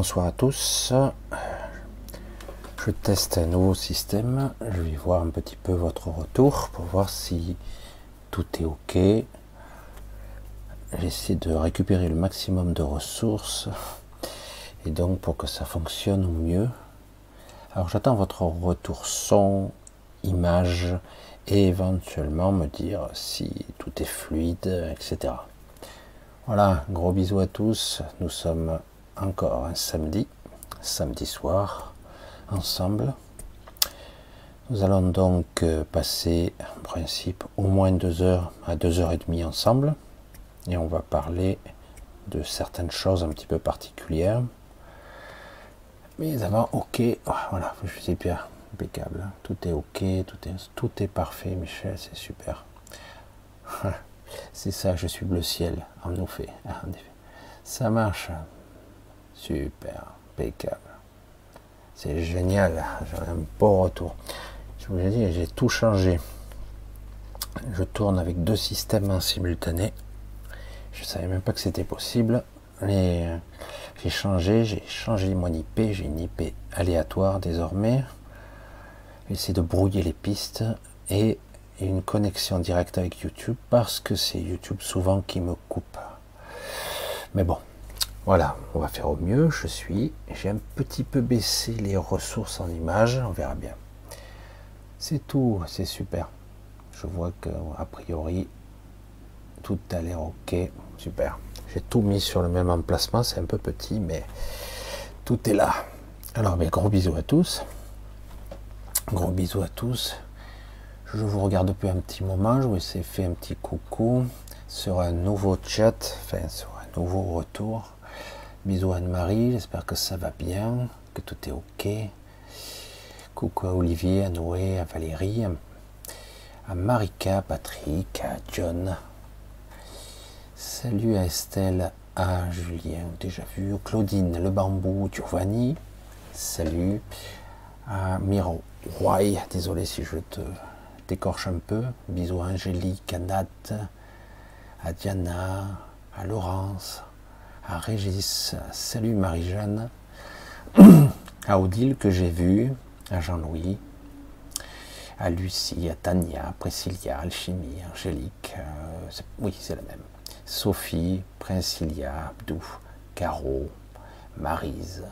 Bonsoir à tous. Je teste un nouveau système. Je vais voir un petit peu votre retour pour voir si tout est OK. J'essaie de récupérer le maximum de ressources et donc pour que ça fonctionne au mieux. Alors j'attends votre retour son, image et éventuellement me dire si tout est fluide, etc. Voilà, gros bisous à tous. Nous sommes encore un samedi, samedi soir, ensemble. Nous allons donc euh, passer, en principe, au moins deux heures à deux heures et demie ensemble. Et on va parler de certaines choses un petit peu particulières. Mais avant, ok, voilà, je suis bien, impeccable. Tout est ok, tout est, tout est parfait, Michel, c'est super. C'est ça, je suis bleu ciel, en effet. Ça marche. Super, impeccable. C'est génial, j'ai un beau retour. Je vous l'ai dit, j'ai tout changé. Je tourne avec deux systèmes en simultané. Je savais même pas que c'était possible. Euh, j'ai changé, j'ai changé mon IP, j'ai une IP aléatoire désormais. J'essaie de brouiller les pistes et une connexion directe avec YouTube parce que c'est YouTube souvent qui me coupe. Mais bon, voilà, on va faire au mieux. Je suis, j'ai un petit peu baissé les ressources en images, on verra bien. C'est tout, c'est super. Je vois que a priori tout a l'air ok, super. J'ai tout mis sur le même emplacement, c'est un peu petit, mais tout est là. Alors, mes gros bisous à tous. Gros bisous à tous. Je vous regarde depuis un petit moment, je vous ai fait un petit coucou sur un nouveau chat, enfin sur un nouveau retour. Bisous Anne-Marie, j'espère que ça va bien, que tout est ok. Coucou à Olivier, à Noé, à Valérie, à Marika, Patrick, à John. Salut à Estelle, à Julien, déjà vu, Claudine, le bambou, Giovanni. Salut à Miro, Roy, désolé si je te décorche un peu. Bisous à Angélique, à Nat, à Diana, à Laurence, à Régis, salut Marie-Jeanne, à Odile que j'ai vu, à Jean-Louis, à Lucie, à Tania, Priscilla, Alchimie, Angélique, euh, oui c'est la même, Sophie, Princilia, Abdou, Caro, Marise,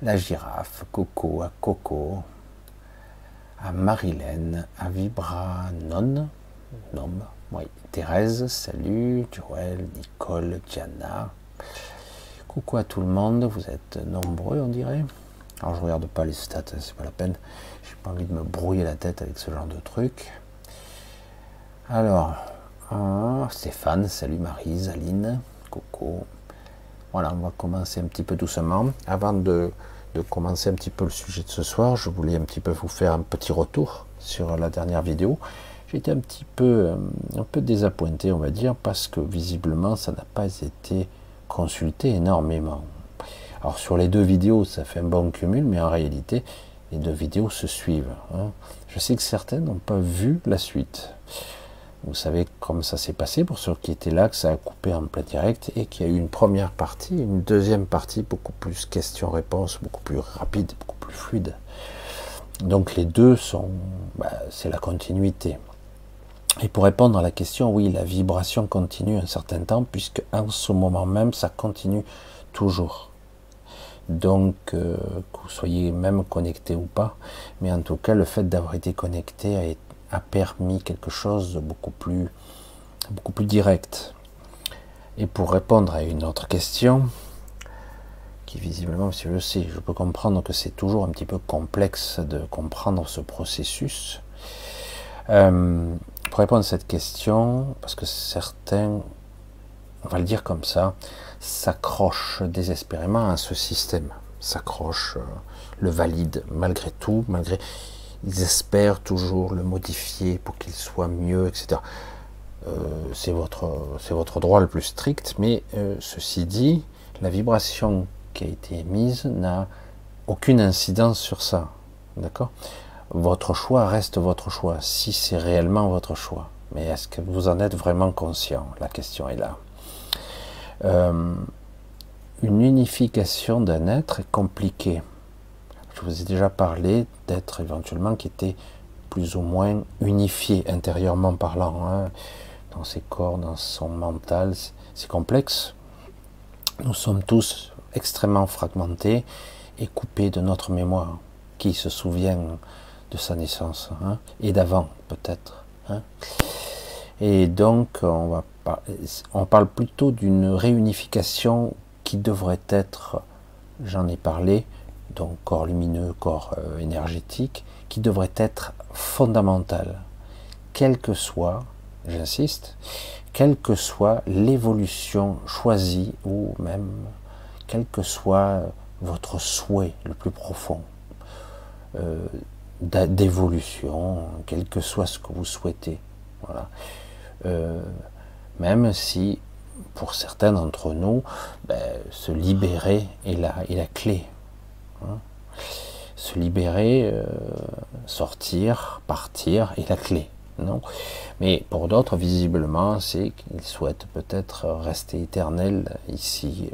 la girafe, Coco, à Coco, à Marilène, à Vibra, Non, Nom, oui, Thérèse, salut, Joël, Nicole, Diana. Coucou à tout le monde, vous êtes nombreux on dirait. Alors je regarde pas les stats, c'est pas la peine. J'ai pas envie de me brouiller la tête avec ce genre de truc. Alors, ah, Stéphane, salut Marise, Aline, Coco. Voilà, on va commencer un petit peu doucement. Avant de de commencer un petit peu le sujet de ce soir, je voulais un petit peu vous faire un petit retour sur la dernière vidéo. J'étais un petit peu, euh, un peu désappointé, on va dire, parce que visiblement, ça n'a pas été consulté énormément. Alors sur les deux vidéos, ça fait un bon cumul, mais en réalité, les deux vidéos se suivent. Hein. Je sais que certaines n'ont pas vu la suite. Vous savez comment ça s'est passé pour ceux qui étaient là, que ça a coupé en plein direct et qu'il y a eu une première partie, une deuxième partie beaucoup plus questions-réponses, beaucoup plus rapide, beaucoup plus fluide. Donc les deux sont, bah, c'est la continuité. Et pour répondre à la question, oui, la vibration continue un certain temps, puisque en ce moment même, ça continue toujours. Donc, euh, que vous soyez même connecté ou pas, mais en tout cas, le fait d'avoir été connecté a permis quelque chose de beaucoup plus, beaucoup plus direct. Et pour répondre à une autre question, qui visiblement, si je sais, je peux comprendre que c'est toujours un petit peu complexe de comprendre ce processus. Euh, pour répondre à cette question, parce que certains, on va le dire comme ça, s'accrochent désespérément à ce système, s'accrochent, euh, le valident malgré tout, malgré ils espèrent toujours le modifier pour qu'il soit mieux, etc. Euh, c'est votre, votre droit le plus strict, mais euh, ceci dit, la vibration qui a été émise n'a aucune incidence sur ça. D'accord? Votre choix reste votre choix, si c'est réellement votre choix. Mais est-ce que vous en êtes vraiment conscient? La question est là. Euh, une unification d'un être est compliquée. Je vous ai déjà parlé d'êtres éventuellement qui étaient plus ou moins unifiés intérieurement parlant, hein, dans ses corps, dans son mental. C'est complexe. Nous sommes tous extrêmement fragmentés et coupés de notre mémoire. Qui se souvient de sa naissance hein, et d'avant peut-être. Hein. Et donc on, va on parle plutôt d'une réunification qui devrait être, j'en ai parlé, donc corps lumineux, corps euh, énergétique, qui devrait être fondamentale, quelle que soit, j'insiste, quelle que soit l'évolution choisie ou même quel que soit votre souhait le plus profond euh, d'évolution, quel que soit ce que vous souhaitez. Voilà. Euh, même si, pour certains d'entre nous, ben, se libérer est la, est la clé. Hein. Se libérer, euh, sortir, partir est la clé. Non? Mais pour d'autres, visiblement, c'est qu'ils souhaitent peut-être rester éternels ici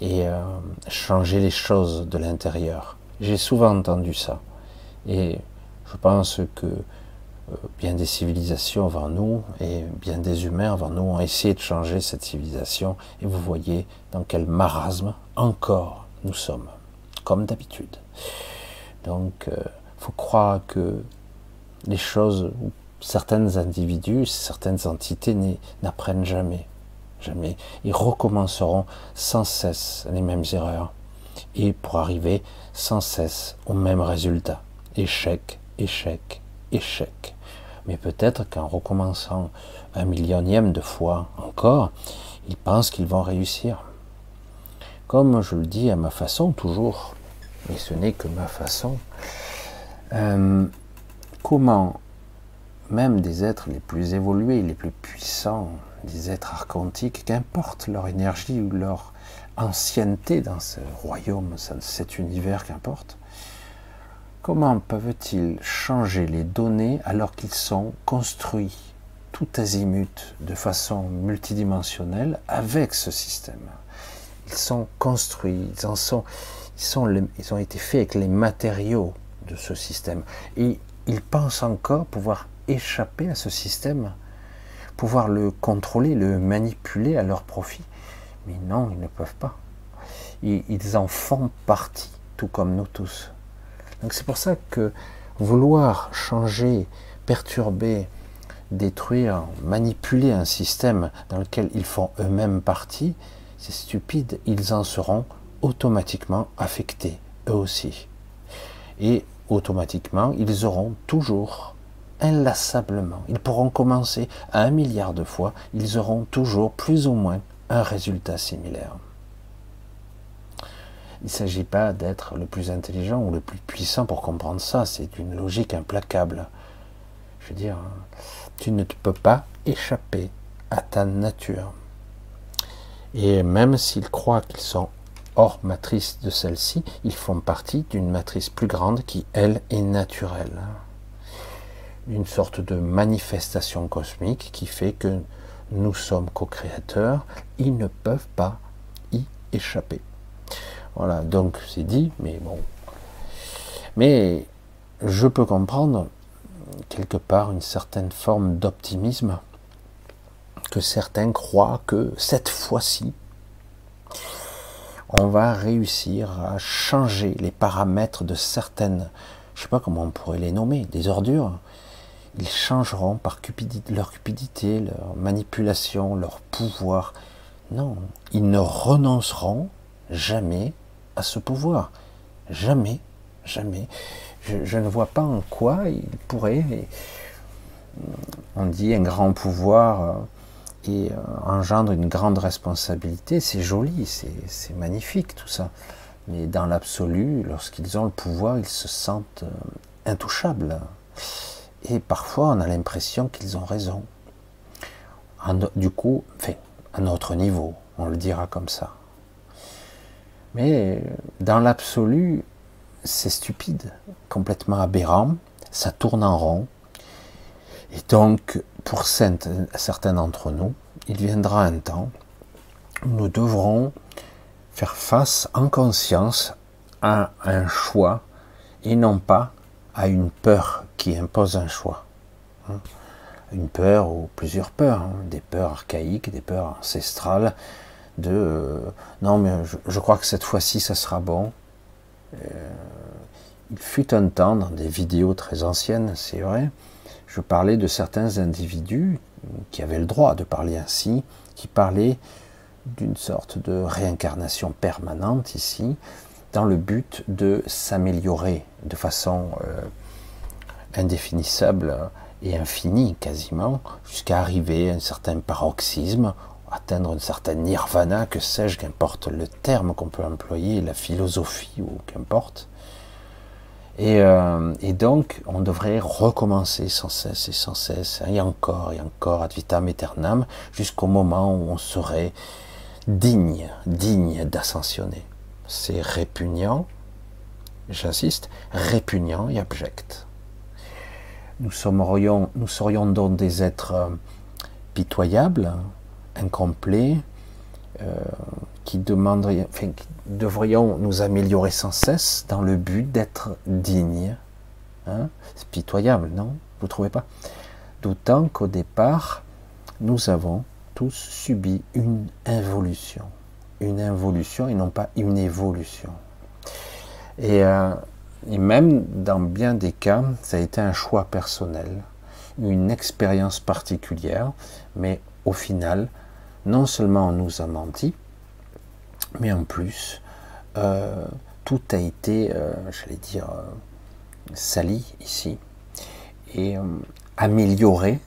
et euh, changer les choses de l'intérieur. J'ai souvent entendu ça. Et je pense que euh, bien des civilisations avant nous et bien des humains avant nous ont essayé de changer cette civilisation. Et vous voyez dans quel marasme encore nous sommes, comme d'habitude. Donc, il euh, faut croire que les choses, certains individus, certaines entités n'apprennent jamais jamais. Ils recommenceront sans cesse les mêmes erreurs. Et pour arriver sans cesse au même résultat. Échec, échec, échec. Mais peut-être qu'en recommençant un millionième de fois encore, ils pensent qu'ils vont réussir. Comme je le dis à ma façon toujours, et ce n'est que ma façon, euh, comment même des êtres les plus évolués, les plus puissants, des êtres archontiques, qu'importe leur énergie ou leur ancienneté dans ce royaume, cet univers, qu'importe, comment peuvent-ils changer les données alors qu'ils sont construits tout azimut de façon multidimensionnelle avec ce système? Ils sont construits, ils, en sont, ils, ont été faits avec les matériaux de ce système. Et ils pensent encore pouvoir échapper à ce système pouvoir le contrôler, le manipuler à leur profit. Mais non, ils ne peuvent pas. Ils en font partie, tout comme nous tous. Donc c'est pour ça que vouloir changer, perturber, détruire, manipuler un système dans lequel ils font eux-mêmes partie, c'est stupide, ils en seront automatiquement affectés, eux aussi. Et automatiquement, ils auront toujours inlassablement. Ils pourront commencer à un milliard de fois, ils auront toujours plus ou moins un résultat similaire. Il ne s'agit pas d'être le plus intelligent ou le plus puissant pour comprendre ça, c'est une logique implacable. Je veux dire, tu ne peux pas échapper à ta nature. Et même s'ils croient qu'ils sont hors matrice de celle-ci, ils font partie d'une matrice plus grande qui, elle, est naturelle une sorte de manifestation cosmique qui fait que nous sommes co-créateurs, ils ne peuvent pas y échapper. Voilà, donc c'est dit, mais bon. Mais je peux comprendre quelque part une certaine forme d'optimisme que certains croient que cette fois-ci, on va réussir à changer les paramètres de certaines, je ne sais pas comment on pourrait les nommer, des ordures, ils changeront par leur cupidité, leur manipulation, leur pouvoir. Non, ils ne renonceront jamais à ce pouvoir. Jamais, jamais. Je, ne vois pas en quoi ils pourraient. On dit un grand pouvoir euh, et euh, engendre une grande responsabilité. C'est joli, c'est magnifique tout ça. Mais dans l'absolu, lorsqu'ils ont le pouvoir, ils se sentent euh, intouchables. Et parfois, on a l'impression qu'ils ont raison. Du coup, enfin, à notre niveau, on le dira comme ça. Mais dans l'absolu, c'est stupide, complètement aberrant, ça tourne en rond. Et donc, pour certains d'entre nous, il viendra un temps où nous devrons faire face en conscience à un choix et non pas à une peur qui impose un choix. Une peur ou plusieurs peurs, hein. des peurs archaïques, des peurs ancestrales, de euh, non mais je, crois que cette fois-ci ça sera bon. Euh, il fut un temps dans des vidéos très anciennes, c'est vrai, je parlais de certains individus qui avaient le droit de parler ainsi, qui parlaient d'une sorte de réincarnation permanente ici, dans le but de s'améliorer de façon euh, indéfinissable et infinie quasiment, jusqu'à arriver à un certain paroxysme, atteindre une certaine nirvana, que sais-je, qu'importe le terme qu'on peut employer, la philosophie ou qu'importe. Et, euh, et, donc, on devrait recommencer sans cesse et sans cesse, et encore et encore, ad vitam aeternam, jusqu'au moment où on serait digne, digne d'ascensionner. C'est répugnant, j'insiste, répugnant et abject. Nous serions, nous serions donc des êtres euh, pitoyables, incomplets, euh, qui demanderions, enfin, devrions nous améliorer sans cesse dans le but d'être dignes. Hein C'est pitoyable, non? Vous ne trouvez pas? D'autant qu'au départ, nous avons tous subi une involution. Une involution et non pas une évolution. Et, euh, et même dans bien des cas, ça a été un choix personnel, une expérience particulière, mais au final, non seulement on nous a menti, mais en plus, euh, tout a été, euh, j'allais dire, sali ici, et amélioré,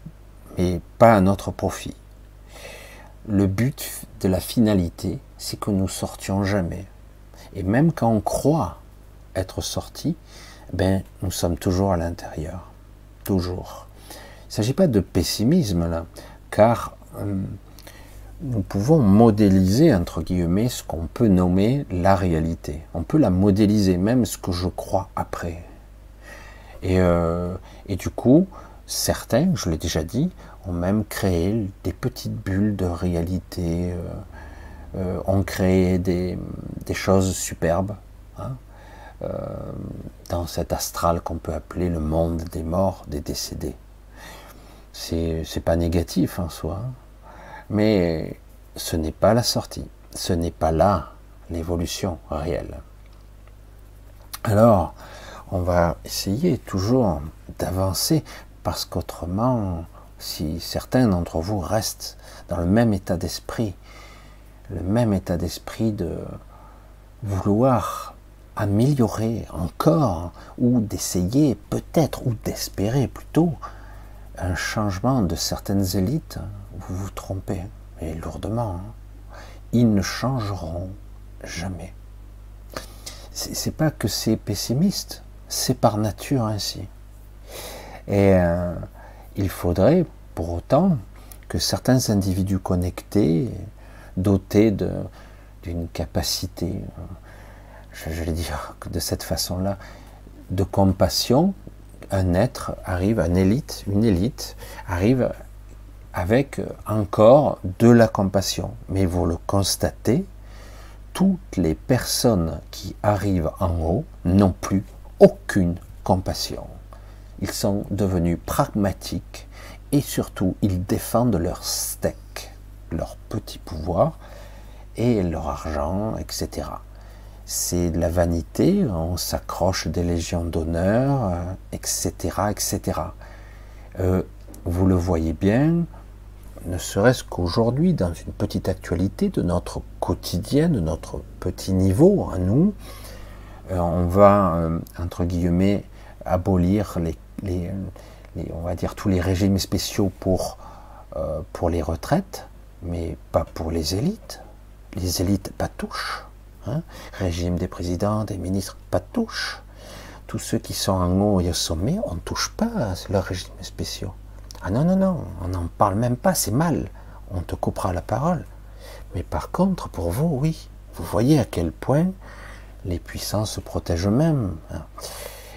mais pas à notre profit le but de la finalité, c'est que nous sortions jamais. Et même quand on croit être sorti, ben, nous sommes toujours à l'intérieur. Toujours. Il ne s'agit pas de pessimisme là, car euh, nous pouvons modéliser, entre guillemets, ce qu'on peut nommer la réalité. On peut la modéliser, même ce que je crois après. Et, euh, et du coup, certains, je l'ai déjà dit, ont même créé des petites bulles de réalité, euh, euh, ont créé des, choses superbes hein, dans cet astral qu'on peut appeler le monde des morts, des décédés. C'est pas négatif en soi, hein, mais ce n'est pas la sortie, ce n'est pas là l'évolution réelle. Alors, on va essayer toujours d'avancer parce qu'autrement, si certains d'entre vous restent dans le même état d'esprit, le même état d'esprit de vouloir améliorer encore, ou d'essayer peut-être, ou d'espérer plutôt, un changement de certaines élites, vous vous trompez, et lourdement. Hein. Ils ne changeront jamais. C'est pas que c'est pessimiste, c'est par nature ainsi. Et euh, il faudrait pour autant que certains individus connectés, dotés d'une capacité, je, vais dire de cette façon-là, de compassion, un être arrive, une élite, une élite arrive avec encore de la compassion. Mais vous le constatez, toutes les personnes qui arrivent en haut n'ont plus aucune compassion. Ils sont devenus pragmatiques et surtout ils défendent leur steak, leur petit pouvoir et leur argent, etc. C'est de la vanité, on s'accroche des légions d'honneur, etc., etc. Euh, vous le voyez bien, ne serait-ce qu'aujourd'hui, dans une petite actualité de notre quotidien, de notre petit niveau à nous, euh, on va, euh, entre guillemets, abolir les on va dire tous les régimes spéciaux pour, euh, pour les retraites, mais pas pour les élites. Les élites, pas touche. Hein. Régime des présidents, des ministres, pas touche. Tous ceux qui sont en haut et au sommet, on ne touche pas à leurs régimes spéciaux. Ah non, non, non, on n'en parle même pas, c'est mal. On te coupera la parole. Mais par contre, pour vous, oui. Vous voyez à quel point les puissants se protègent eux-mêmes.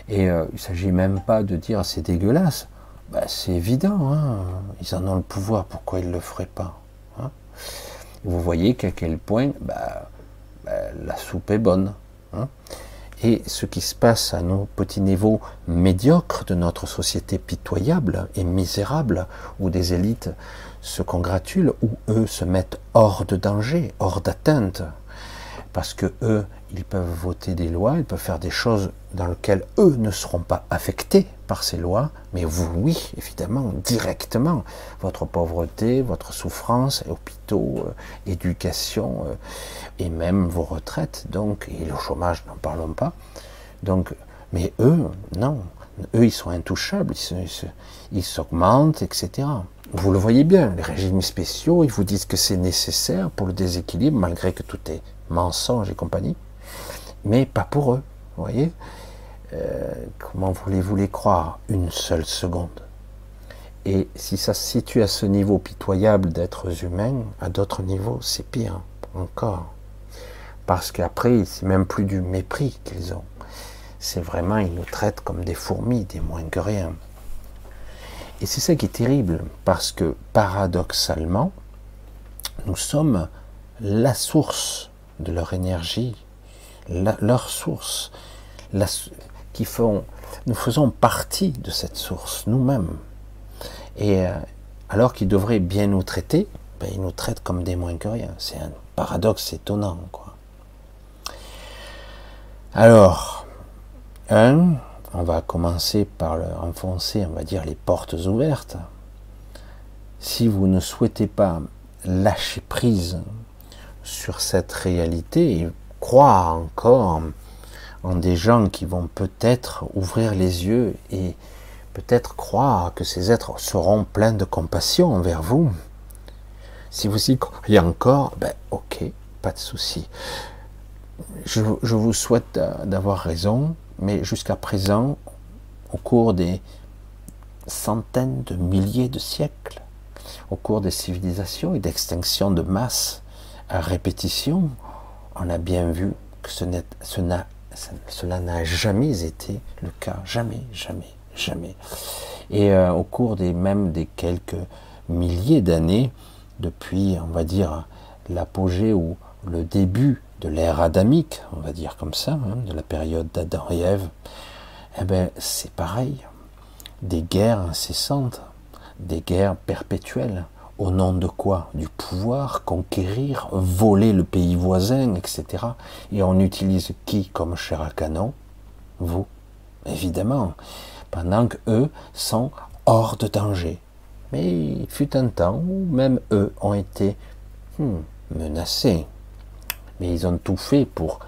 Et euh, il ne s'agit même pas de dire c'est dégueulasse. Bah, c'est évident, hein. ils en ont le pouvoir, pourquoi ils ne le feraient pas hein. Vous voyez qu'à quel point bah, ben, la soupe est bonne. Hein. Et ce qui se passe à nos petits niveaux médiocres de notre société pitoyable et misérable, où des élites se congratulent, où eux se mettent hors de danger, hors d'atteinte, parce que eux, ils peuvent voter des lois, ils peuvent faire des choses dans lesquelles eux ne seront pas affectés par ces lois, mais vous, oui, évidemment, directement. Votre pauvreté, votre souffrance, hôpitaux, euh, éducation, euh, et même vos retraites, donc, et le chômage, n'en parlons pas. Donc, mais eux, non. Eux, ils sont intouchables, ils s'augmentent, etc. Vous le voyez bien, les régimes spéciaux, ils vous disent que c'est nécessaire pour le déséquilibre, malgré que tout est mensonge et compagnie, mais pas pour eux, vous voyez euh, Comment voulez-vous les croire une seule seconde? Et si ça se situe à ce niveau pitoyable d'êtres humains, à d'autres niveaux, c'est pire encore. Parce qu'après, c'est même plus du mépris qu'ils ont. C'est vraiment, ils nous traitent comme des fourmis, des moins que rien. Et c'est ça qui est terrible, parce que paradoxalement, nous sommes la source de leur énergie, leur source, qui font, nous faisons partie de cette source nous-mêmes. Et euh, alors qu'ils devraient bien nous traiter, ben, ils nous traitent comme des moins que rien. C'est un paradoxe étonnant, quoi. Alors, un, on va commencer par enfoncer, on va dire, les portes ouvertes. Si vous ne souhaitez pas lâcher prise sur cette réalité croire encore en des gens qui vont peut-être ouvrir les yeux et peut-être croire que ces êtres seront pleins de compassion envers vous. Si vous y croyez encore, ben ok, pas de souci. Je, je vous souhaite d'avoir raison, mais jusqu'à présent, au cours des centaines de milliers de siècles, au cours des civilisations et d'extinction de masse à répétition, on a bien vu que ce cela n'a jamais été le cas, jamais, jamais, jamais. Et euh, au cours des même des quelques milliers d'années, depuis, on va dire, l'apogée ou le début de l'ère adamique, on va dire comme ça, hein, de la période d'Adam et Ève, eh ben, c'est pareil. Des guerres incessantes, des guerres perpétuelles. Au nom de quoi Du pouvoir, conquérir, voler le pays voisin, etc. Et on utilise qui comme cher à canon? Vous, évidemment. Pendant que eux sont hors de danger. Mais il fut un temps où même eux ont été hmm, menacés mais ils ont tout fait pour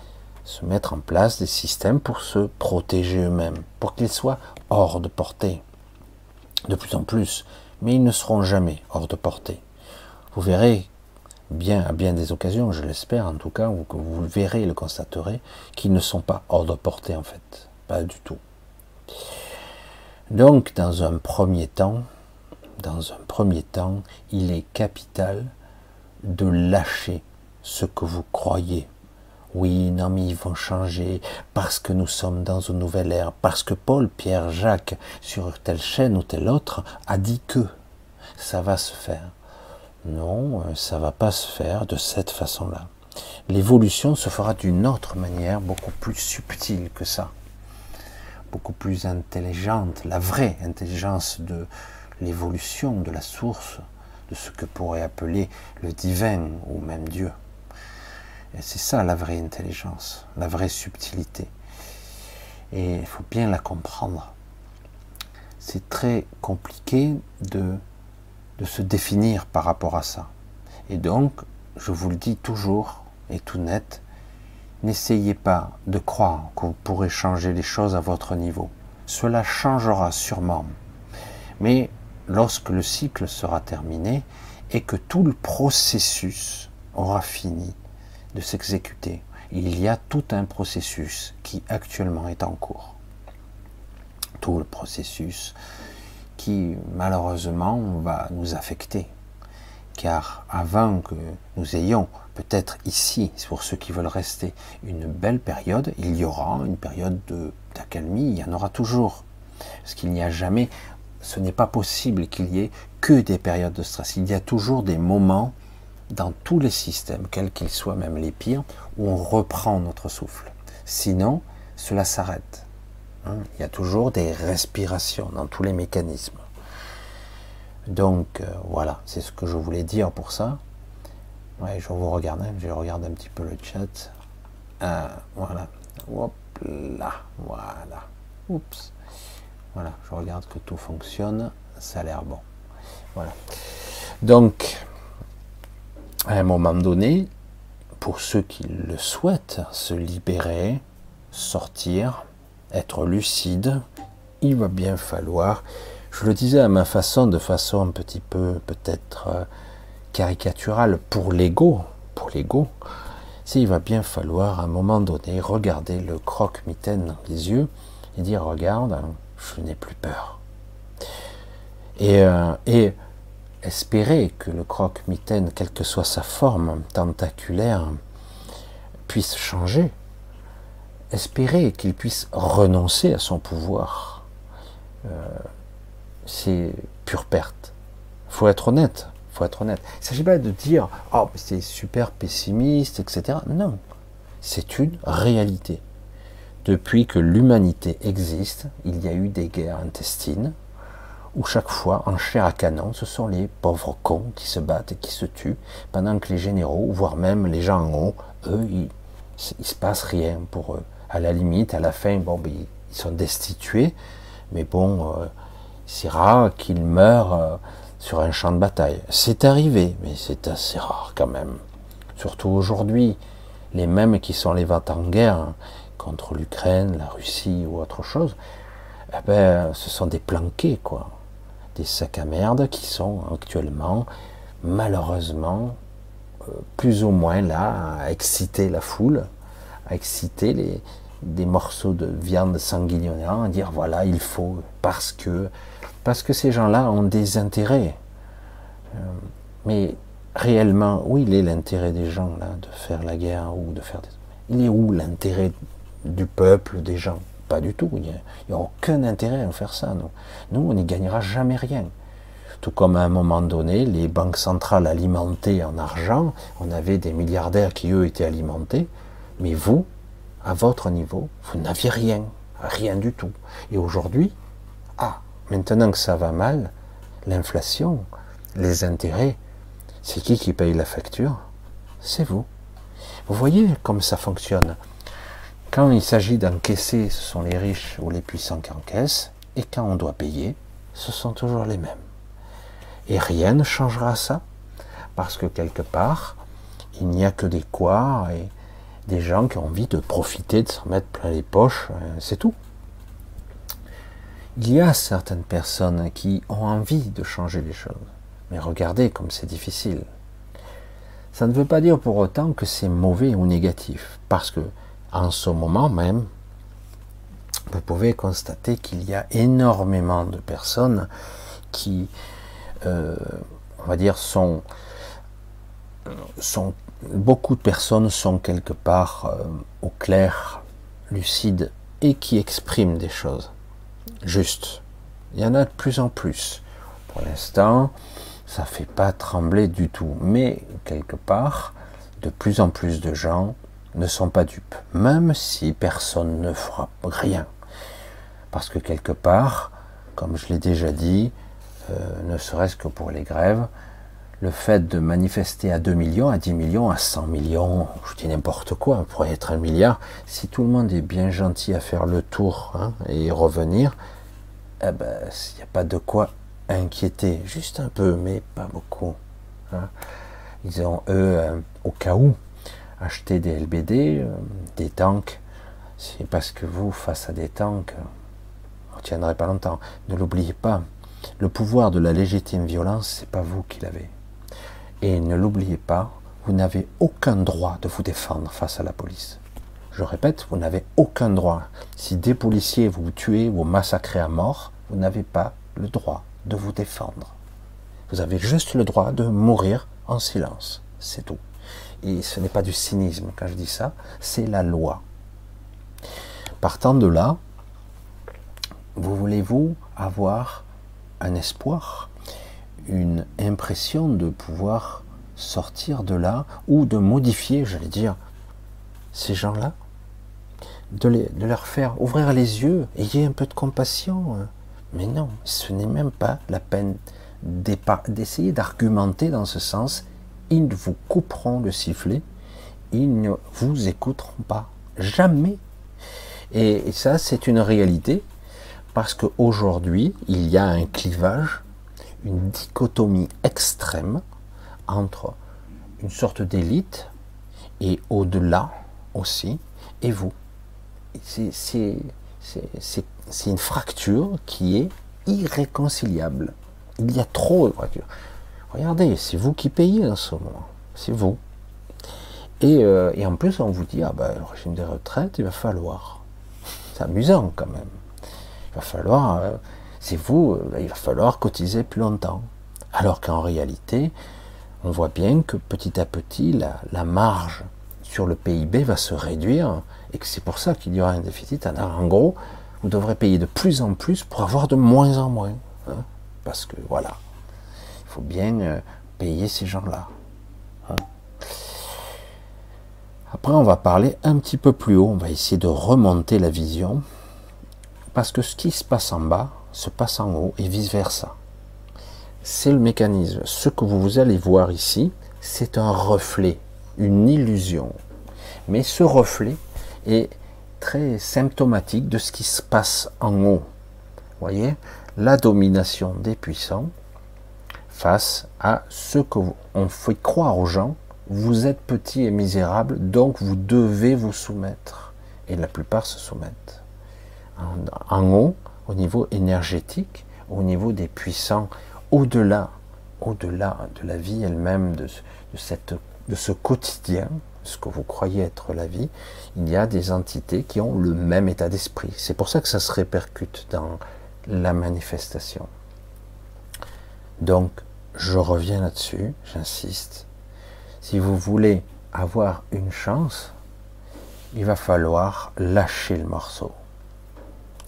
se mettre en place des systèmes pour se protéger eux-mêmes, pour qu'ils soient hors de portée, de plus en plus, mais ils ne seront jamais hors de portée. Vous verrez bien à bien des occasions, je l'espère en tout cas, que vous le verrez le constaterez, qu'ils ne sont pas hors de portée en fait, pas du tout. Donc, dans un premier temps, dans un premier temps, il est capital de lâcher ce que vous croyez. Oui, non, mais ils vont changer parce que nous sommes dans une nouvelle ère, parce que Paul, Pierre, Jacques, sur telle chaîne ou telle autre, a dit que ça va se faire. Non, euh, ça va pas se faire de cette façon-là. L'évolution se fera d'une autre manière, beaucoup plus subtile que ça, beaucoup plus intelligente, la vraie intelligence de l'évolution, de la source, de ce que pourrait appeler le divin ou même Dieu. C'est ça la vraie intelligence, la vraie subtilité. Et il faut bien la comprendre. C'est très compliqué de se définir par rapport à ça. Et donc, je vous le dis toujours et tout net, n'essayez pas de croire que vous pourrez changer les choses à votre niveau. Cela changera sûrement. Mais lorsque le cycle sera terminé et que tout le processus aura fini, de s'exécuter. Il y a tout un processus qui actuellement est en cours. Tout le processus qui malheureusement va nous affecter. Car avant que nous ayons peut-être ici, pour ceux qui veulent rester, une belle période, il y aura une période d'accalmie, il y en aura toujours. Parce qu'il n'y a jamais, ce n'est pas possible qu'il y ait que des périodes de stress. Il y a toujours des moments dans tous les systèmes, quels qu'ils soient, même les pires, où on reprend notre souffle. Sinon, cela s'arrête. Hein. Il y a toujours des respirations dans tous les mécanismes. Donc euh, voilà, c'est ce que je voulais dire pour ça. Je vous regarde, hein. je regarde un petit peu le chat. Euh, voilà. Hop là, voilà. Oups. Voilà, je regarde que tout fonctionne. Ça a l'air bon. Voilà. Donc, à un moment donné, pour ceux qui le souhaitent, se libérer, sortir, être lucide, il va bien falloir, je le disais à ma façon, de façon un petit peu peut-être euh, caricaturale pour l'ego, pour l'ego, il va bien falloir à un moment donné regarder le croque-mitaine dans les yeux et dire regarde, je n'ai plus peur. Et, euh, et espérer que le croque-mitaine, quelle que soit sa forme tentaculaire, puisse changer. Espérer qu'il puisse renoncer à son pouvoir. Euh, c'est pure perte. faut être honnête. faut être honnête. Il ne s'agit pas de dire oh, c'est super pessimiste, etc. Non. C'est une réalité. Depuis que l'humanité existe, il y a eu des guerres intestines, où chaque fois, en chair à canon, ce sont les pauvres cons qui se battent et qui se tuent, pendant que les généraux, voire même les gens en haut, eux, il, ne se passe rien pour eux. À la limite, à la fin, bon, ben, ils sont destitués, mais bon, euh, c'est rare qu'ils meurent euh, sur un champ de bataille. C'est arrivé, mais c'est assez rare quand même. Surtout aujourd'hui, les mêmes qui sont les vents en guerre contre l'Ukraine, la Russie ou autre chose, eh ben, ce sont des planqués, quoi des sacs à merde qui sont actuellement, malheureusement, euh, plus ou moins là à exciter la foule, à exciter des morceaux de viande sanguignonnant, à dire voilà, il faut, parce que, parce que ces gens-là ont des intérêts. Euh, mais réellement, où il est l'intérêt des gens là de faire la guerre ou de faire des... Il est où l'intérêt du peuple, des gens? Pas du tout. Il n'y a, aucun intérêt à faire ça. Nous, on n'y gagnera jamais rien. Tout comme à un moment donné, les banques centrales alimentaient en argent, on avait des milliardaires qui, eux, étaient alimentés, mais vous, à votre niveau, vous n'aviez rien, rien du tout. Et aujourd'hui, ah, maintenant que ça va mal, l'inflation, les intérêts, c'est qui qui paye la facture? C'est vous. Vous voyez comme ça fonctionne. Quand il s'agit d'encaisser, ce sont les riches ou les puissants qui encaissent, et quand on doit payer, ce sont toujours les mêmes. Et rien ne changera ça, parce que quelque part, il n'y a que des quoi et des gens qui ont envie de profiter, de s'en mettre plein les poches, euh, c'est tout. Il y a certaines personnes qui ont envie de changer les choses, mais regardez comme c'est difficile. Ça ne veut pas dire pour autant que c'est mauvais ou négatif, parce que en ce moment même, vous pouvez constater qu'il y a énormément de personnes qui, euh, on va dire, sont, sont, beaucoup de personnes sont quelque part euh, au clair, lucides et qui expriment des choses justes. Il y en a de plus en plus. Pour l'instant, ça fait pas trembler du tout, mais quelque part, de plus en plus de gens ne sont pas dupes, même si personne ne fera rien. Parce que quelque part, comme je l'ai déjà dit, euh, ne serait-ce que pour les grèves, le fait de manifester à 2 millions, à 10 millions, à 100 millions, je dis n'importe quoi, pourrait être un milliard, si tout le monde est bien gentil à faire le tour hein, et revenir, eh ben, il n'y a pas de quoi inquiéter, juste un peu, mais pas beaucoup. Hein. Ils ont, eux, euh, au cas où, acheter des LBD, euh, des tanks, c'est parce que vous, face à des tanks, vous ne tiendrez pas longtemps. Ne l'oubliez pas, le pouvoir de la légitime violence, c'est pas vous qui l'avez. Et ne l'oubliez pas, vous n'avez aucun droit de vous défendre face à la police. Je répète, vous n'avez aucun droit. Si des policiers vous tuez, vous massacrez à mort, vous n'avez pas le droit de vous défendre. Vous avez juste le droit de mourir en silence. C'est tout et ce n'est pas du cynisme quand je dis ça, c'est la loi. Partant de là, vous voulez-vous avoir un espoir, une impression de pouvoir sortir de là ou de modifier, j'allais dire, ces gens-là, de, de, leur faire ouvrir les yeux, ayez un peu de compassion. Hein. Mais non, ce n'est même pas la peine d'essayer d'argumenter dans ce sens. Ils vous couperont le sifflet, ils ne vous écouteront pas. Jamais. Et ça, c'est une réalité, parce qu'aujourd'hui, il y a un clivage, une dichotomie extrême entre une sorte d'élite et au-delà aussi, et vous. C'est une fracture qui est irréconciliable. Il y a trop de voitures. Regardez, c'est vous qui payez en ce moment. C'est vous. Et, euh, et, en plus, on vous dit, ah ben, le régime des retraites, il va falloir. C'est amusant quand même. Il va falloir, euh, c'est vous, euh, il va falloir cotiser plus longtemps. Alors qu'en réalité, on voit bien que petit à petit, la, marge sur le PIB va se réduire et que c'est pour ça qu'il y aura un déficit. En gros, vous devrez payer de plus en plus pour avoir de moins en moins. Hein. parce que voilà, il faut bien euh, payer ces gens-là. Hein. Après, on va parler un petit peu plus haut, on va essayer de remonter la vision, parce que ce qui se passe en bas se passe en haut et vice-versa c'est le mécanisme. Ce que vous allez voir ici, c'est un reflet, une illusion. Mais ce reflet est très symptomatique de ce qui se passe en haut. Vous voyez? La domination des puissants face à ce que on fait croire aux gens, vous êtes petit et misérable, donc vous devez vous soumettre. Et la plupart se soumettent. En, haut, au niveau énergétique, au niveau des puissants, au-delà, au-delà de la vie elle-même, de, cette, de ce quotidien, ce que vous croyez être la vie, il y a des entités qui ont le même état d'esprit. C'est pour ça que ça se répercute dans la manifestation. Donc, je reviens là-dessus, j'insiste. Si vous voulez avoir une chance, il va falloir lâcher le morceau.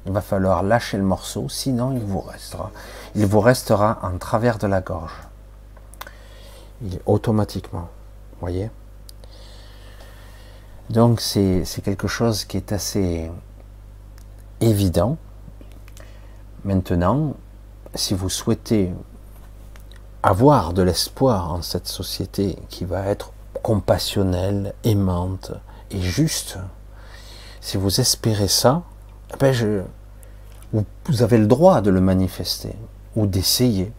Il va falloir lâcher le morceau, sinon il vous restera. Il vous restera en travers de la gorge. Il, automatiquement. Voyez Donc c'est quelque chose qui est assez évident. Maintenant, si vous souhaitez avoir de l'espoir en cette société qui va être compassionnelle, aimante et juste, si vous espérez ça, ben je, vous avez le droit de le manifester ou d'essayer.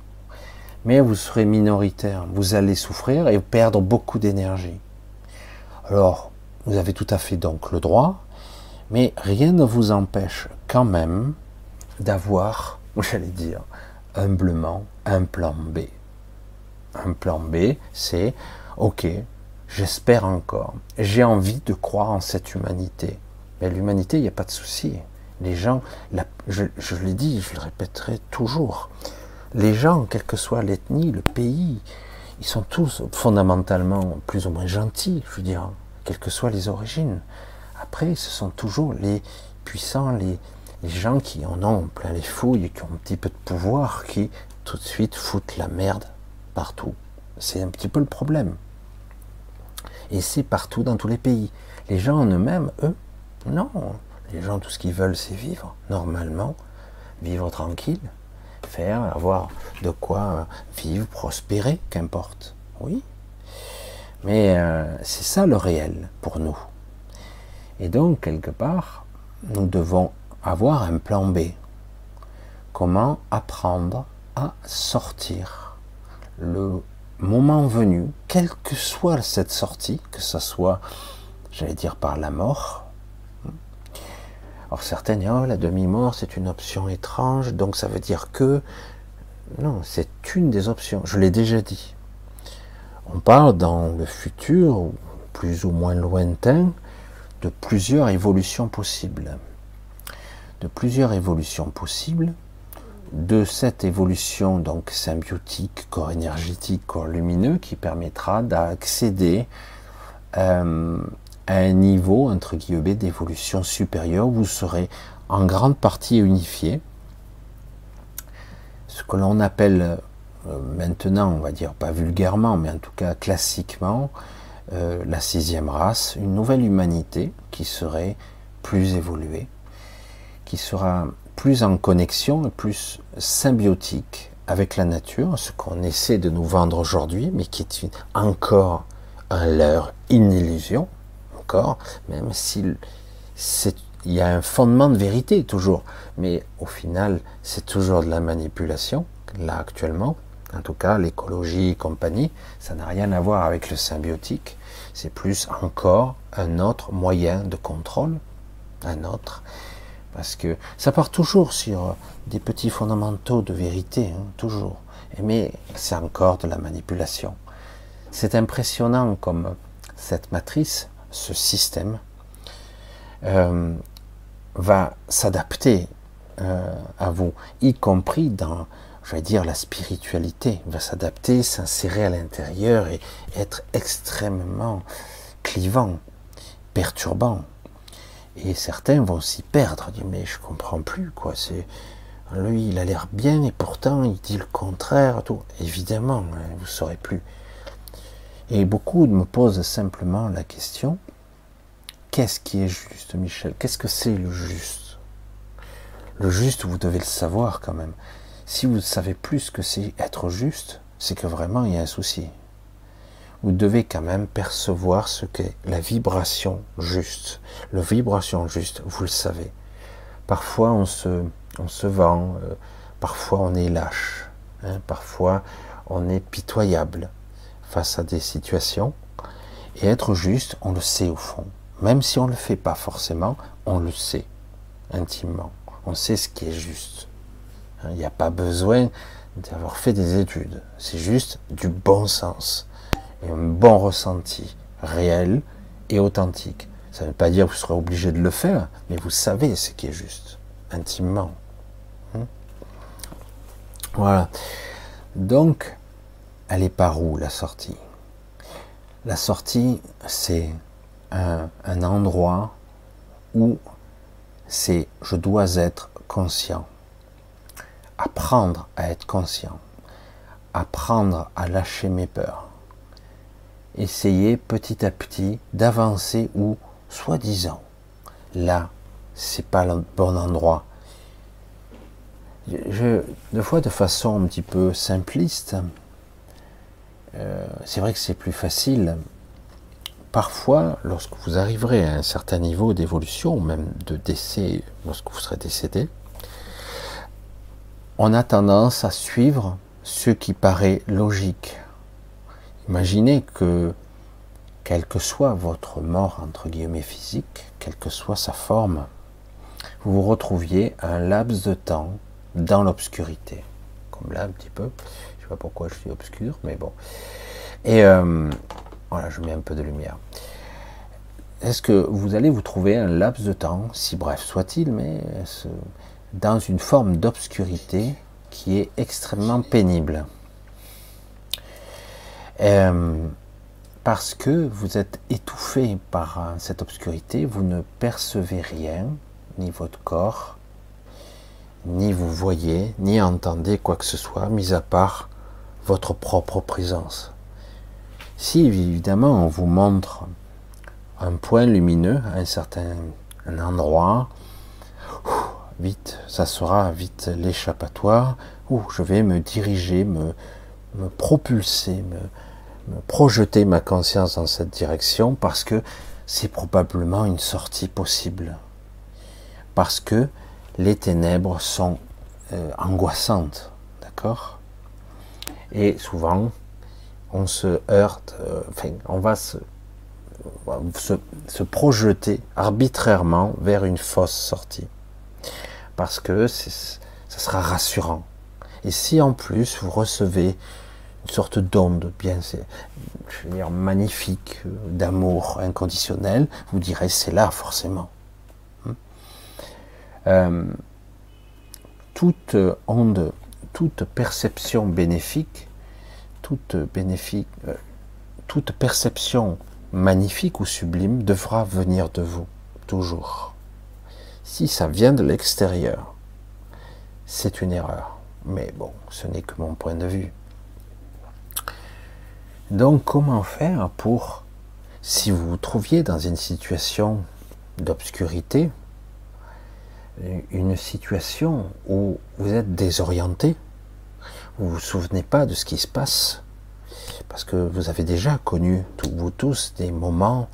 Mais vous serez minoritaire, vous allez souffrir et perdre beaucoup d'énergie. Alors, vous avez tout à fait donc le droit, mais rien ne vous empêche quand même d'avoir, j'allais dire, humblement, un plan B. Un plan B, c'est, ok, j'espère encore, j'ai envie de croire en cette humanité. Mais l'humanité, il n'y a pas de souci. Les gens, je, l'ai dit, je le répéterai toujours, les gens, quelle que soit l'ethnie, le pays, ils sont tous fondamentalement plus ou moins gentils, je veux dire, quelles que soient les origines. Après, ce sont toujours les puissants, les, les gens qui en ont plein les fouilles, qui ont un petit peu de pouvoir, qui tout de suite foutent la merde C'est un petit peu le problème. Et c'est partout dans tous les pays. Les gens en eux-mêmes, eux, non, les gens, tout ce qu'ils veulent, c'est vivre, normalement, vivre tranquille, faire, avoir de quoi vivre, prospérer, qu'importe. Oui. Mais euh, c'est ça le réel pour nous. Et donc, quelque part, nous devons avoir un plan B. Comment apprendre à sortir le moment venu, quelle que soit cette sortie, que ce soit, j'allais dire, par la mort, alors certaines disent, oh, la demi-mort, c'est une option étrange, donc ça veut dire que... Non, c'est une des options, je l'ai déjà dit. On parle dans le futur, plus ou moins lointain, de plusieurs évolutions possibles. De plusieurs évolutions possibles. De cette évolution donc symbiotique, corps énergétique, corps lumineux, qui permettra d'accéder euh, à un niveau, entre guillemets, d'évolution supérieure, vous serez en grande partie unifié. Ce que l'on appelle euh, maintenant, on va dire pas vulgairement, mais en tout cas classiquement, euh, la sixième race, une nouvelle humanité qui serait plus évoluée, qui sera plus en connexion et plus symbiotique avec la nature, ce qu'on essaie de nous vendre aujourd'hui, mais qui est encore un leurre, une illusion, encore, même s'il il y a un fondement de vérité toujours, mais au final, c'est toujours de la manipulation, là actuellement, en tout cas l'écologie et compagnie, ça n'a rien à voir avec le symbiotique, c'est plus encore un autre moyen de contrôle, un autre, parce que ça part toujours sur des petits fondamentaux de vérité, hein, toujours, mais c'est encore de la manipulation. C'est impressionnant comme cette matrice, ce système, euh, va s'adapter euh, à vous, y compris dans, je vais dire, la spiritualité, va s'adapter, s'insérer à l'intérieur et être extrêmement clivant, perturbant. Et certains vont s'y perdre, dire mais je comprends plus quoi. C'est lui, il a l'air bien et pourtant il dit le contraire. Tout évidemment, hein, vous saurez plus. Et beaucoup me posent simplement la question qu'est-ce qui est juste, Michel? Qu'est-ce que c'est le juste? Le juste, vous devez le savoir quand même. Si vous savez plus que c'est être juste, c'est que vraiment il y a un souci. Vous devez quand même percevoir ce qu'est la vibration juste. La vibration juste, vous le savez. Parfois on se, on se vend, euh, parfois on est lâche, hein, parfois on est pitoyable face à des situations. Et être juste, on le sait au fond. Même si on ne le fait pas forcément, on le sait intimement. On sait ce qui est juste. Il n'y a pas besoin d'avoir fait des études. C'est juste du bon sens un bon ressenti réel et authentique. Ça ne veut pas dire que vous serez obligé de le faire, mais vous savez ce qui est juste, intimement. Hein. voilà. Donc, elle est par où la sortie? La sortie, c'est un, endroit où c'est je dois être conscient. Apprendre à être conscient. Apprendre à lâcher mes peurs. Essayer petit à petit d'avancer où, soi-disant, là, c'est pas le bon endroit. Je, de fois, de façon un petit peu simpliste, euh, c'est vrai que c'est plus facile parfois, lorsque vous arriverez à un certain niveau d'évolution, même de décès, lorsque vous serez décédé, on a tendance à suivre ce qui paraît logique. Imaginez que, quelle que soit votre mort, entre guillemets, physique, quelle que soit sa forme, vous vous retrouviez un laps de temps dans l'obscurité. Comme là, un petit peu. Je ne sais pas pourquoi je suis obscur, mais bon. Et euh, voilà, je mets un peu de lumière. Est-ce que vous allez vous trouver un laps de temps, si bref soit-il, mais dans une forme d'obscurité qui est extrêmement pénible? Euh, Parce que vous êtes étouffé par euh, cette obscurité, vous ne percevez rien, ni votre corps, ni vous voyez, ni entendez quoi que ce soit, mis à part votre propre présence. Si évidemment on vous montre un point lumineux un certain endroit, vite, ça sera vite l'échappatoire où je vais me diriger, me, propulser, me, projeter ma conscience dans cette direction parce que c'est probablement une sortie possible. Parce que les ténèbres sont euh, angoissantes, d'accord? Et souvent, on se heurte, euh, enfin, on va se, se, projeter arbitrairement vers une fausse sortie. Parce que ça sera rassurant. Et si en plus vous recevez une sorte d'onde bien, je veux dire, magnifique, euh, d'amour inconditionnel, vous direz c'est là forcément. Hmm. Euh, toute onde, toute perception bénéfique toute, bénéfique, euh, toute perception magnifique ou sublime devra venir de vous, toujours. Si ça vient de l'extérieur, c'est une erreur. Mais bon, ce n'est que mon point de vue. Donc comment faire pour, si vous vous trouviez dans une situation d'obscurité, une situation où vous êtes désorienté, vous vous souvenez pas de ce qui se passe, parce que vous avez déjà connu, vous tous, des moments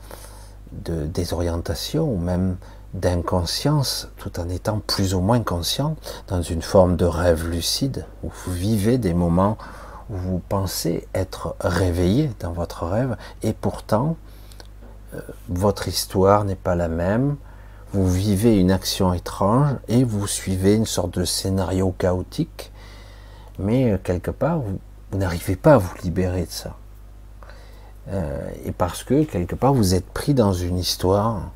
de désorientation ou même d'inconscience, tout en étant plus ou moins conscient, dans une forme de rêve lucide, où vous vivez des moments vous pensez être réveillé dans votre rêve, et pourtant, euh, votre histoire n'est pas la même, vous vivez une action étrange et vous suivez une sorte de scénario chaotique, mais euh, quelque part, vous, n'arrivez pas à vous libérer de ça. Euh, et parce que quelque part, vous êtes pris dans une histoire.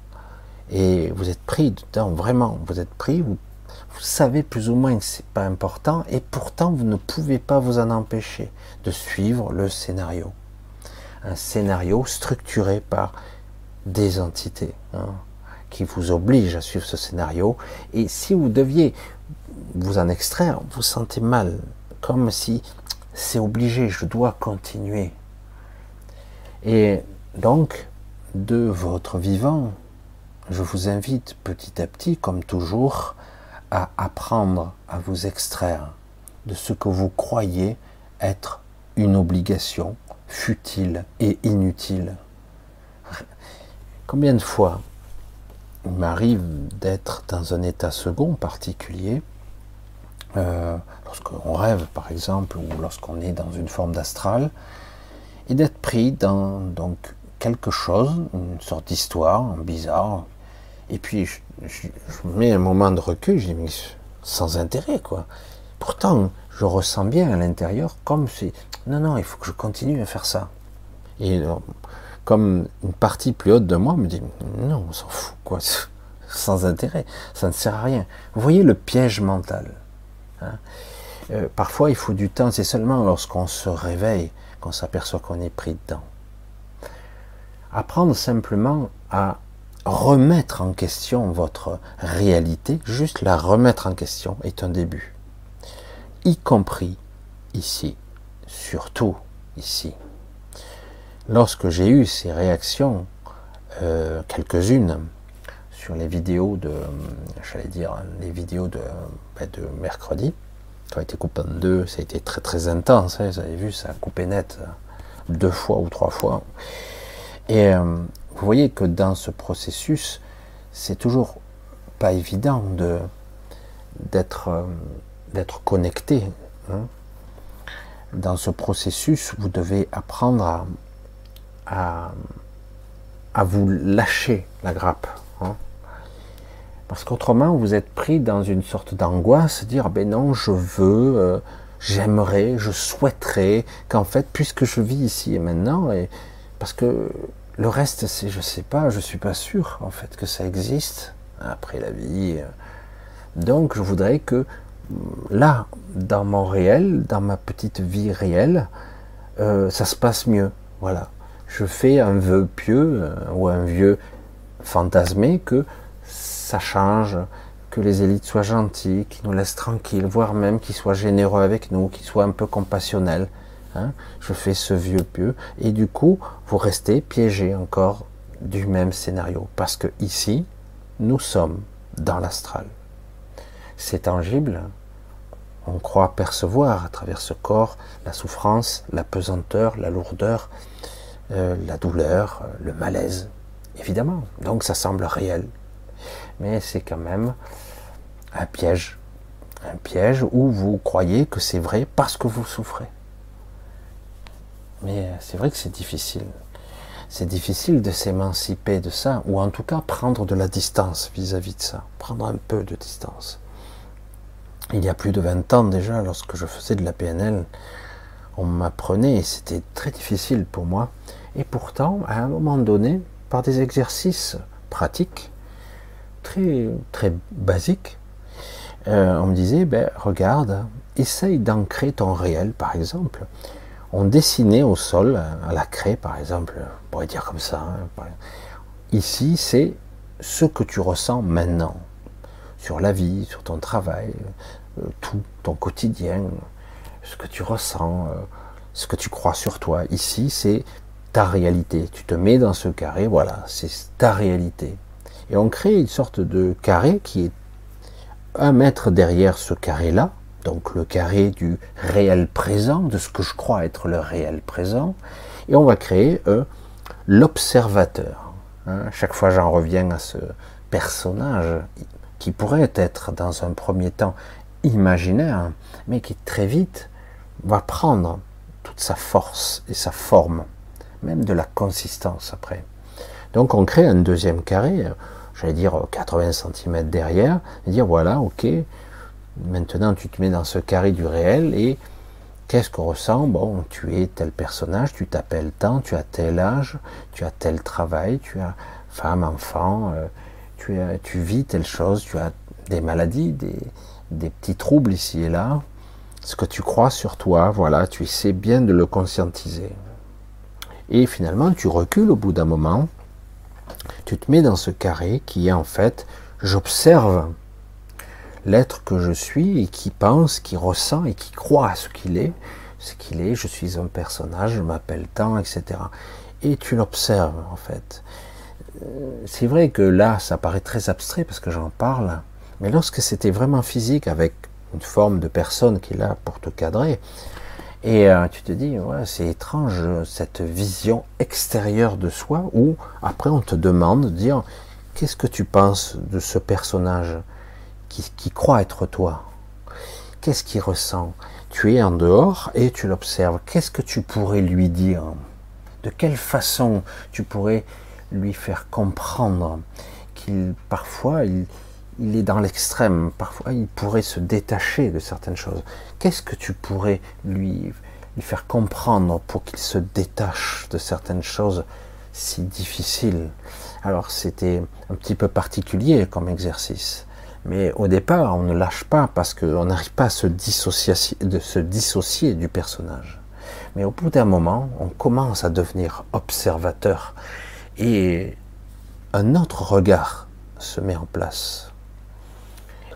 Et vous êtes pris dedans, vraiment, vous êtes pris, vous, vous savez plus ou moins que c'est pas important et pourtant vous ne pouvez pas vous en empêcher de suivre le scénario. Un scénario structuré par des entités. Hein qui vous oblige à suivre ce scénario. Et si vous deviez vous en extraire, vous sentez mal, comme si c'est obligé, je dois continuer. Et donc, de votre vivant, je vous invite petit à petit, comme toujours, à apprendre à vous extraire de ce que vous croyez être une obligation futile et inutile. Combien de fois il m'arrive d'être dans un état second particulier, euh, lorsqu'on rêve par exemple, ou lorsqu'on est dans une forme d'astral, et d'être pris dans donc, quelque chose, une sorte d'histoire bizarre, et puis je, mets un moment de recul, je dis mais sans intérêt quoi. Pourtant, je ressens bien à l'intérieur comme si non non, il faut que je continue à faire ça. Et euh, comme une partie plus haute de moi me dit non, on s'en fout quoi, sans intérêt, ça ne sert à rien. Vous voyez le piège mental. Hein. Euh, parfois, il faut du temps. C'est seulement lorsqu'on se réveille qu'on s'aperçoit qu'on est pris dedans. Apprendre simplement à remettre en question votre réalité, juste la remettre en question, est un début. Y compris ici, surtout ici lorsque j'ai eu ces réactions, euh, quelques-unes, sur les vidéos de, j'allais dire, les vidéos de, ben, de mercredi, qui ont été coupées en deux, ça a été très très intense, hein, vous avez vu, ça a coupé net deux fois ou trois fois. Euh, vous voyez que dans ce processus, c'est toujours pas évident de d'être d'être connecté. Hein. Dans ce processus, vous devez apprendre à, à, vous lâcher la grappe. Hein. Parce qu'autrement, vous êtes pris dans une sorte d'angoisse, dire ben non, je veux, euh, j'aimerais, je souhaiterais qu'en fait, puisque je vis ici et maintenant, et parce que le reste, c'est je sais pas, je suis pas sûr en fait que ça existe après la vie. Donc, je voudrais que là, dans mon réel, dans ma petite vie réelle, euh, ça se passe mieux. Voilà je fais un vœu pieux euh, ou un vieux fantasmé que ça change, que les élites soient gentilles, qu'ils nous laissent tranquilles, voire même qu'ils soient généreux avec nous, qu'ils soient un peu compassionnels. Hein. je fais ce vieux pieux et du coup vous restez piégé encore du même scénario parce que ici nous sommes dans l'astral. C'est tangible, on croit percevoir à travers ce corps la souffrance, la pesanteur, la lourdeur, euh, la douleur, le malaise, évidemment. Donc ça semble réel. Mais c'est quand même un piège. Un piège où vous croyez que c'est vrai parce que vous souffrez. Mais euh, c'est vrai que c'est difficile. C'est difficile de s'émanciper de ça, ou en tout cas prendre de la distance vis-à-vis -vis de ça, prendre un peu de distance. Il y a plus de 20 ans déjà, lorsque je faisais de la PNL, on m'apprenait, et c'était très difficile pour moi, et pourtant, à un moment donné, par des exercices pratiques, très, très basiques, euh, on me disait, ben, regarde, essaye d'ancrer ton réel, par exemple. On dessinait au sol, à la craie, par exemple, on pourrait dire comme ça. Hein, Ici, c'est ce que tu ressens maintenant, sur la vie, sur ton travail, euh, tout, ton quotidien, ce que tu ressens, euh, ce que tu crois sur toi. Ici, c'est ta réalité. Tu te mets dans ce carré, voilà, c'est ta réalité. Et on crée une sorte de carré qui est un mètre derrière ce carré-là, donc le carré du réel présent, de ce que je crois être le réel présent, et on va créer euh, l'observateur. Hein. chaque fois j'en reviens à ce personnage qui pourrait être dans un premier temps imaginaire, mais qui très vite va prendre toute sa force et sa forme, même de la consistance après. Donc on crée un deuxième carré, j'allais dire 80 cm derrière, et dire voilà, ok, maintenant tu te mets dans ce carré du réel et qu'est-ce qu'on ressent? Bon, tu es tel personnage, tu t'appelles tant, tu as tel âge, tu as tel travail, tu as femme, enfant, euh, tu, as, tu vis telle chose, tu as des maladies, des, des petits troubles ici et là, ce que tu crois sur toi, voilà, tu essaies bien de le conscientiser. Et finalement, tu recules au bout d'un moment, tu te mets dans ce carré qui est en fait, j'observe l'être que je suis et qui pense, qui ressent et qui croit à ce qu'il est, ce qu'il est, je suis un personnage, je m'appelle tant, etc. Et tu l'observes en fait. Euh, c'est vrai que là, ça paraît très abstrait parce que j'en parle, mais lorsque c'était vraiment physique avec une forme de personne qui est là pour te cadrer, et euh, tu te dis, ouais, c'est étrange cette vision extérieure de soi où après on te demande de dire, qu'est-ce que tu penses de ce personnage? Qui, croit être toi Qu'est-ce qu'il ressent? Tu es en dehors et tu l'observes. Qu'est-ce que tu pourrais lui dire? De quelle façon tu pourrais lui faire comprendre qu'il parfois il, il est dans l'extrême? Parfois, il pourrait se détacher de certaines choses. Qu'est-ce que tu pourrais lui, lui faire comprendre pour qu'il se détache de certaines choses si difficiles? Alors, c'était un petit peu particulier comme exercice. Mais au départ, on ne lâche pas parce qu'on n'arrive pas à se dissocier, du personnage. Mais au bout d'un moment, on commence à devenir observateur et un autre regard se met en place.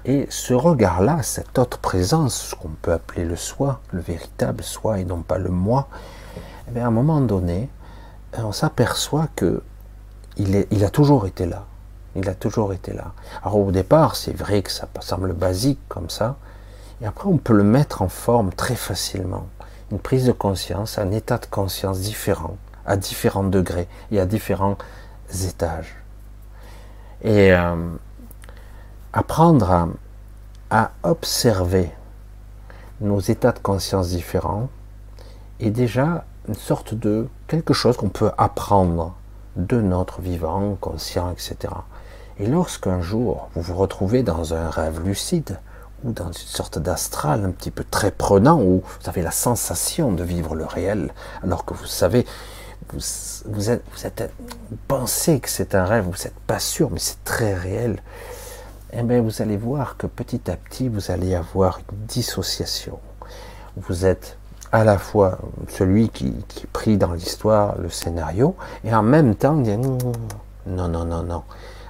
Et ce regard-là, cette autre présence, ce qu'on peut appeler le soi, le véritable soi et non pas le moi, eh à un moment donné, on s'aperçoit que il, est, il a toujours été là. Il a toujours été là. Alors au départ, c'est vrai que ça semble basique comme ça, et après on peut le mettre en forme très facilement. Une prise de conscience, un état de conscience différent, à différents degrés et à différents étages. Et euh, apprendre à, observer nos états de conscience différents est déjà une sorte de quelque chose qu'on peut apprendre de notre vivant, conscient, etc. Et lorsqu'un jour vous vous retrouvez dans un rêve lucide ou dans une sorte d'astral un petit peu très prenant où vous avez la sensation de vivre le réel alors que vous savez vous, vous êtes, pensez que c'est un rêve, vous n'êtes pas sûr, mais c'est très réel eh bien, vous allez voir que petit à petit, vous allez avoir une dissociation. Vous êtes à la fois celui qui, qui prie dans l'histoire le scénario, et en même temps, non, non, non, non.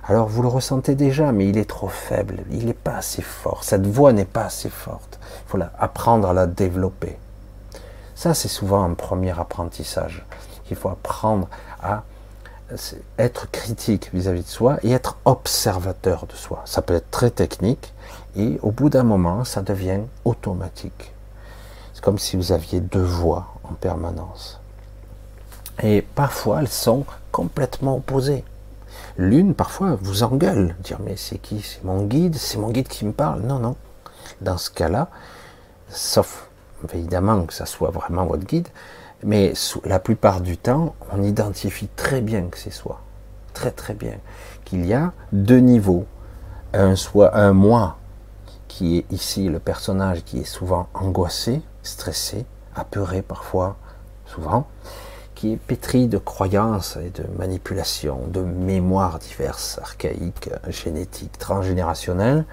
Alors vous le ressentez déjà, mais il est trop faible, il n'est pas assez fort, cette voix n'est pas assez forte. Il faut apprendre à la développer. Ça, c'est souvent un premier apprentissage. Il faut apprendre à être critique vis-à-vis de soi et être observateur de soi. Ça peut être très technique et au bout d'un moment, ça devient automatique. C'est comme si vous aviez deux voix en permanence. Et parfois, elles sont complètement opposées. L'une, parfois, vous engueule, dire mais c'est qui? C'est mon guide? C'est mon guide qui me parle Non, non. Dans ce cas-là, sauf évidemment que ça soit vraiment votre guide, mais la plupart du temps, on identifie très bien que c'est soi. Très très bien. Qu'il y a deux niveaux. Un, soi, un moi qui est ici le personnage qui est souvent angoissé, stressé, apeuré parfois, souvent, qui est pétri de croyances et de manipulations, de mémoires diverses, archaïques, génétiques, transgénérationnelles.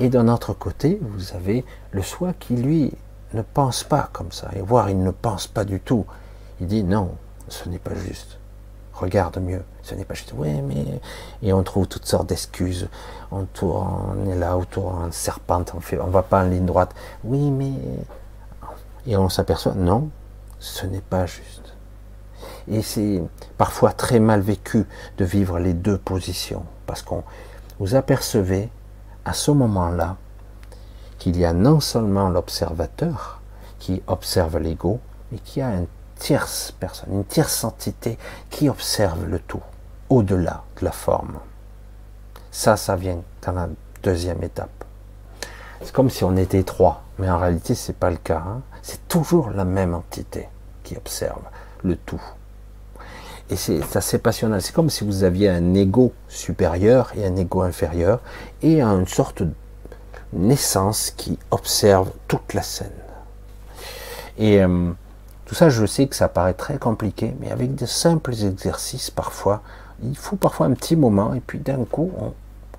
Et d'un autre côté, vous avez le soi qui, lui, ne pense pas comme ça, et voire il ne pense pas du tout. Il dit non, ce n'est pas juste. Regarde mieux, ce n'est pas juste. Oui, mais et on trouve toutes sortes d'excuses. On, on est là autour en serpente, on fait, on va pas en ligne droite. Oui, mais et on s'aperçoit non, ce n'est pas juste. Et c'est parfois très mal vécu de vivre les deux positions, parce qu'on vous apercevez à ce moment-là qu'il y a non seulement l'observateur qui observe l'ego, mais qu'il y a une tierce personne, une tierce entité qui observe le tout, au-delà de la forme. Ça, ça vient dans la deuxième étape. C'est comme si on était trois, mais en réalité, c'est pas le cas. Hein. C'est toujours la même entité qui observe le tout. Et c'est assez passionnant. C'est comme si vous aviez un ego supérieur et un ego inférieur, et une sorte de naissance qui observe toute la scène. Et euh, tout ça, je sais que ça paraît très compliqué, mais avec de simples exercices, parfois, il faut parfois un petit moment, et puis d'un coup, on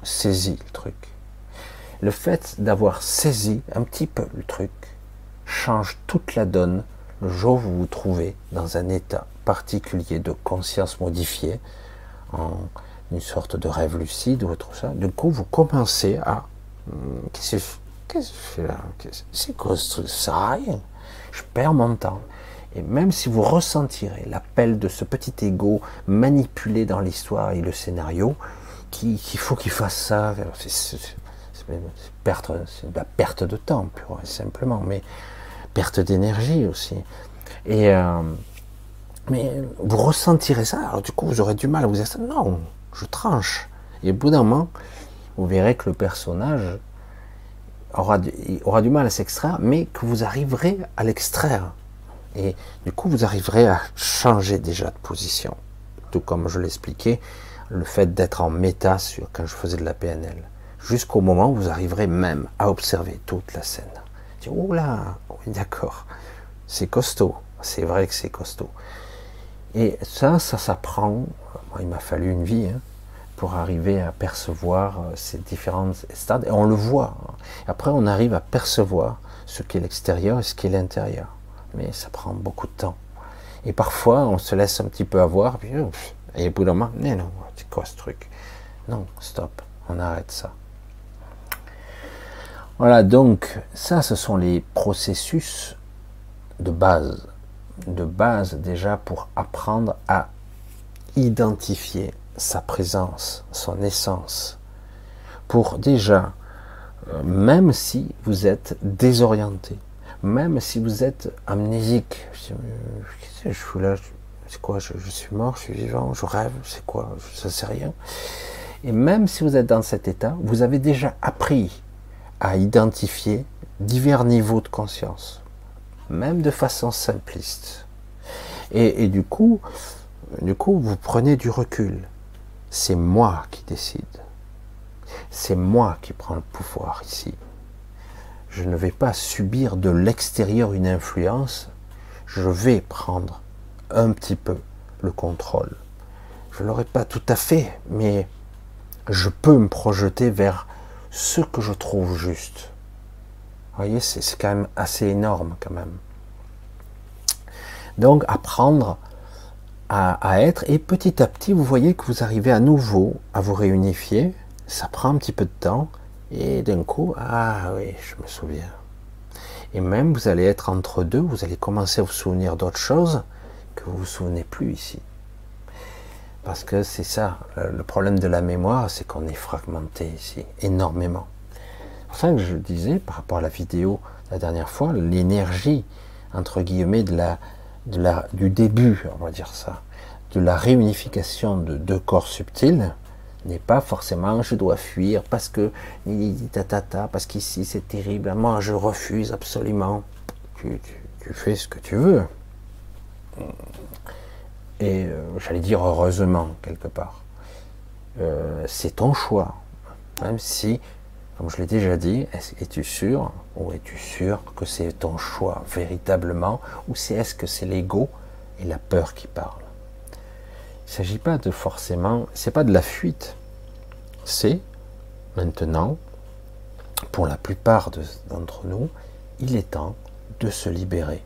saisit le truc. Le fait d'avoir saisi un petit peu le truc change toute la donne le jour où vous vous trouvez dans un état particulier de conscience modifiée, en une sorte de rêve lucide ou tout ça. Du coup, vous commencez à hmm, qu'est-ce que je fais là? C'est quoi ce truc? Ça rien. Je perds mon temps. Et même si vous ressentirez l'appel de ce petit ego manipulé dans l'histoire et le scénario, qu'il faut qu'il fasse ça, c'est de la perte de temps, pure et simplement, mais perte d'énergie aussi. Et euh, mais vous ressentirez ça, alors du coup vous aurez du mal à vous dire non, je tranche. Et au bout d'un moment, vous verrez que le personnage aura aura du mal à s'extraire, mais que vous arriverez à l'extraire. Et du coup, vous arriverez à changer déjà de position. Tout comme je l'expliquais, le fait d'être en méta sur quand je faisais de la PNL. Jusqu'au moment où vous arriverez même à observer toute la scène. oh là, oui d'accord, c'est costaud. C'est vrai que c'est costaud. Et ça, ça s'apprend. il m'a fallu une vie hein, pour arriver à percevoir euh, ces différents stades. Et on le voit. Hein. Après, on arrive à percevoir ce qu'est l'extérieur et ce qu'est l'intérieur mais ça prend beaucoup de temps. Et parfois, on se laisse un petit peu avoir, puis, et au bout d'un moment, mais non, c'est quoi ce truc? Non, stop, on arrête ça. Voilà, donc ça, ce sont les processus de base. De base déjà pour apprendre à identifier sa présence, son essence. Pour déjà, euh, même si vous êtes désorienté, même si vous êtes amnésique, je, je suis là, c'est quoi, je, suis mort, je suis vivant, je rêve, c'est quoi, ça sais rien. Et même si vous êtes dans cet état, vous avez déjà appris à identifier divers niveaux de conscience, même de façon simpliste. Et, du coup, du coup, vous prenez du recul. C'est moi qui décide. C'est moi qui prends le pouvoir ici je ne vais pas subir de l'extérieur une influence, je vais prendre un petit peu le contrôle. Je ne l'aurai pas tout à fait, mais je peux me projeter vers ce que je trouve juste. Vous voyez, c'est quand même assez énorme quand même. Donc apprendre à, être, et petit à petit, vous voyez que vous arrivez à nouveau à vous réunifier. Ça prend un petit peu de temps, et d'un coup, ah oui, je me souviens. Et même vous allez être entre deux, vous allez commencer à vous souvenir d'autres choses que vous vous souvenez plus ici. Parce que c'est ça, le problème de la mémoire, c'est qu'on est fragmenté ici, énormément. Pour ça que je disais, par rapport à la vidéo la dernière fois, l'énergie, entre guillemets, de la, du début, on va dire ça, de la réunification de deux corps subtils, n'est pas forcément je dois fuir parce que ta parce qu'ici c'est terrible, moi je refuse absolument. Tu, fais ce que tu veux. Et euh, j'allais dire heureusement quelque part. Euh, c'est ton choix. Même si, comme je l'ai déjà dit, es-tu sûr ou es-tu sûr que c'est ton choix véritablement ou c'est est-ce que c'est l'ego et la peur qui parlent? Il ne s'agit pas de forcément, c'est pas de la fuite. C'est maintenant, pour la plupart d'entre nous, il est temps de se libérer.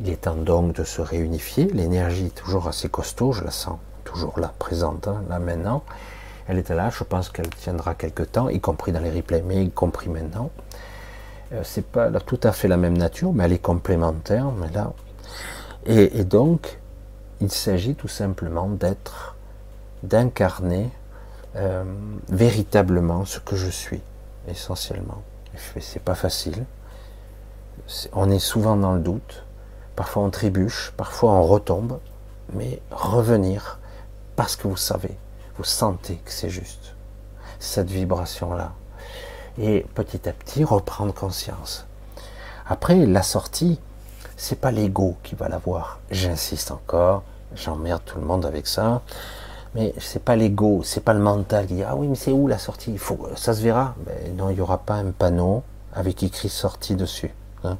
Il est temps donc de se réunifier. L'énergie est toujours assez costaud, je la sens toujours là, présente, hein, là maintenant. Elle était là, je pense qu'elle tiendra quelque temps, y compris dans les replays, mais y compris maintenant. Euh, c'est pas tout à fait la même nature, mais elle est complémentaire. Mais là, et, donc, il s'agit tout simplement d'être, d'incarner euh, véritablement ce que je suis, essentiellement. C'est pas facile. on est souvent dans le doute. Parfois on trébuche, parfois on retombe, mais revenir parce que vous savez, vous sentez que c'est juste. Cette vibration-là. Et petit à petit, reprendre conscience. Après, la sortie, c'est pas l'ego qui va l'avoir. J'insiste encore, j'emmerde tout le monde avec ça. Mais c'est pas l'ego, c'est pas le mental qui dit ah oui mais c'est où la sortie? Il faut, ça se verra. Ben non, il n'y aura pas un panneau avec écrit sortie dessus. Hein.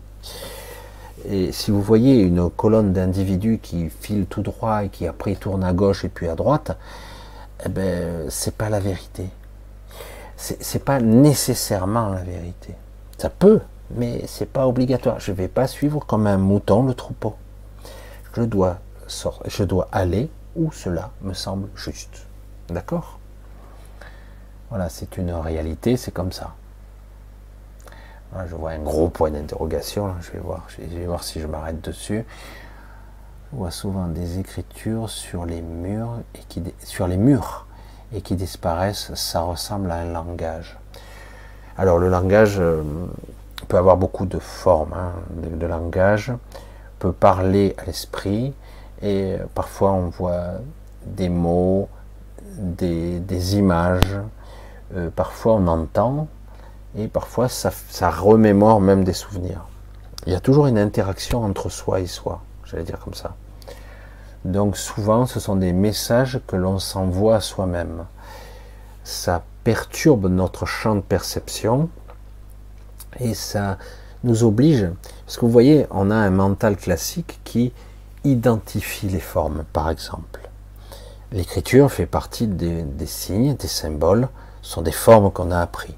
Et si vous voyez une colonne d'individus qui file tout droit et qui après tourne à gauche et puis à droite, eh ben c'est pas la vérité. C'est pas nécessairement la vérité. Ça peut, mais c'est pas obligatoire. Je vais pas suivre comme un mouton le troupeau. Je dois je dois aller où cela me semble juste. D'accord? Voilà, c'est une réalité, c'est comme ça. je vois un gros point d'interrogation, je vais voir, je vais voir si je m'arrête dessus. Je vois souvent des écritures sur les murs et qui sur les murs et qui disparaissent, ça ressemble à un langage. Alors le langage euh, peut avoir beaucoup de formes hein, de, langage, peut parler à l'esprit, et parfois on voit des mots, des, images, euh, parfois on entend, et parfois ça, remémore même des souvenirs. Il y a toujours une interaction entre soi et soi, j'allais dire comme ça. Donc souvent ce sont des messages que l'on s'envoie à soi-même. Ça perturbe notre champ de perception et ça nous oblige, parce que vous voyez, on a un mental classique qui identifie les formes, par exemple. L'écriture fait partie des, signes, des symboles, sont des formes qu'on a appris.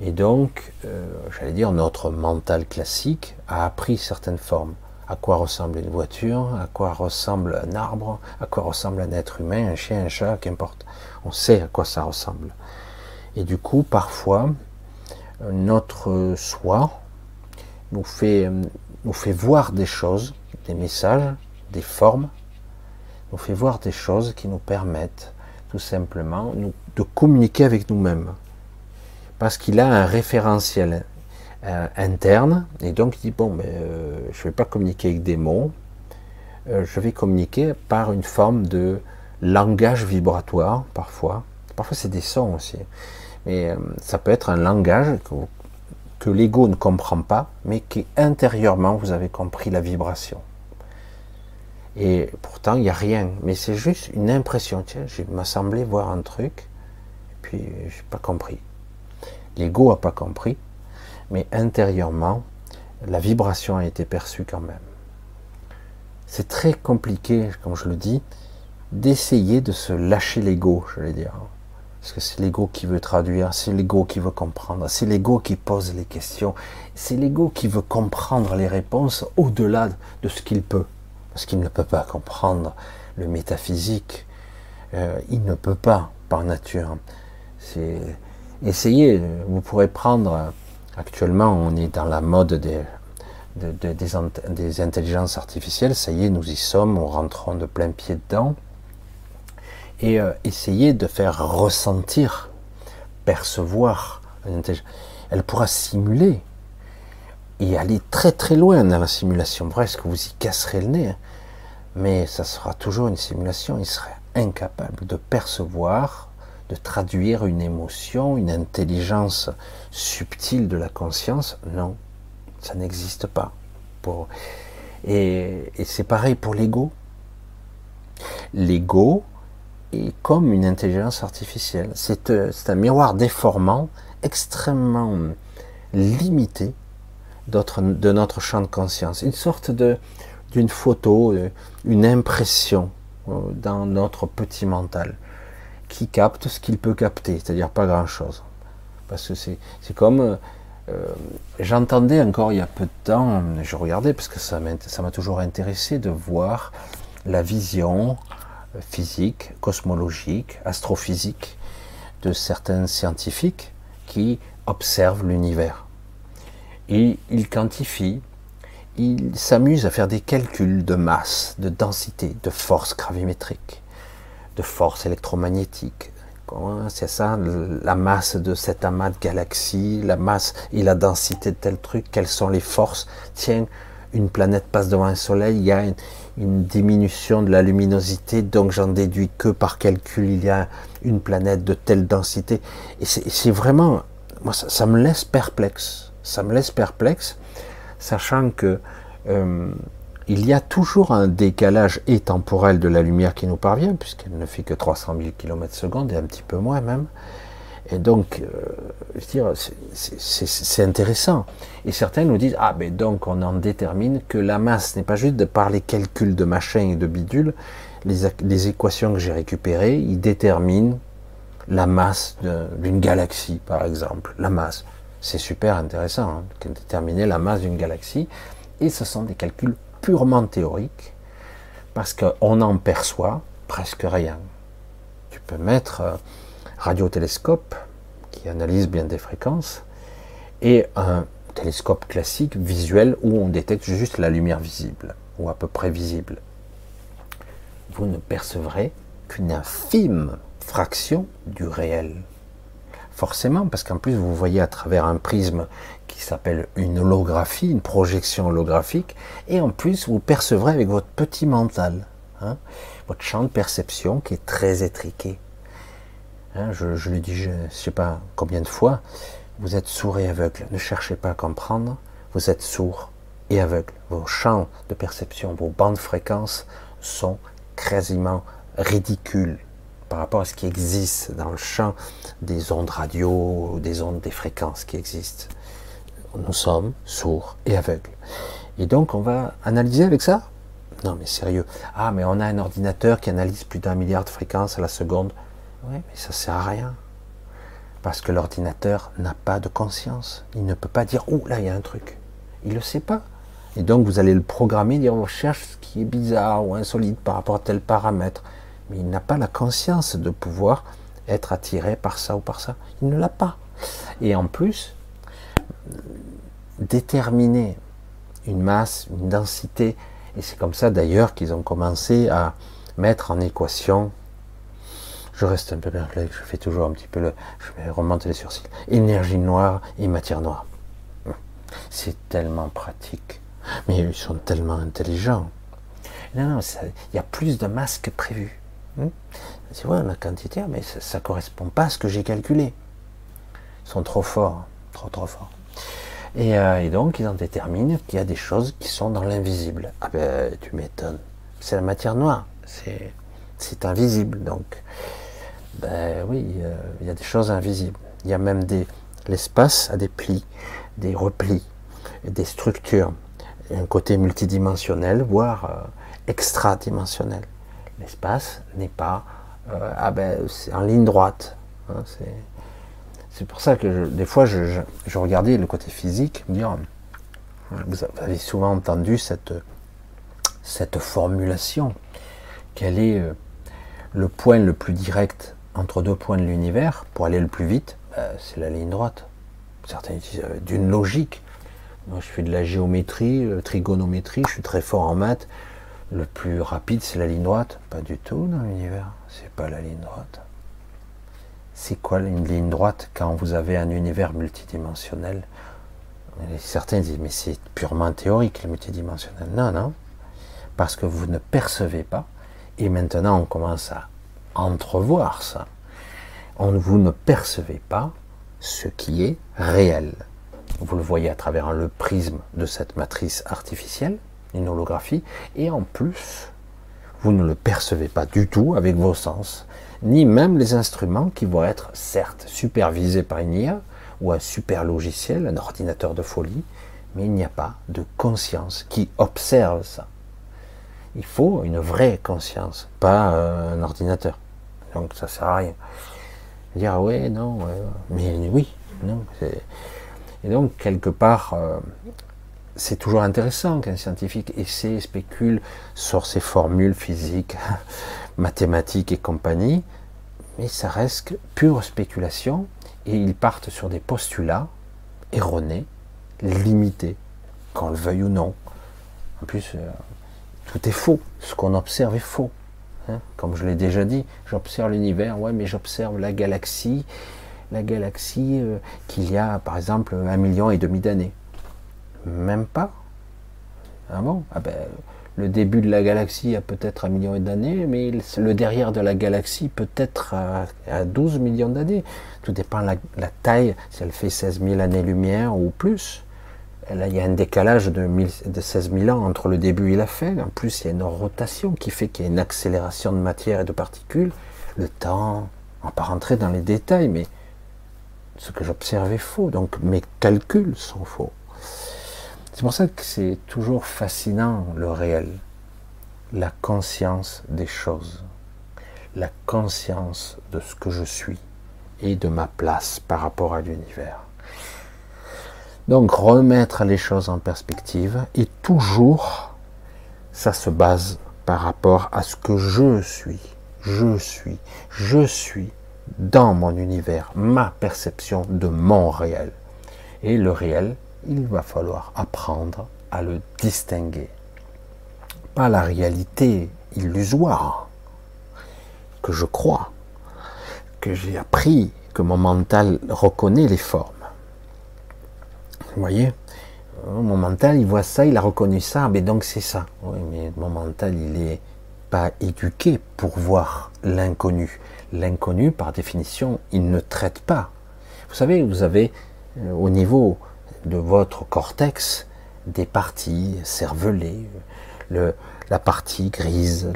Et donc, euh, j'allais dire, notre mental classique a appris certaines formes. À quoi ressemble une voiture, à quoi ressemble un arbre, à quoi ressemble un être humain, un chien, un chat, qu'importe. On sait à quoi ça ressemble. Et du coup, parfois, notre soi nous fait, fait voir des choses des messages, des formes, nous fait voir des choses qui nous permettent tout simplement de communiquer avec nous-mêmes. Parce qu'il a un référentiel euh, interne, et donc il dit, bon, mais, euh, je ne vais pas communiquer avec des mots, euh, je vais communiquer par une forme de langage vibratoire, parfois. Parfois c'est des sons aussi. Mais ça peut être un langage que, l'ego ne comprend pas, mais qui intérieurement vous avez compris la vibration. Et pourtant, il n'y a rien. Mais c'est juste une impression. Tiens, il m'a semblé voir un truc, puis je n'ai pas compris. L'ego n'a pas compris, mais intérieurement, la vibration a été perçue quand même. C'est très compliqué, comme je le dis, d'essayer de se lâcher l'ego, je vais dire. Parce que c'est l'ego qui veut traduire, c'est l'ego qui veut comprendre, c'est l'ego qui pose les questions, c'est l'ego qui veut comprendre les réponses au-delà de ce qu'il peut parce qu'il ne peut pas comprendre le métaphysique. Euh, il ne peut pas, par nature. C'est essayez. Vous pourrez prendre. Actuellement, on est dans la mode des, intelligences artificielles. Ça y est, nous y sommes. On rentrons de plein pied dedans. Et euh, essayez de faire ressentir, percevoir Elle pourra simuler et aller très très loin dans la simulation. Presque vous y casserez le nez mais ça sera toujours une simulation. Il serait incapable de percevoir, de traduire une émotion, une intelligence subtile de la conscience. Non, ça n'existe pas. Et, c'est pareil pour l'ego. L'ego est comme une intelligence artificielle. C'est euh, un miroir déformant extrêmement limité de notre champ de conscience. Une sorte d'une photo, euh, une impression euh, dans notre petit mental qui capte ce qu'il peut capter, c'est-à-dire pas grand-chose. Parce que c'est comme... Euh, j'entendais encore il y a peu de temps, je regardais parce que ça m'a toujours intéressé de voir la vision physique, cosmologique, astrophysique de certains scientifiques qui observent l'univers. Et il quantifie, il s'amuse à faire des calculs de masse, de densité, de force gravimétrique, de force électromagnétique. C'est ça, la masse de cet amas de galaxies, la masse et la densité de tel truc, quelles sont les forces? Tiens, une planète passe devant un soleil, il y a une, diminution de la luminosité, donc j'en déduis que par calcul, il y a une planète de telle densité. Et c'est vraiment, moi, ça, me laisse perplexe. Ça me laisse perplexe, sachant que euh, il y a toujours un décalage et temporel de la lumière qui nous parvient, puisqu'elle ne fait que 300 000 km secondes et un petit peu moins même. Et donc, euh, c'est intéressant. Et certains nous disent, ah ben donc on en détermine que la masse n'est pas juste de par les calculs de machin et de bidule, les, équations que j'ai récupérées, ils déterminent la masse d'une galaxie, par exemple. La masse. C'est super intéressant, hein, déterminer la masse d'une galaxie. Et ce sont des calculs purement théoriques, parce qu'on en perçoit presque rien. Tu peux mettre euh, radiotélescope qui analyse bien des fréquences et un télescope classique visuel où on détecte juste la lumière visible ou à peu près visible. Vous ne percevrez qu'une infime fraction du réel. Forcément, parce qu'en plus vous voyez à travers un prisme qui s'appelle une holographie, une projection holographique, et en plus vous percevrez avec votre petit mental, hein, votre champ de perception qui est très étriqué. Hein, je, je, dis, je ne sais pas combien de fois, vous êtes sourd et aveugle. Ne cherchez pas à comprendre, vous êtes sourd et aveugle. Vos champs de perception, vos bandes de fréquences sont quasiment ridicules par rapport à ce qui existe dans le champ des ondes radio, des ondes des fréquences qui existent. Nous sommes sourds et aveugles. Et donc on va analyser avec ça? Non mais sérieux. Ah mais on a un ordinateur qui analyse plus d'un milliard de fréquences à la seconde. Oui, mais ça sert à rien. Parce que l'ordinateur n'a pas de conscience. Il ne peut pas dire, oh là, il y a un truc. Il ne le sait pas. Et donc, vous allez le programmer, dire, on cherche ce qui est bizarre ou insolite par rapport à tel paramètre. Mais il n'a pas la conscience de pouvoir être attiré par ça ou par ça. Il ne l'a pas. Et en plus, déterminer une masse, une densité, et c'est comme ça d'ailleurs qu'ils ont commencé à mettre en équation je reste un peu perplexe, je fais toujours un petit peu le. Je vais remonter les sourcils. Énergie noire et matière noire. C'est tellement pratique. Mais ils sont tellement intelligents. Non, non, il y a plus de masse que prévu. C'est vrai, quantité, mais ça ne correspond pas à ce que j'ai calculé. Ils sont trop forts, trop trop forts. Et, euh, et donc, ils en déterminent qu'il y a des choses qui sont dans l'invisible. Ah ben, tu m'étonnes. C'est la matière noire. C'est invisible, donc. Ben oui, il y a des choses invisibles. Il y a même des l'espace a des plis, des replis, des structures, un côté multidimensionnel, voire euh, extra-dimensionnel. L'espace n'est pas euh, ah ben, en ligne droite. Hein, c'est pour ça que des fois je, regardais le côté physique, me dire, vous avez souvent entendu cette, formulation, quel est euh, le point le plus direct entre deux points de l'univers, pour aller le plus vite, bah, c'est la ligne droite. Certains disent euh, d'une logique. Moi, je fais de la géométrie, euh, trigonométrie, je suis très fort en maths. Le plus rapide, c'est la ligne droite. Pas du tout dans l'univers. C'est pas la ligne droite. C'est quoi une ligne droite quand vous avez un univers multidimensionnel? Certains disent, mais c'est purement théorique, le multidimensionnel. Non, non. Parce que vous ne percevez pas. Et maintenant, on commence à entrevoir ça. On, vous ne percevez pas ce qui est réel. Vous le voyez à travers le prisme de cette matrice artificielle, une holographie, et en plus, vous ne le percevez pas du tout avec vos sens, ni même les instruments qui vont être certes supervisés par une IA ou un super logiciel, un ordinateur de folie, mais il n'y a pas de conscience qui observe ça. Il faut une vraie conscience, pas un ordinateur donc ça sert à rien. Dire ah ouais, non, mais oui, non. Et donc quelque part, euh, c'est toujours intéressant qu'un scientifique essaie, spécule sur ses formules physiques, mathématiques et compagnie, mais ça reste pure spéculation et ils partent sur des postulats erronés limité, qu'on le veuille ou non. En plus, euh, tout est faux. Ce qu'on observe est faux. Hein. Comme je l'ai déjà dit, j'observe l'univers, ouais, mais j'observe la galaxie, la galaxie euh, qu'il y a, par exemple, un million et demi d'années. Même pas. Ah bon? Ah ben, Le début de la galaxie a peut-être un million d'années, mais le derrière de la galaxie peut-être à, 12 millions d'années. Tout dépend de la, taille, si elle fait 16 000 années-lumière ou plus. Il y a un décalage de, de 16 000 ans entre le début et la fin. En plus, il y a une rotation qui fait qu'il y a une accélération de matière et de particules. Le temps, on va pas rentrer dans les détails, mais ce que j'observe est faux. Donc mes calculs sont faux. C'est pour ça que c'est toujours fascinant le réel, la conscience des choses, la conscience de ce que je suis et de ma place par rapport à l'univers. Donc remettre les choses en perspective et toujours ça se base par rapport à ce que je suis. Je suis, je suis dans mon univers, ma perception de mon réel. Et le réel, il va falloir apprendre à le distinguer. Pas la réalité illusoire que je crois, que j'ai appris, que mon mental reconnaît les formes. Vous voyez Mon mental, il voit ça, il a reconnu ça, mais donc c'est ça. Oui, mais mon mental, il n'est pas éduqué pour voir l'inconnu. L'inconnu, par définition, il ne traite pas. Vous savez, vous avez euh, au niveau de votre cortex des parties cervelées, le, la partie grise,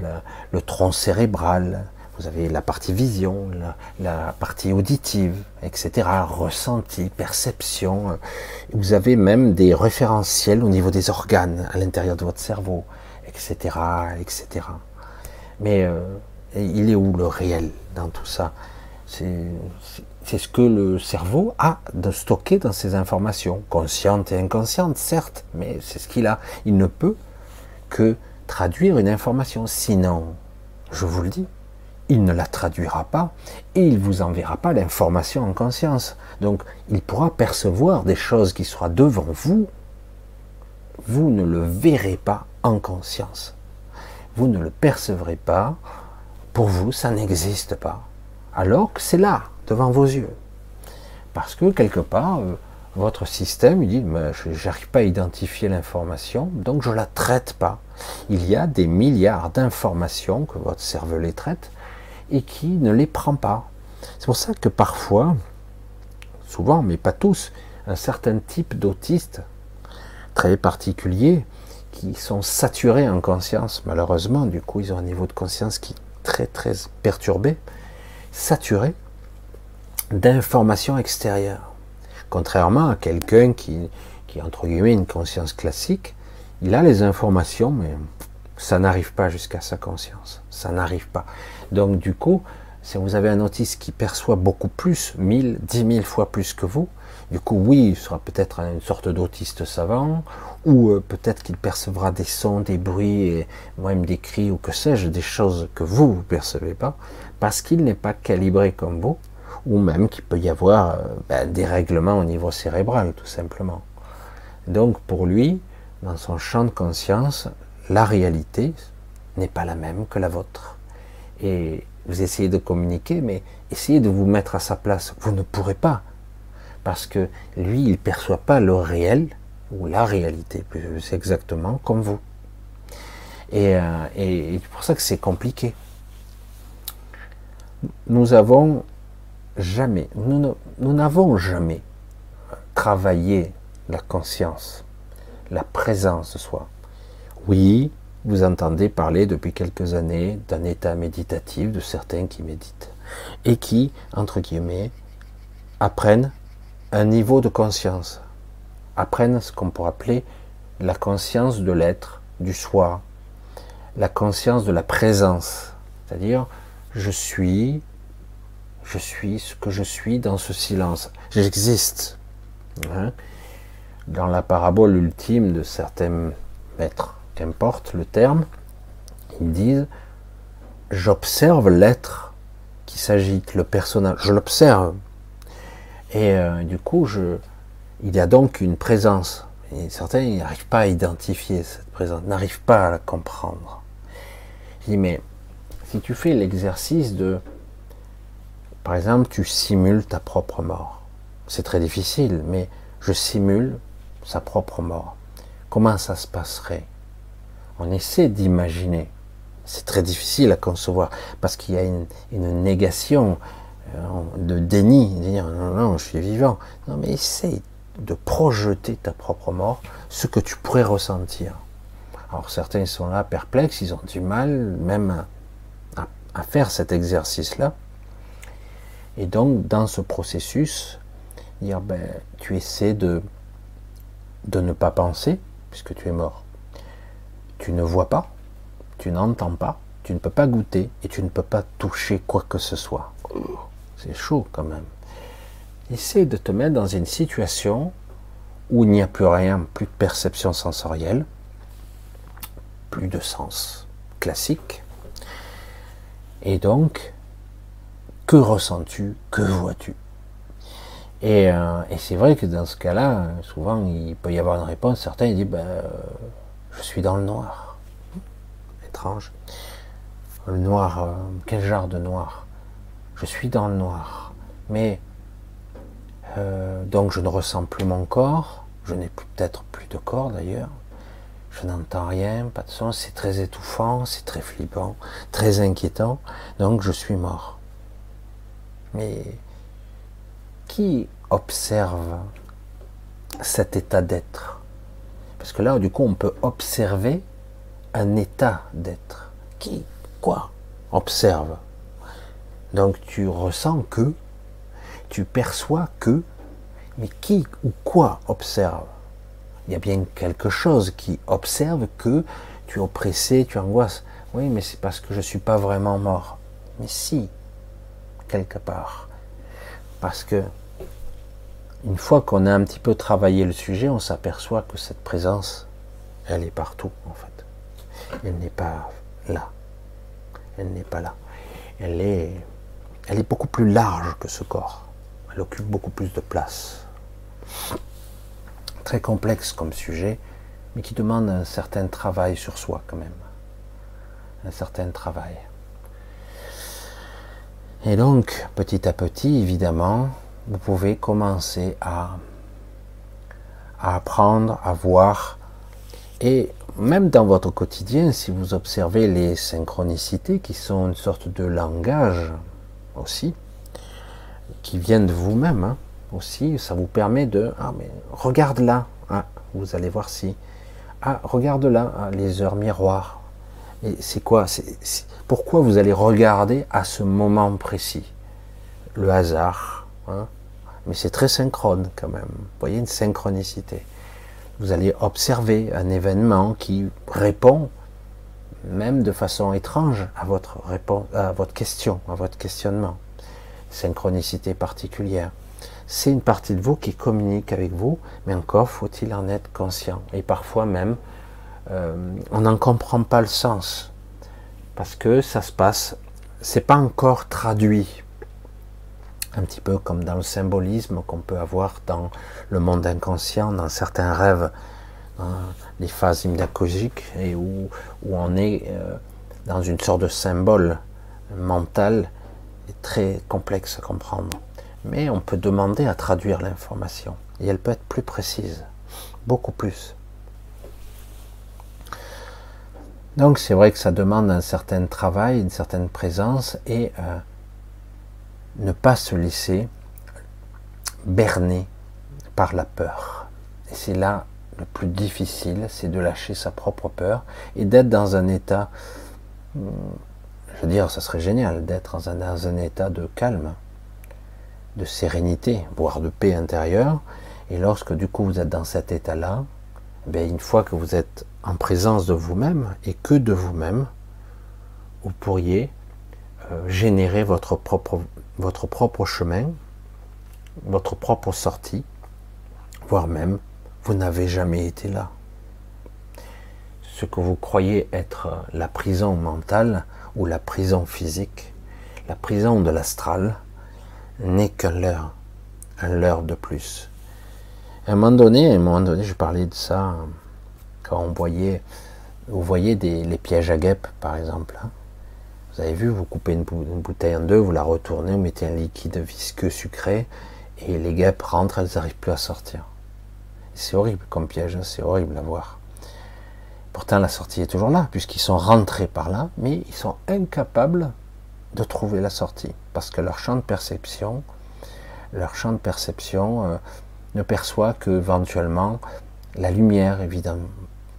le tronc cérébral, vous avez la partie vision, la, partie auditive, etc., ressenti, perception. Vous avez même des référentiels au niveau des organes à l'intérieur de votre cerveau, etc., etc. Mais euh, il est où le réel dans tout ça? Ce que le cerveau a de stocker dans ses informations, conscientes et inconscientes, certes, mais c'est ce qu'il a. Il ne peut que traduire une information. Sinon, je vous le dis, il ne la traduira pas et il vous enverra pas l'information en conscience. Donc, il pourra percevoir des choses qui soient devant vous. Vous ne le verrez pas en conscience. Vous ne le percevrez pas. Pour vous, ça n'existe pas. Alors que c'est là, devant vos yeux. Parce que quelque part, euh, votre système, il dit, je n'arrive pas à identifier l'information, donc je la traite pas. Il y a des milliards d'informations que votre cerveau les traite et qui ne les prend pas. C'est pour ça que parfois, souvent, mais pas tous, un certain type d'autistes très particuliers qui sont saturés en conscience, malheureusement, du coup, ils ont un niveau de conscience qui est très très perturbé, saturé, d'informations extérieures. Contrairement à quelqu'un qui, qui, entre guillemets, une conscience classique, il a les informations, mais ça n'arrive pas jusqu'à sa conscience. Ça n'arrive pas. Donc, du coup, si vous avez un autiste qui perçoit beaucoup plus, mille, dix mille fois plus que vous, du coup, oui, il sera peut-être une sorte d'autiste savant, ou euh, peut-être qu'il percevra des sons, des bruits, et même des cris, ou que sais-je, des choses que vous ne percevez pas, parce qu'il n'est pas calibré comme vous, ou même qu'il peut y avoir euh, ben, des règlements au niveau cérébral, tout simplement. Donc pour lui, dans son champ de conscience, la réalité n'est pas la même que la vôtre. Et vous essayez de communiquer, mais essayez de vous mettre à sa place. Vous ne pourrez pas. Parce que lui, il ne perçoit pas le réel, ou la réalité, c'est exactement comme vous. Et, euh, et c'est pour ça que c'est compliqué. Nous avons jamais, nous n'avons jamais travaillé la conscience, la présence de soi. Oui, vous entendez parler depuis quelques années d'un état méditatif de certains qui méditent et qui, entre guillemets, apprennent un niveau de conscience, apprennent ce qu'on pourrait appeler la conscience de l'être, du soi, la conscience de la présence, c'est-à-dire je suis je suis ce que je suis dans ce silence. J'existe. Hein. dans la parabole ultime de certains maîtres, qu'importe le terme, ils disent J'observe l'être qui s'agite, le personnage. Je l'observe. Et euh, du coup, Il y a donc une présence. Et certains n'arrivent pas à identifier cette présence, n'arrivent pas à la comprendre. Je dis, mais si tu fais l'exercice de, par exemple, tu simules ta propre mort. C'est très difficile, mais je simule sa propre mort. Comment ça se passerait? On essaie d'imaginer. C'est très difficile à concevoir parce qu'il y a une, négation euh, de déni, de dire non, non, je suis vivant. Non, mais essaie de projeter ta propre mort, ce que tu pourrais ressentir. Alors certains sont là perplexes, ils ont du mal même à, à faire cet exercice-là. Et donc dans ce processus, dire ben, tu essaies de, de ne pas penser, puisque tu es mort. Tu ne vois pas, tu n'entends pas, tu ne peux pas goûter et tu ne peux pas toucher quoi que ce soit. C'est chaud quand même. Essaie de te mettre dans une situation où il n'y a plus rien, plus de perception sensorielle, plus de sens classique. Et donc, que ressens-tu? Que vois-tu? Euh, et, c'est vrai que dans ce cas-là, souvent, il peut y avoir une réponse. Certains disent, ben, euh, je suis dans le noir. Étrange. Le noir, euh, quel genre de noir? Je suis dans le noir. Mais, donc je ne ressens plus mon corps. Je n'ai peut-être plus de corps d'ailleurs. Je n'entends rien, pas de son. C'est très étouffant, c'est très flippant, très inquiétant. Donc je suis mort. Mais qui observe cet état d'être? Parce que là, du coup, on peut observer un état d'être. Qui Quoi Observe? Donc tu ressens que, tu perçois que, mais qui ou quoi observe? Il y a bien quelque chose qui observe que tu es oppressé, tu angoisses. Oui, mais c'est parce que je ne suis pas vraiment mort. Mais si, quelque part. Parce que une fois qu'on a un petit peu travaillé le sujet, on s'aperçoit que cette présence, elle est partout en fait. Elle n'est pas là. Elle n'est pas là. Elle est, elle est beaucoup plus large que ce corps. Elle occupe beaucoup plus de place. Très complexe comme sujet, mais qui demande un certain travail sur soi quand même. Un certain travail. Et donc, petit à petit, évidemment, vous pouvez commencer à, apprendre à voir. Et même dans votre quotidien, si vous observez les synchronicités, qui sont une sorte de langage aussi, qui viennent de vous-même hein, aussi, ça vous permet de ah mais regarde là, ah, vous allez voir si ah regarde là ah, les heures miroirs. Et c'est quoi Pourquoi vous allez regarder à ce moment précis Le hasard, hein, mais c'est très synchrone quand même. Vous voyez une synchronicité. Vous allez observer un événement qui répond même de façon étrange à votre, réponse, à votre question, à votre questionnement. Synchronicité particulière. C'est une partie de vous qui communique avec vous, mais encore faut-il en être conscient. Et parfois même, euh, on n'en comprend pas le sens. Parce que ça se passe, c'est pas encore traduit un petit peu comme dans le symbolisme qu'on peut avoir dans le monde inconscient, dans certains rêves, dans les phases hypnagogiques, et où, où on est euh, dans une sorte de symbole mental très complexe à comprendre. Mais on peut demander à traduire l'information, et elle peut être plus précise, beaucoup plus. Donc c'est vrai que ça demande un certain travail, une certaine présence, et euh, ne pas se laisser berner par la peur. Et c'est là le plus difficile, c'est de lâcher sa propre peur et d'être dans un état, hmm, je veux dire, ça serait génial d'être dans un, état de calme, de sérénité, voire de paix intérieure. Et lorsque du coup vous êtes dans cet état-là, ben, une fois que vous êtes en présence de vous-même et que de vous-même, vous pourriez euh, générer votre propre votre propre chemin, votre propre sortie, voire même vous n'avez jamais été là. Ce que vous croyez être la prison mentale ou la prison physique, la prison de l'astral, n'est qu'un leurre, un leurre de plus. À un moment donné, à un moment donné, je parlais de ça quand on vous voyez les pièges à guêpes, par exemple. Hein. Vous avez vu, vous coupez une, bouteille en deux, vous la retournez, vous mettez un liquide visqueux sucré, et les guêpes rentrent, elles n'arrivent plus à sortir. C'est horrible comme piège, hein, c'est horrible à voir. Pourtant, la sortie est toujours là, puisqu'ils sont rentrés par là, mais ils sont incapables de trouver la sortie, parce que leur champ de perception, leur champ de perception euh, ne perçoit que éventuellement la lumière, évidemment,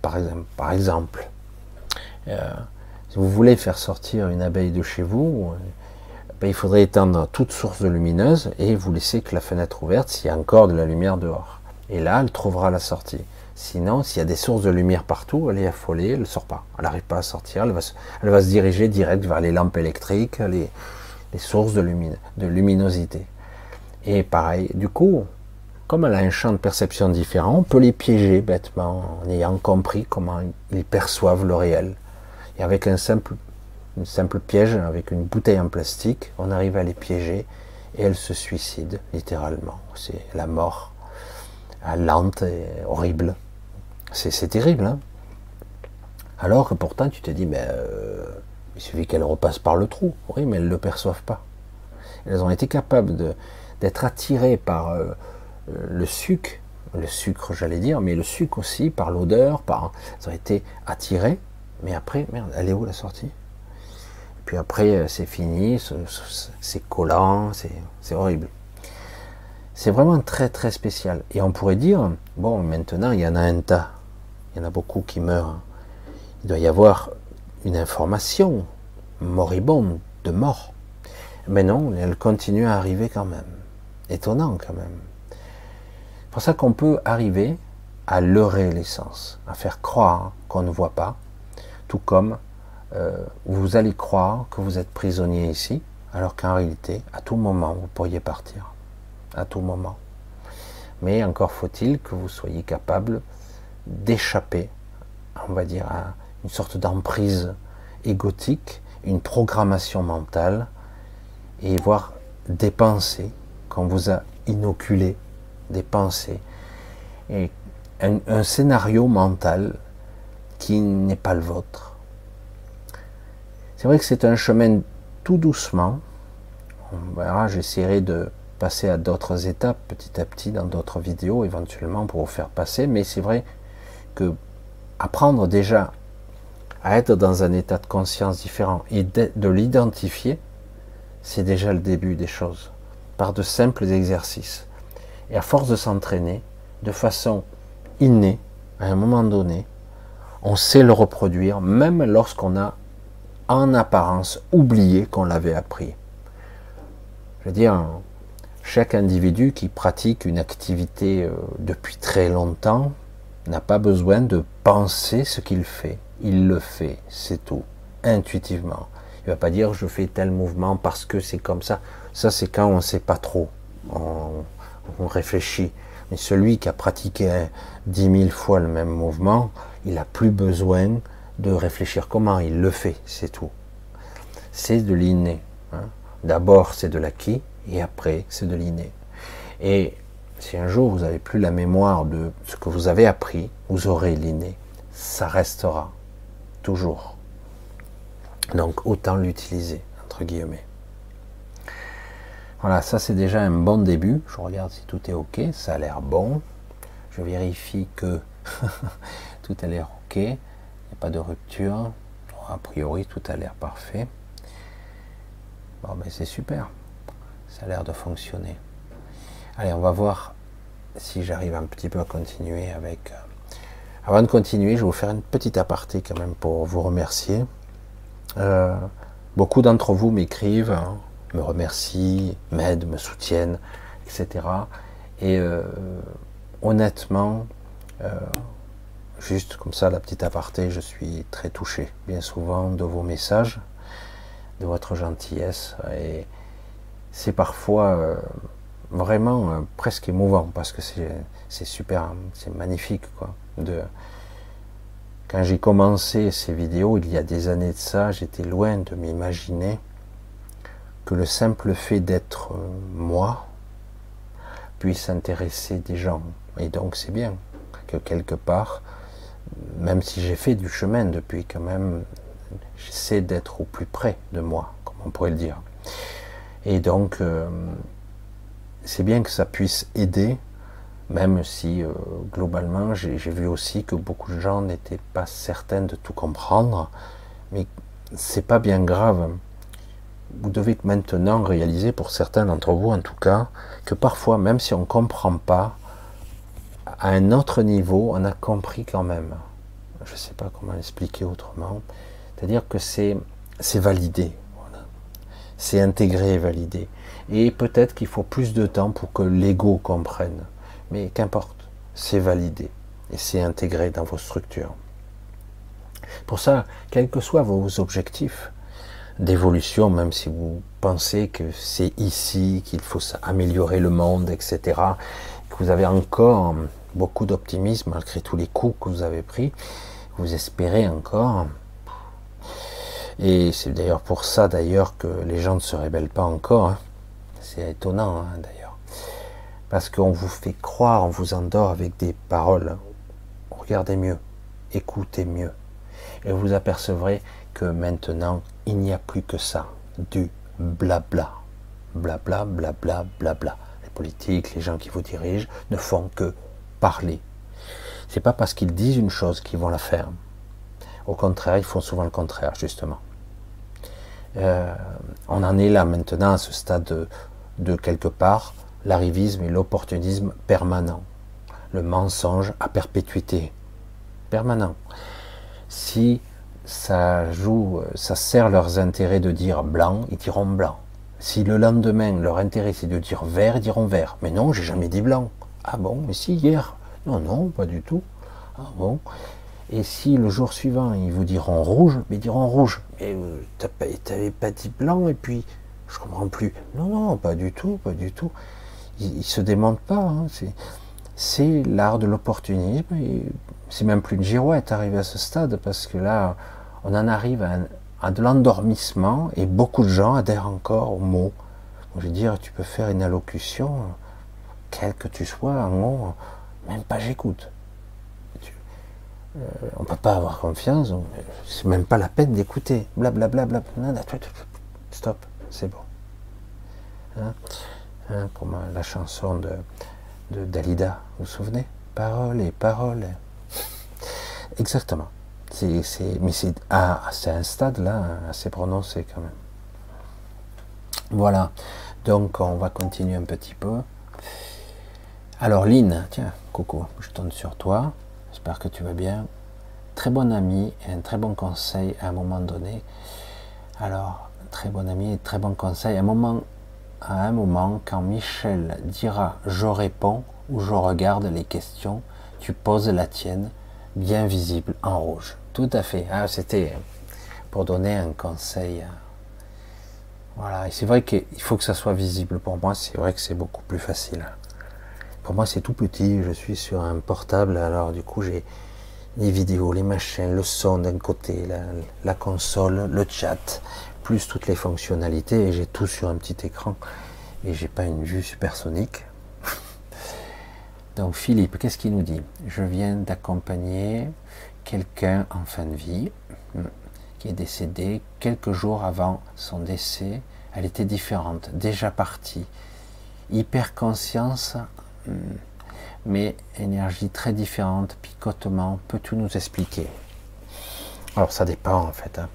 par exemple. Euh, si vous voulez faire sortir une abeille de chez vous, euh, ben, il faudrait éteindre toute source de lumineuse et vous laisser que la fenêtre ouverte s'il y a encore de la lumière dehors. Et là, elle trouvera la sortie. Sinon, s'il y a des sources de lumière partout, elle est affolée, elle ne sort pas. Elle n'arrive pas à sortir, elle va, se, diriger direct vers les lampes électriques, les, sources de luminosité. Et pareil, du coup, comme elle a un champ de perception différent, on peut les piéger bêtement en ayant compris comment ils perçoivent le réel. Et avec un simple, piège, avec une bouteille en plastique, on arrive à les piéger et elles se suicident, littéralement. C'est la mort, lente et horrible. C'est terrible. Hein Alors que pourtant, tu te dis, mais euh, il suffit qu'elles repassent par le trou. Oui, mais elles ne le perçoivent pas. Elles ont été capables d'être attirées par euh, le sucre, le sucre, j'allais dire, mais le sucre aussi, par l'odeur, par. Elles ont été attirées mais après, merde, elle est où la sortie? Puis après, euh, c'est fini, c'est collant, c'est horrible. C'est vraiment très très spécial. Et on pourrait dire, bon, maintenant il y en a un tas, il y en a beaucoup qui meurent. Il doit y avoir une information moribonde de mort. Mais non, elle continue à arriver quand même. Étonnant quand même. C'est pour ça qu'on peut arriver à leurrer l'essence, à faire croire qu'on ne voit pas, tout comme euh, vous allez croire que vous êtes prisonnier ici, alors qu'en réalité, à tout moment, vous pourriez partir. À tout moment. Mais encore faut-il que vous soyez capable d'échapper, on va dire, à une sorte d'emprise égotique, une programmation mentale, et voir des pensées qu'on vous a inoculées, des pensées, et un scénario mental qui n'est pas le vôtre. C'est vrai que c'est un chemin tout doucement. On verra, j'essaierai de passer à d'autres étapes petit à petit dans d'autres vidéos éventuellement pour vous faire passer, mais c'est vrai que apprendre déjà à être dans un état de conscience différent et de l'identifier, c'est déjà le début des choses, par de simples exercices. Et à force de s'entraîner, de façon innée, à un moment donné, on sait le reproduire, même lorsqu'on a en apparence oublié qu'on l'avait appris. Je veux dire, chaque individu qui pratique une activité euh, depuis très longtemps n'a pas besoin de penser ce qu'il fait. Il le fait, c'est tout, intuitivement. Il ne va pas dire je fais tel mouvement parce que c'est comme ça. Ça, c'est quand on ne sait pas trop. On réfléchit. Mais celui qui a pratiqué dix mille fois le même mouvement, il n'a plus besoin de réfléchir comment il le fait, c'est tout. C'est de l'inné. Hein. D'abord c'est de l'acquis et après c'est de l'inné. Et si un jour vous n'avez plus la mémoire de ce que vous avez appris, vous aurez l'inné. Ça restera toujours. Donc autant l'utiliser, entre guillemets. Voilà, ça c'est déjà un bon début. Je regarde si tout est OK, ça a l'air bon. Je vérifie que tout a l'air OK, il n'y a pas de rupture. A priori, tout a l'air parfait. Bon, mais c'est super. Ça a l'air de fonctionner. Allez, on va voir si j'arrive un petit peu à continuer avec. Euh, avant de continuer, je vais vous faire une petite aparté quand même pour vous remercier. Euh, beaucoup d'entre vous m'écrivent, hein, me remercient, m'aident, me soutiennent, etc. Et euh, honnêtement, Juste comme ça, la petite aparté, je suis très touché bien souvent de vos messages, de votre gentillesse. Et c'est parfois euh, vraiment euh, presque émouvant parce que c'est super, c'est magnifique. Quoi, quand j'ai commencé ces vidéos, il y a des années de ça, j'étais loin de m'imaginer que le simple fait d'être euh, moi puisse intéresser des gens Et donc c'est bien que quelque part, même si j'ai fait du chemin depuis quand même, j'essaie d'être au plus près de moi, comme on pourrait le dire. Et donc, euh, c'est bien que ça puisse aider, même si euh, globalement, j'ai vu aussi que beaucoup de gens n'étaient pas certains de tout comprendre, mais c'est pas bien grave. Vous devez maintenant réaliser, pour certains d'entre vous en tout cas, que parfois, même si on ne comprend pas, à un autre niveau, on a compris quand même. Je ne sais pas comment l'expliquer autrement. C'est-à-dire que c'est validé. C'est intégré et validé. Et peut-être qu'il faut plus de temps pour que l'ego comprenne. Mais qu'importe, c'est validé. Et c'est intégré dans vos structures. Pour ça, quels que soient vos objectifs d'évolution, même si vous pensez que c'est ici qu'il faut améliorer le monde, etc., que vous avez encore beaucoup d'optimisme malgré tous les coups que vous avez pris, vous espérez encore. Et c'est d'ailleurs pour ça d'ailleurs que les gens ne se révèlent pas encore. Hein. C'est étonnant hein, d'ailleurs. Parce qu'on vous fait croire, on vous endort avec des paroles. Regardez mieux, écoutez mieux. Et vous apercevrez que maintenant, il n'y a plus que ça. Du blabla. Blabla, blabla, blabla. Les politiques, les gens qui vous dirigent ne font que parler. C'est pas parce qu'ils disent une chose qu'ils vont la faire. Au contraire, ils font souvent le contraire, justement. Euh, on en est là maintenant à ce stade de quelque part l'arrivisme et l'opportunisme permanent, le mensonge à perpétuité permanent. Si ça joue, ça sert leurs intérêts de dire blanc, ils diront blanc. Si le lendemain leur intérêt c'est de dire vert, ils diront vert. Mais non, j'ai jamais dit blanc. Ah bon, mais si hier. Non, non, pas du tout. Ah bon. Et si le jour suivant ils vous diront rouge, mais ils diront rouge. Mais euh, t'avais pas dit blanc et puis je comprends plus. Non, non, pas du tout, pas du tout. Ils, se démentent pas. Hein. C'est l'art de l'opportunisme. C'est même plus une girouette arrivé à ce stade parce que là, on en arrive à, de l'endormissement et beaucoup de gens adhèrent encore aux mots. Je veux dire, tu peux faire une allocution, quel que tu sois, un mot, même pas j'écoute. Euh, on peut pas avoir confiance, c'est même pas la peine d'écouter. Blablabla, bla, stop c'est bon. Hein, hein, comme la chanson de, de Dalida, vous vous souvenez? Parole et parole. Exactement. C'est, mais c'est, à, un stade là assez prononcé quand même. Voilà. Donc on va continuer un petit peu. Alors Lynn, tiens, coucou, je tourne sur toi. J'espère que tu vas bien. Très bon ami et un très bon conseil à un moment donné. Alors, très bon ami et très bon conseil. À un moment, à un moment, quand Michel dira je réponds ou je regarde les questions, tu poses la tienne, bien visible en rouge. Tout à fait. Ah, C'était pour donner un conseil. Voilà. Et c'est vrai qu'il faut que ça soit visible. Pour moi, c'est vrai que c'est beaucoup plus facile. Pour moi, c'est tout petit. Je suis sur un portable, alors du coup, j'ai les vidéos, les machines, le son d'un côté, la, la console, le chat, plus toutes les fonctionnalités et j'ai tout sur un petit écran et j'ai pas une vue supersonique. Donc Philippe, qu'est-ce qu'il nous dit? Je viens d'accompagner quelqu'un en fin de vie hmm, qui est décédé quelques jours avant son décès. Elle était différente, déjà partie. Hyper conscience, hmm, mais énergie très différente, picotement. Peut tout nous expliquer? Alors ça dépend en fait. Hein.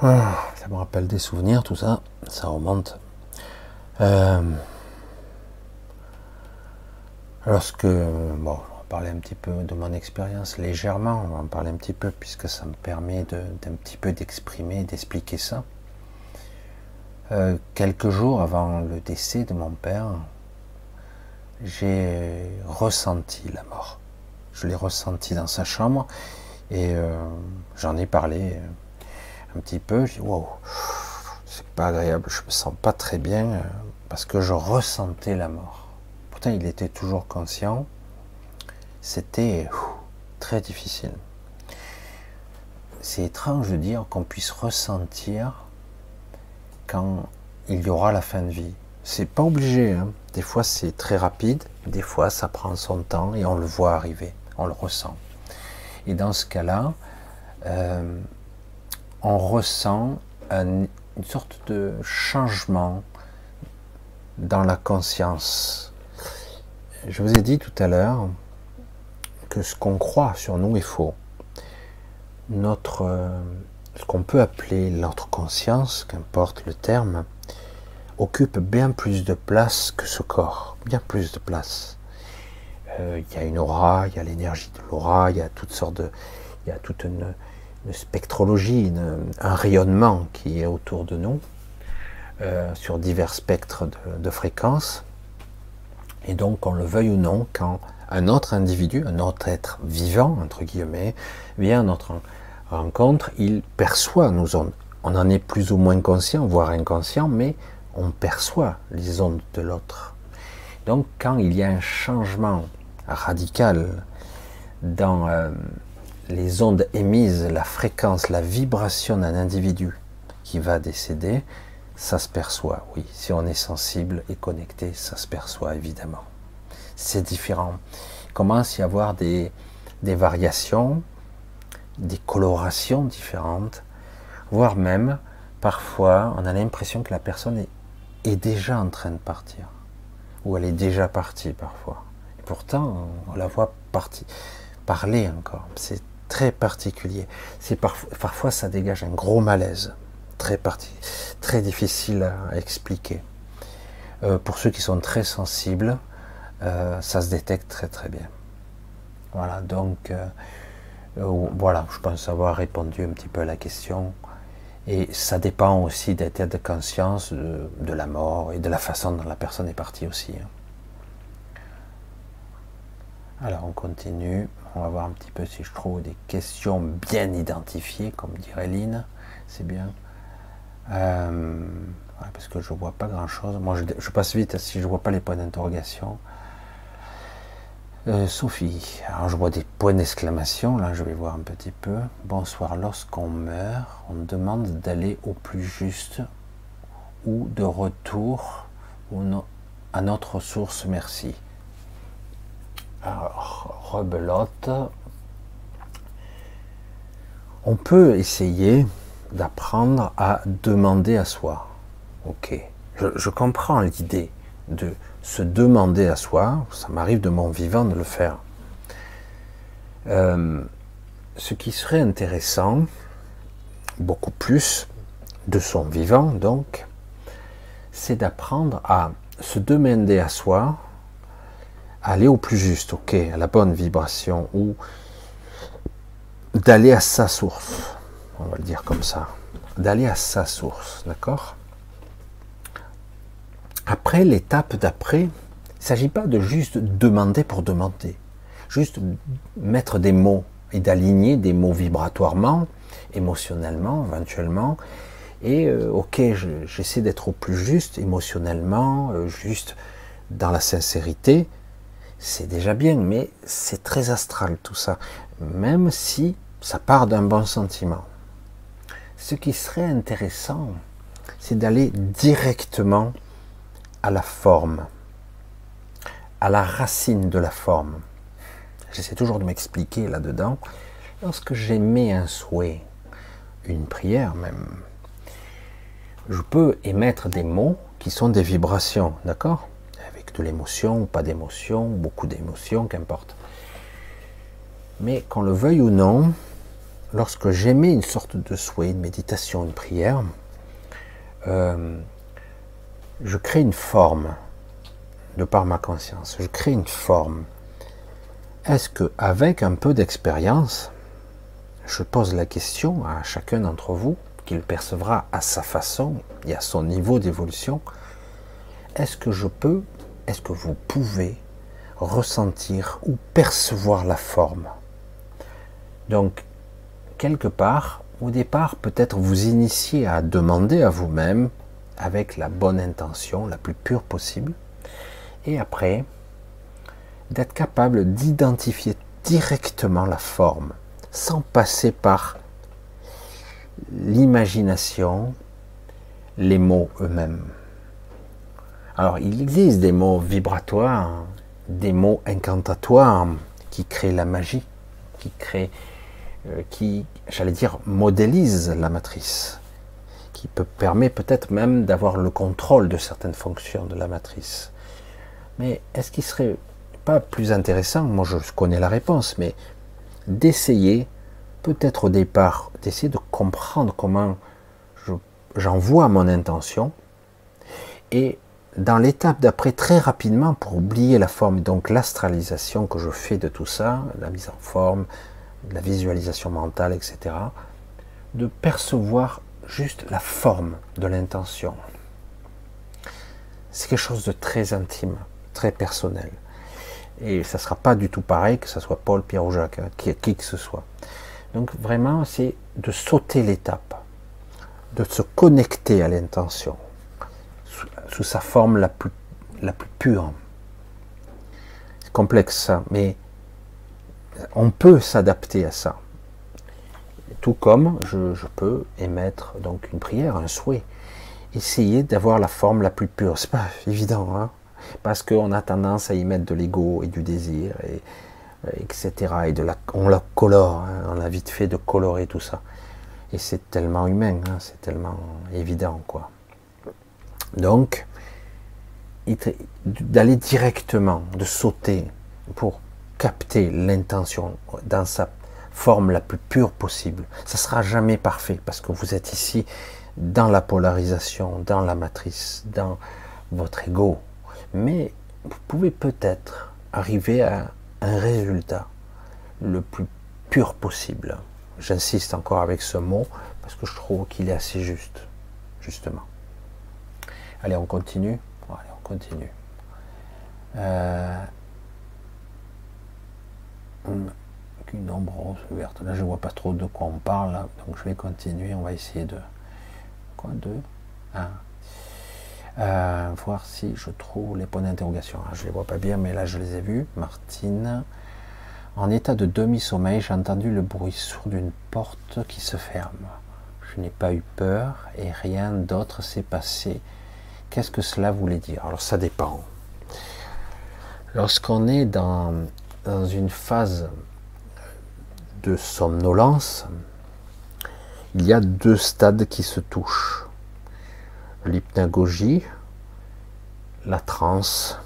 Ah, ça me rappelle des souvenirs, tout ça, ça remonte. Euh, lorsque, bon, on va parler un petit peu de mon expérience légèrement, on va en parler un petit peu puisque ça me permet d'un petit peu d'exprimer, d'expliquer ça. Euh, quelques jours avant le décès de mon père, j'ai ressenti la mort. Je l'ai ressenti dans sa chambre et euh, j'en ai parlé un petit peu, je dis waouh, c'est pas agréable, je me sens pas très bien euh, parce que je ressentais la mort. Il était toujours conscient. C'était très difficile. C'est étrange de dire qu'on puisse ressentir quand il y aura la fin de vie. C'est pas obligé. Hein. Des fois c'est très rapide, des fois ça prend son temps et on le voit arriver, on le ressent. Et dans ce cas-là, euh, on ressent une sorte de changement dans la conscience. Je vous ai dit tout à l'heure que ce qu'on croit sur nous est faux. Notre, euh, ce qu'on peut appeler notre conscience, qu'importe le terme, occupe bien plus de place que ce corps, bien plus de place. Euh, il y a une aura, il y a l'énergie de l'aura, il y a toutes sortes de, il y a toute une, spectrologie, un rayonnement qui est autour de nous euh, sur divers spectres de, fréquences. Et donc, qu'on le veuille ou non, quand un autre individu, un autre être vivant, entre guillemets, vient à notre rencontre, il perçoit nos ondes. On en est plus ou moins conscient, voire inconscient, mais on perçoit les ondes de l'autre. Donc quand il y a un changement radical dans euh, les ondes émises, la fréquence, la vibration d'un individu qui va décéder, ça se perçoit, oui. Si on est sensible et connecté, ça se perçoit évidemment. C'est différent. Il commence à y avoir des, des variations, des colorations différentes, voire même, parfois, on a l'impression que la personne est est déjà en train de partir. Ou elle est déjà partie parfois. Et pourtant, on la voit partir, parler encore. C'est très particulier. C'est parfois, ça dégage un gros malaise, très difficile à, expliquer. Euh, pour ceux qui sont très sensibles, euh, ça se détecte très très bien. Voilà, donc euh, voilà, je pense avoir répondu un petit peu à la question. Et ça dépend aussi d'état de conscience de, la mort et de la façon dont la personne est partie aussi. Hein. Alors on continue. On va voir un petit peu si je trouve des questions bien identifiées, comme dirait Lynn. C'est bien. Euh, parce que je vois pas grand chose. Moi je, passe vite si je vois pas les points d'interrogation. Euh, Sophie, alors je vois des points d'exclamation, là je vais voir un petit peu. Bonsoir, lorsqu'on meurt, on demande d'aller au plus juste ou de retour à notre source, merci. Alors, rebelote. On peut essayer d'apprendre à demander à soi. Ok, je comprends l'idée de se demander à soi, ça m'arrive de mon vivant de le faire. Euh, ce qui serait intéressant, beaucoup plus de son vivant donc, c'est d'apprendre à se demander à soi, à aller au plus juste, ok, à la bonne vibration, ou d'aller à sa source, on va le dire comme ça, d'aller à sa source, d'accord? Après, l'étape d'après, il ne s'agit pas de juste demander pour demander, juste mettre des mots et d'aligner des mots vibratoirement, émotionnellement, éventuellement. Et euh, ok, j'essaie d'être au plus juste émotionnellement, euh, juste dans la sincérité. C'est déjà bien, mais c'est très astral tout ça, même si ça part d'un bon sentiment. Ce qui serait intéressant, c'est d'aller directement à la forme, à la racine de la forme. J'essaie toujours de m'expliquer là-dedans. Lorsque j'émets un souhait, une prière même, je peux émettre des mots qui sont des vibrations, d'accord? Avec de l'émotion pas d'émotion, beaucoup d'émotion, qu'importe. Mais qu'on le veuille ou non, lorsque j'émets une sorte de souhait, une méditation, une prière, euh, je crée une forme de par ma conscience. Je crée une forme. Est-ce que avec un peu d'expérience, je pose la question à chacun d'entre vous qu'il percevra à sa façon et à son niveau d'évolution, est-ce que je peux, est-ce que vous pouvez ressentir ou percevoir la forme? Donc, quelque part, au départ, peut-être vous initier à demander à vous-même avec la bonne intention, la plus pure possible, et après, d'être capable d'identifier directement la forme, sans passer par l'imagination, les mots eux-mêmes. Alors, il existe des mots vibratoires, des mots incantatoires qui créent la magie, qui créent, qui, j'allais dire, modélisent la matrice, qui peut permettre peut-être même d'avoir le contrôle de certaines fonctions de la matrice. Mais est-ce qu'il serait pas plus intéressant, moi je connais la réponse, mais d'essayer, peut-être au départ, d'essayer de comprendre comment j'envoie mon intention, et dans l'étape d'après, très rapidement, pour oublier la forme, donc l'astralisation que je fais de tout ça, la mise en forme, la visualisation mentale, etc., de percevoir juste la forme de l'intention. C'est quelque chose de très intime, très personnel. Et ça ne sera pas du tout pareil que ce soit Paul, Pierre ou Jacques, hein, qui, qui que ce soit. Donc vraiment, c'est de sauter l'étape, de se connecter à l'intention, sous, sa forme la plus, la plus pure. C'est complexe ça, mais on peut s'adapter à ça. Tout comme je, peux émettre donc une prière, un souhait. Essayer d'avoir la forme la plus pure. C'est pas évident, hein parce qu'on a tendance à y mettre de l'ego et du désir, et, etc. Et on la colore, hein, on a vite fait de colorer tout ça. Et c'est tellement humain, hein, c'est tellement évident, quoi. Donc, d'aller directement, de sauter pour capter l'intention dans sa forme la plus pure possible. Ça sera jamais parfait parce que vous êtes ici dans la polarisation, dans la matrice, dans votre ego, mais vous pouvez peut-être arriver à un résultat le plus pur possible. J'insiste encore avec ce mot parce que je trouve qu'il est assez juste, justement. Allez, on continue. allez, on continue. Euh, une ombre verte. Là, je vois pas trop de quoi on parle, donc je vais continuer. On va essayer de. Quoi, deux Un. Euh, voir si je trouve les points d'interrogation. Ah, je les vois pas bien, mais là je les ai vus. Martine. En état de demi-sommeil, j'ai entendu le bruit sourd d'une porte qui se ferme. Je n'ai pas eu peur et rien d'autre s'est passé. Qu'est-ce que cela voulait dire? Alors ça dépend. Lorsqu'on est dans, dans une phase de somnolence, il y a deux stades qui se touchent l'hypnagogie, la transe,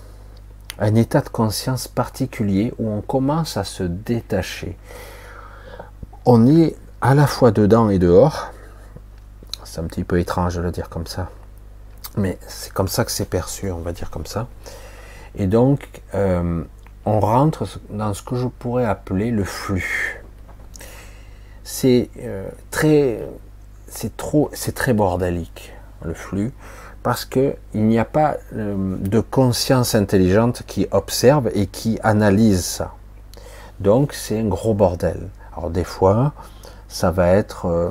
un état de conscience particulier où on commence à se détacher. On est à la fois dedans et dehors. C'est un petit peu étrange de le dire comme ça. Mais c'est comme ça que c'est perçu, on va dire comme ça. Et donc, euh, on rentre dans ce que je pourrais appeler le flux. C'est euh, très, c'est trop, c'est très bordélique le flux, parce qu'il n'y a pas euh, de conscience intelligente qui observe et qui analyse ça. Donc c'est un gros bordel. Alors des fois, ça va être, euh,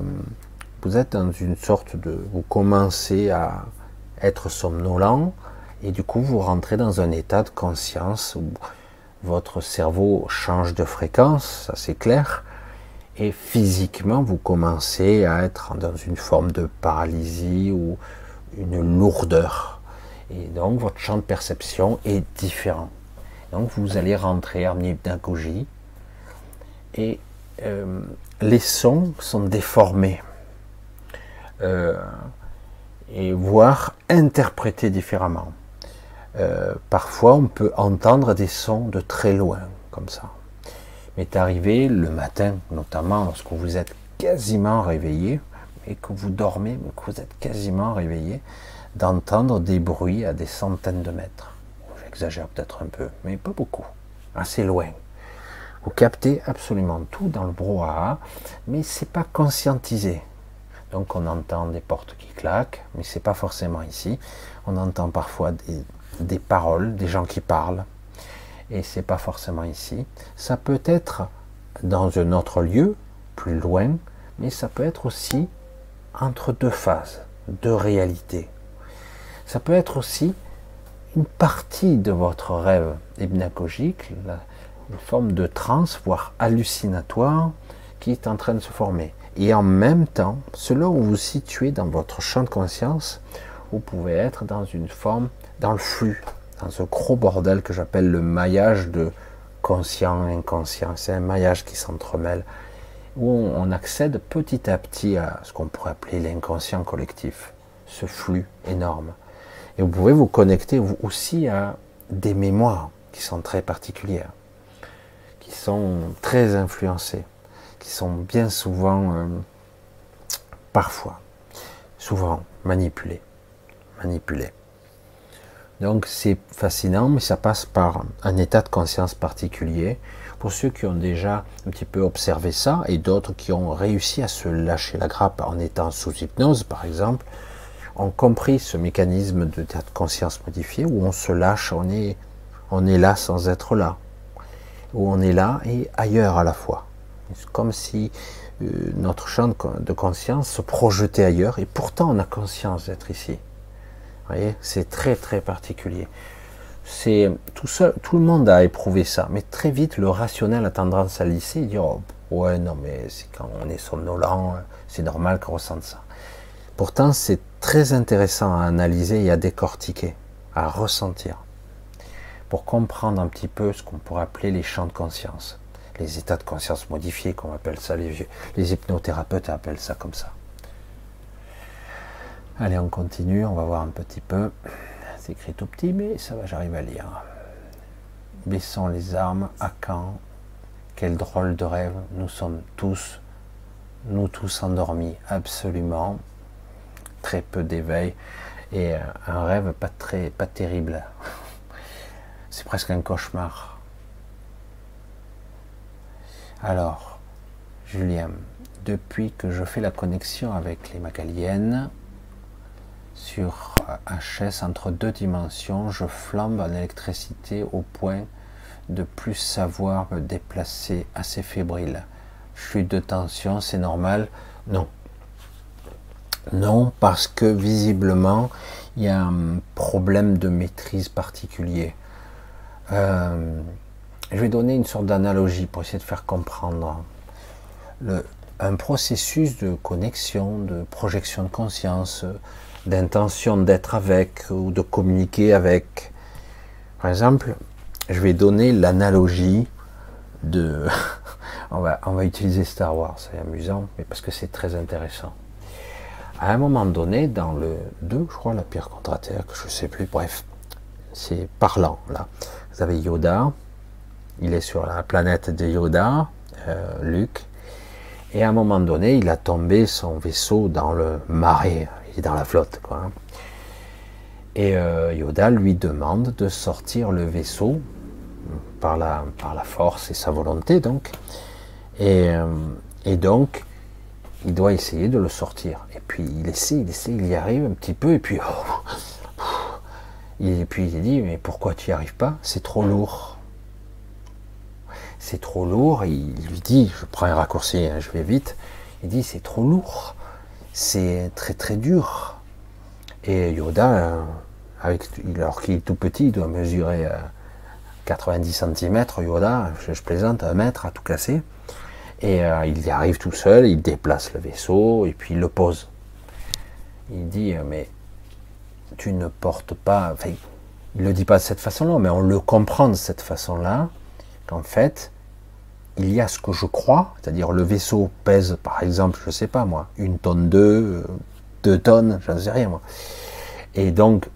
vous êtes dans une sorte de, vous commencez à être somnolent et du coup vous rentrez dans un état de conscience votre cerveau change de fréquence, ça c'est clair, et physiquement vous commencez à être dans une forme de paralysie ou une lourdeur. Et donc votre champ de perception est différent. Donc vous allez rentrer en hypnagogie et euh, les sons sont déformés euh, et voire interprétés différemment. Euh, parfois on peut entendre des sons de très loin comme ça m'est arrivé le matin, notamment lorsque vous êtes quasiment réveillé et que vous dormez, mais que vous êtes quasiment réveillé, d'entendre des bruits à des centaines de mètres. J'exagère peut-être un peu, mais pas beaucoup, assez loin. Vous captez absolument tout dans le brouhaha, mais c'est pas conscientisé. Donc on entend des portes qui claquent, mais c'est pas forcément ici. On entend parfois des, des paroles, des gens qui parlent, et c'est pas forcément ici. Ça peut être dans un autre lieu, plus loin, mais ça peut être aussi entre deux phases, deux réalités. Ça peut être aussi une partie de votre rêve hypnagogique, une forme de transe, voire hallucinatoire, qui est en train de se former. Et en même temps, selon où vous vous situez dans votre champ de conscience, vous pouvez être dans une forme dans le flux, dans ce gros bordel que j'appelle le maillage de conscient, inconscient. C'est un maillage qui s'entremêle, où on accède petit à petit à ce qu'on pourrait appeler l'inconscient collectif, ce flux énorme. Et vous pouvez vous connecter aussi à des mémoires qui sont très particulières, qui sont très influencées, qui sont bien souvent, euh, parfois, souvent manipulées. manipulées. Donc c'est fascinant, mais ça passe par un état de conscience particulier. Pour ceux qui ont déjà un petit peu observé ça, et d'autres qui ont réussi à se lâcher la grappe en étant sous hypnose, par exemple, ont compris ce mécanisme de, de conscience modifié où on se lâche, on est, on est là sans être là, où on est là et ailleurs à la fois. C'est comme si euh, notre champ de conscience se projetait ailleurs et pourtant on a conscience d'être ici. C'est très très particulier. C'est tout seul, tout le monde a éprouvé ça, mais très vite le rationnel a tendance à lisser et dire oh, ouais non mais c'est quand on est somnolent, c'est normal qu'on ressente ça. Pourtant c'est très intéressant à analyser et à décortiquer, à ressentir, pour comprendre un petit peu ce qu'on pourrait appeler les champs de conscience, les états de conscience modifiés, qu'on appelle ça, les, les hypnothérapeutes appellent ça comme ça. Allez, on continue, on va voir un petit peu. C'est écrit tout petit, mais ça va, j'arrive à lire. Baissons les armes, à quand Quel drôle de rêve, nous sommes tous, nous tous endormis, absolument très peu d'éveil et euh, un rêve pas très, pas terrible. C'est presque un cauchemar. Alors, Julien, depuis que je fais la connexion avec les Macaliennes sur HS entre deux dimensions, je flambe en électricité au point de plus savoir me déplacer assez fébrile. Chute de tension, c'est normal? Non, non, parce que visiblement, il y a un problème de maîtrise particulier. Euh, je vais donner une sorte d'analogie pour essayer de faire comprendre. un processus de connexion, de projection de conscience, d'intention d'être avec ou de communiquer avec. Par exemple, je vais donner l'analogie de... on, va, on va utiliser Star Wars, c'est amusant, mais parce que c'est très intéressant à un moment donné, dans le 2, je crois, la pierre contre-terre, je ne sais plus, bref, c'est parlant, là. Vous avez Yoda, il est sur la planète de Yoda, euh, Luke, et à un moment donné, il a tombé son vaisseau dans le marais, dans la flotte, quoi. Hein. Et euh, Yoda lui demande de sortir le vaisseau par la, par la force et sa volonté, donc. Et, euh, et donc, il doit essayer de le sortir. Et puis il essaie, il essaie, il y arrive un petit peu, et puis, oh, et puis il dit, mais pourquoi tu n'y arrives pas? C'est trop lourd. C'est trop lourd, il lui dit, je prends un raccourci, hein, je vais vite, il dit, c'est trop lourd, c'est très très dur. Et Yoda, avec, alors qu'il est tout petit, il doit mesurer 90 euh, cm, Yoda, je, plaisante, un mètre à tout casser. Et euh, il y arrive tout seul, il déplace le vaisseau et puis il le pose. Il dit euh, mais tu ne portes pas, il ne le dit pas de cette façon-là, mais on le comprend de cette façon-là, qu'en fait, il y a ce que je crois, c'est-à-dire le vaisseau pèse par exemple, je ne sais pas moi, une tonne deux, euh, deux tonnes, je ne sais rien moi. Et donc,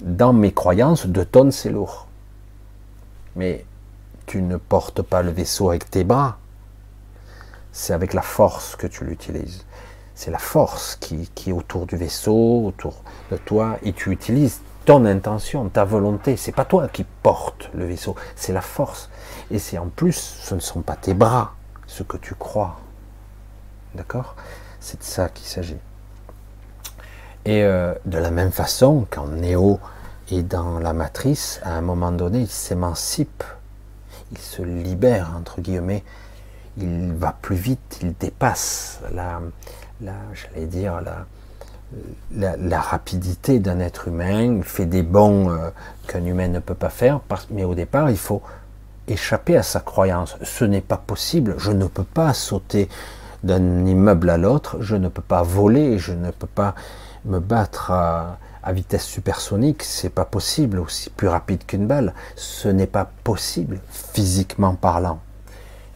dans mes croyances, deux tonnes c'est lourd. Mais tu ne portes pas le vaisseau avec tes bras, c'est avec la force que tu l'utilises. C'est la force qui, est autour du vaisseau, autour de toi, et tu utilises ton intention, ta volonté. C'est pas toi qui portes le vaisseau, c'est la force. Et c'est en plus, ce ne sont pas tes bras, ce que tu crois. D'accord? C'est de ça qu'il s'agit. Et euh, de la même façon, quand Néo est dans la matrice, à un moment donné, il s'émancipe, il se libère, entre guillemets, il va plus vite, il dépasse la, j'allais dire, la, la, rapidité d'un être humain, il fait des bons euh, qu'un humain ne peut pas faire, mais au départ, il faut échapper à sa croyance. Ce n'est pas possible, je ne peux pas sauter d'un immeuble à l'autre, je ne peux pas voler, je ne peux pas me battre à vitesse supersonique, c'est pas possible, aussi plus rapide qu'une balle, ce n'est pas possible physiquement parlant.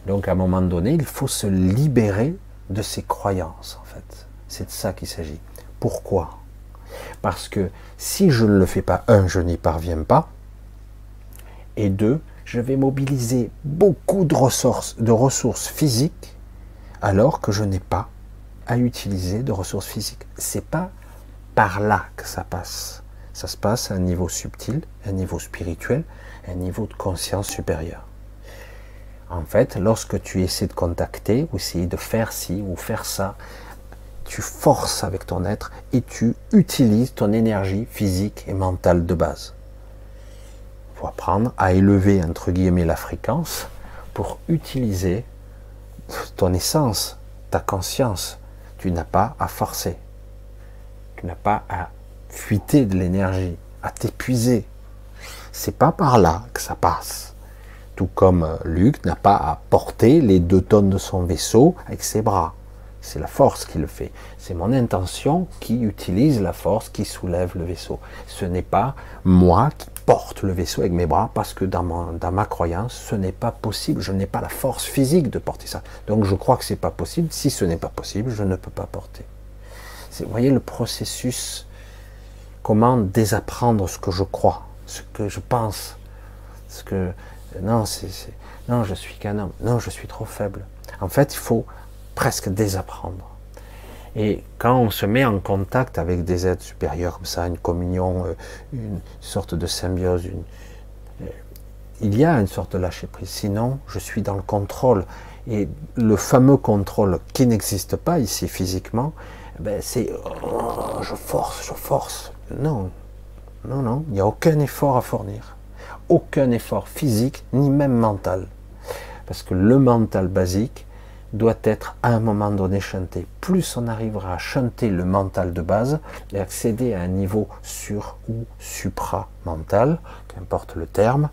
Donc à un moment donné, il faut se libérer de ses croyances en fait. C'est de ça qu'il s'agit. Pourquoi? Parce que si je ne le fais pas, un, je n'y parviens pas, et deux, je vais mobiliser beaucoup de ressources, de ressources physiques alors que je n'ai pas à utiliser de ressources physiques. C'est pas par là que ça passe. Ça se passe à un niveau subtil, un niveau spirituel, un niveau de conscience supérieure. En fait, lorsque tu essaies de contacter ou essayer de faire ci ou faire ça, tu forces avec ton être et tu utilises ton énergie physique et mentale de base. Faut apprendre à élever entre guillemets la fréquence pour utiliser ton essence, ta conscience. Tu n'as pas à forcer. Tu n'as pas à fuiter de l'énergie, à t'épuiser. C'est pas par là que ça passe. Tout comme euh, Luc n'a pas à porter les deux tonnes de son vaisseau avec ses bras. C'est la force qui le fait. C'est mon intention qui utilise la force qui soulève le vaisseau. Ce n'est pas moi qui porte le vaisseau avec mes bras parce que dans, dans ma croyance, ce n'est pas possible. Je n'ai pas la force physique de porter ça. Donc je crois que ce n'est pas possible. Si ce n'est pas possible, je ne peux pas porter. Vous voyez le processus, comment désapprendre ce que je crois, ce que je pense, ce que non, c'est non, je suis qu'un homme, non, je suis trop faible. En fait, il faut presque désapprendre. Et quand on se met en contact avec des êtres supérieurs comme ça, une communion, euh, une sorte de symbiose, euh, il y a une sorte de lâcher prise. Sinon, je suis dans le contrôle. Et le fameux contrôle qui n'existe pas ici physiquement, ben c'est oh, je force, je force. Non, non, non, il n'y a aucun effort à fournir. Aucun effort physique, ni même mental. Parce que le mental basique, doit être à un moment donné chanté. Plus on arrivera à chanter le mental de base et accéder à un niveau sur ou supra-mental, qu'importe le terme,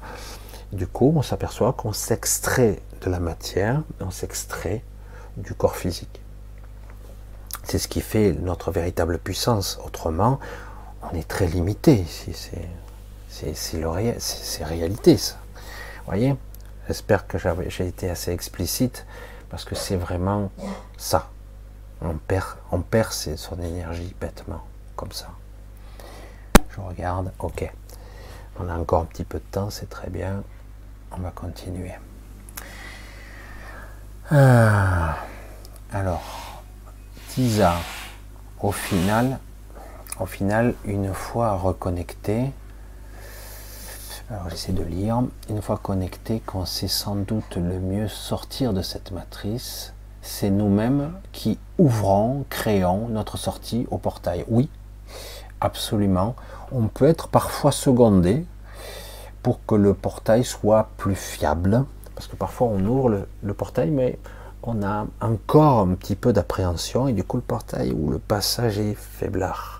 du coup on s'aperçoit qu'on s'extrait de la matière, on s'extrait du corps physique. C'est ce qui fait notre véritable puissance. Autrement, on est très limité. C'est réalité, ça. Vous voyez? J'espère que j'ai été assez explicite parce que c'est vraiment ça. On perd, on perd son énergie bêtement, comme ça. Je regarde, ok. On a encore un petit peu de temps, c'est très bien. On va continuer. Ah. alors, Tisa, au final, au final, une fois reconnecté, alors j'essaie de lire. Une fois connecté, qu'on sait sans doute le mieux sortir de cette matrice, c'est nous-mêmes qui ouvrons, créons notre sortie au portail. Oui, absolument. On peut être parfois secondé pour que le portail soit plus fiable. Parce que parfois on ouvre le, portail, mais on a encore un petit peu d'appréhension et du coup le portail ou le passage est faiblard.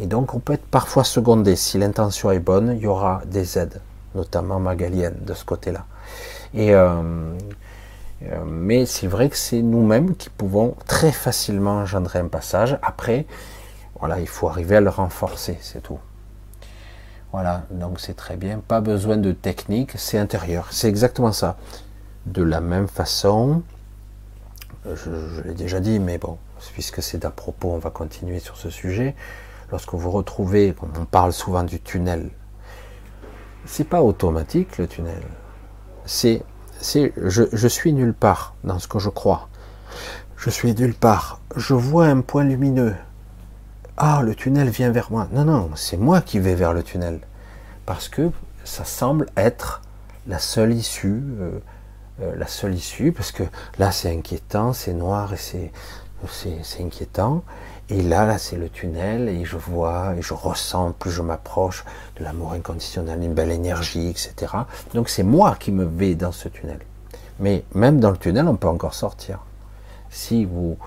Et donc on peut être parfois secondé. Si l'intention est bonne, il y aura des aides, notamment magaliennes de ce côté-là. Et euh, euh, mais c'est vrai que c'est nous-mêmes qui pouvons très facilement engendrer un passage. Après, voilà, il faut arriver à le renforcer, c'est tout. Voilà, donc c'est très bien. Pas besoin de technique, c'est intérieur. C'est exactement ça. De la même façon, je, je l'ai déjà dit, mais bon, puisque c'est d'à propos, on va continuer sur ce sujet lorsque vous retrouvez, on parle souvent du tunnel, c'est pas automatique le tunnel. C'est, c'est, je, suis nulle part dans ce que je crois. Je suis nulle part. Je vois un point lumineux. Ah, le tunnel vient vers moi. Non, non, c'est moi qui vais vers le tunnel. Parce que ça semble être la seule issue, euh, euh, la seule issue, parce que là c'est inquiétant, c'est noir et c'est, c'est inquiétant. Et là, c'est le tunnel, et je vois, et je ressens, plus je m'approche de l'amour inconditionnel, une belle énergie, etc. Donc c'est moi qui me vais dans ce tunnel. Mais même dans le tunnel, on peut encore sortir. Si vous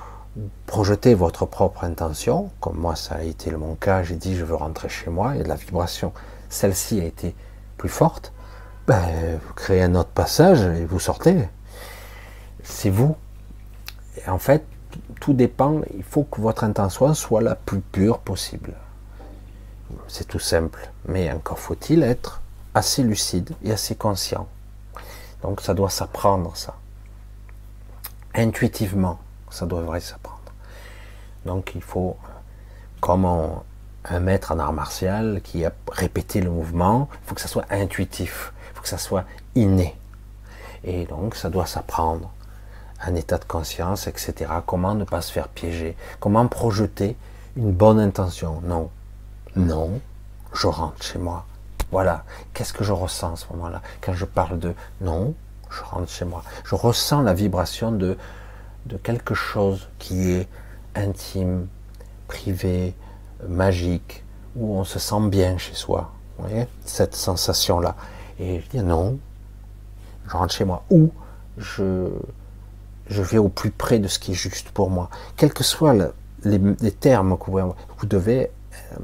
projetez votre propre intention, comme moi ça a été mon cas, j'ai dit je veux rentrer chez moi, et la vibration, celle-ci a été plus forte, ben, vous créez un autre passage et vous sortez. C'est vous. Et en fait, tout dépend, il faut que votre intention soit la plus pure possible. C'est tout simple. Mais encore faut-il être assez lucide et assez conscient. Donc ça doit s'apprendre ça. Intuitivement, ça devrait s'apprendre. Donc il faut, comme un maître en art martial qui a répété le mouvement, il faut que ça soit intuitif, il faut que ça soit inné. Et donc ça doit s'apprendre. Un état de conscience, etc. Comment ne pas se faire piéger? Comment projeter une bonne intention? Non. Non, je rentre chez moi. Voilà. Qu'est-ce que je ressens à ce moment-là? Quand je parle de non, je rentre chez moi. Je ressens la vibration de, de quelque chose qui est intime, privé, magique, où on se sent bien chez soi. Vous voyez? Cette sensation-là. Et je dis non, je rentre chez moi. Ou je, je vais au plus près de ce qui est juste pour moi. Quels que soient les, termes que vous, vous devez euh,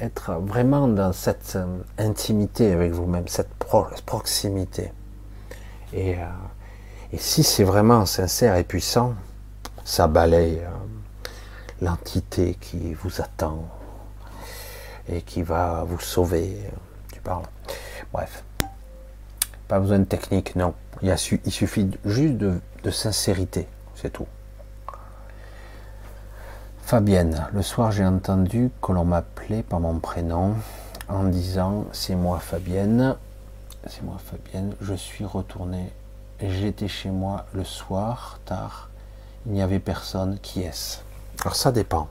être vraiment dans cette euh, intimité avec vous-même, cette proximité. Et, euh, et si c'est vraiment sincère et puissant, ça balaye l'entité qui vous attend et qui va vous sauver. Tu parles. Bref. Pas besoin de technique, non. Il suffit juste de, de sincérité, c'est tout. Fabienne, le soir j'ai entendu que l'on m'appelait par mon prénom en disant c'est moi Fabienne, c'est moi Fabienne, je suis retourné, j'étais chez moi le soir tard, il n'y avait personne, qui est-ce? Alors ça dépend.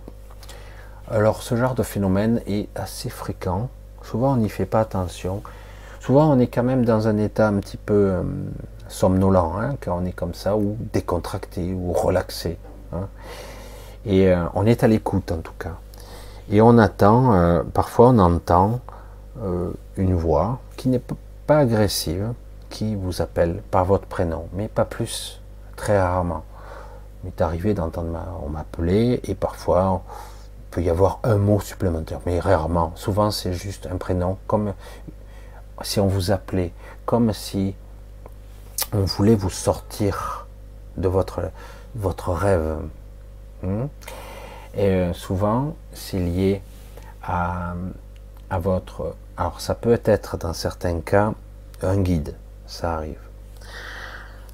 Alors ce genre de phénomène est assez fréquent, souvent on n'y fait pas attention, souvent on est quand même dans un état un petit peu euh, somnolent, hein, quand on est comme ça, ou décontracté, ou relaxé. Hein. Et euh, on est à l'écoute en tout cas. Et on attend, euh, parfois on entend euh, une voix qui n'est pas agressive, qui vous appelle par votre prénom, mais pas plus, très rarement. Il m'est arrivé d'entendre, on m'appelait, et parfois il peut y avoir un mot supplémentaire, mais rarement. Souvent c'est juste un prénom, comme si on vous appelait, comme si on voulait vous sortir de votre, votre rêve. Hmm? Et euh, souvent, c'est lié à, à votre... Alors, ça peut être dans certains cas un guide, ça arrive.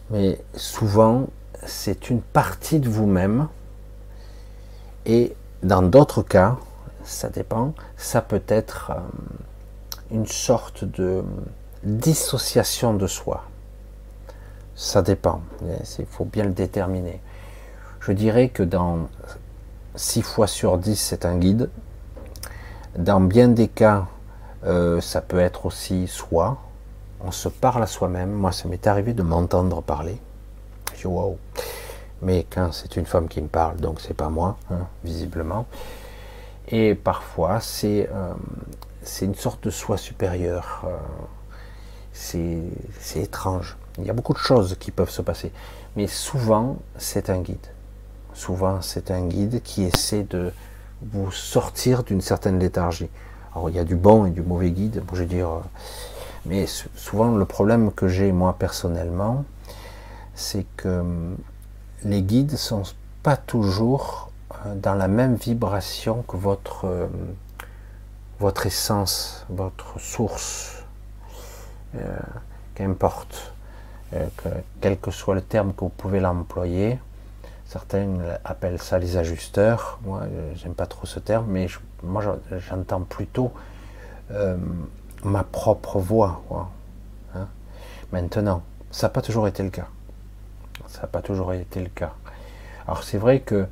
Mais souvent, c'est une partie de vous-même. Et dans d'autres cas, ça dépend, ça peut être euh, une sorte de dissociation de soi. Ça dépend, il faut bien le déterminer. Je dirais que dans 6 fois sur 10, c'est un guide. Dans bien des cas, euh, ça peut être aussi soi. On se parle à soi-même. Moi, ça m'est arrivé de m'entendre parler. Je waouh. Mais quand c'est une femme qui me parle, donc c'est pas moi, hein, visiblement. Et parfois, c'est euh, c'est une sorte de soi supérieur. Euh, c'est étrange. Il y a beaucoup de choses qui peuvent se passer. Mais souvent, c'est un guide. Souvent, c'est un guide qui essaie de vous sortir d'une certaine léthargie. Alors, il y a du bon et du mauvais guide, dire. Euh, mais souvent, le problème que j'ai, moi, personnellement, c'est que hum, les guides sont pas toujours euh, dans la même vibration que votre, hum, votre essence, votre source. Euh, qu'importe. Euh, quel que soit le terme que vous pouvez l'employer. Certains appellent ça les ajusteurs. Moi, euh, j'aime pas trop ce terme, mais moi, j'entends plutôt euh, ma propre voix. Hein. Maintenant, ça n'a pas toujours été le cas. Ça n'a pas toujours été le cas. Alors, c'est vrai que,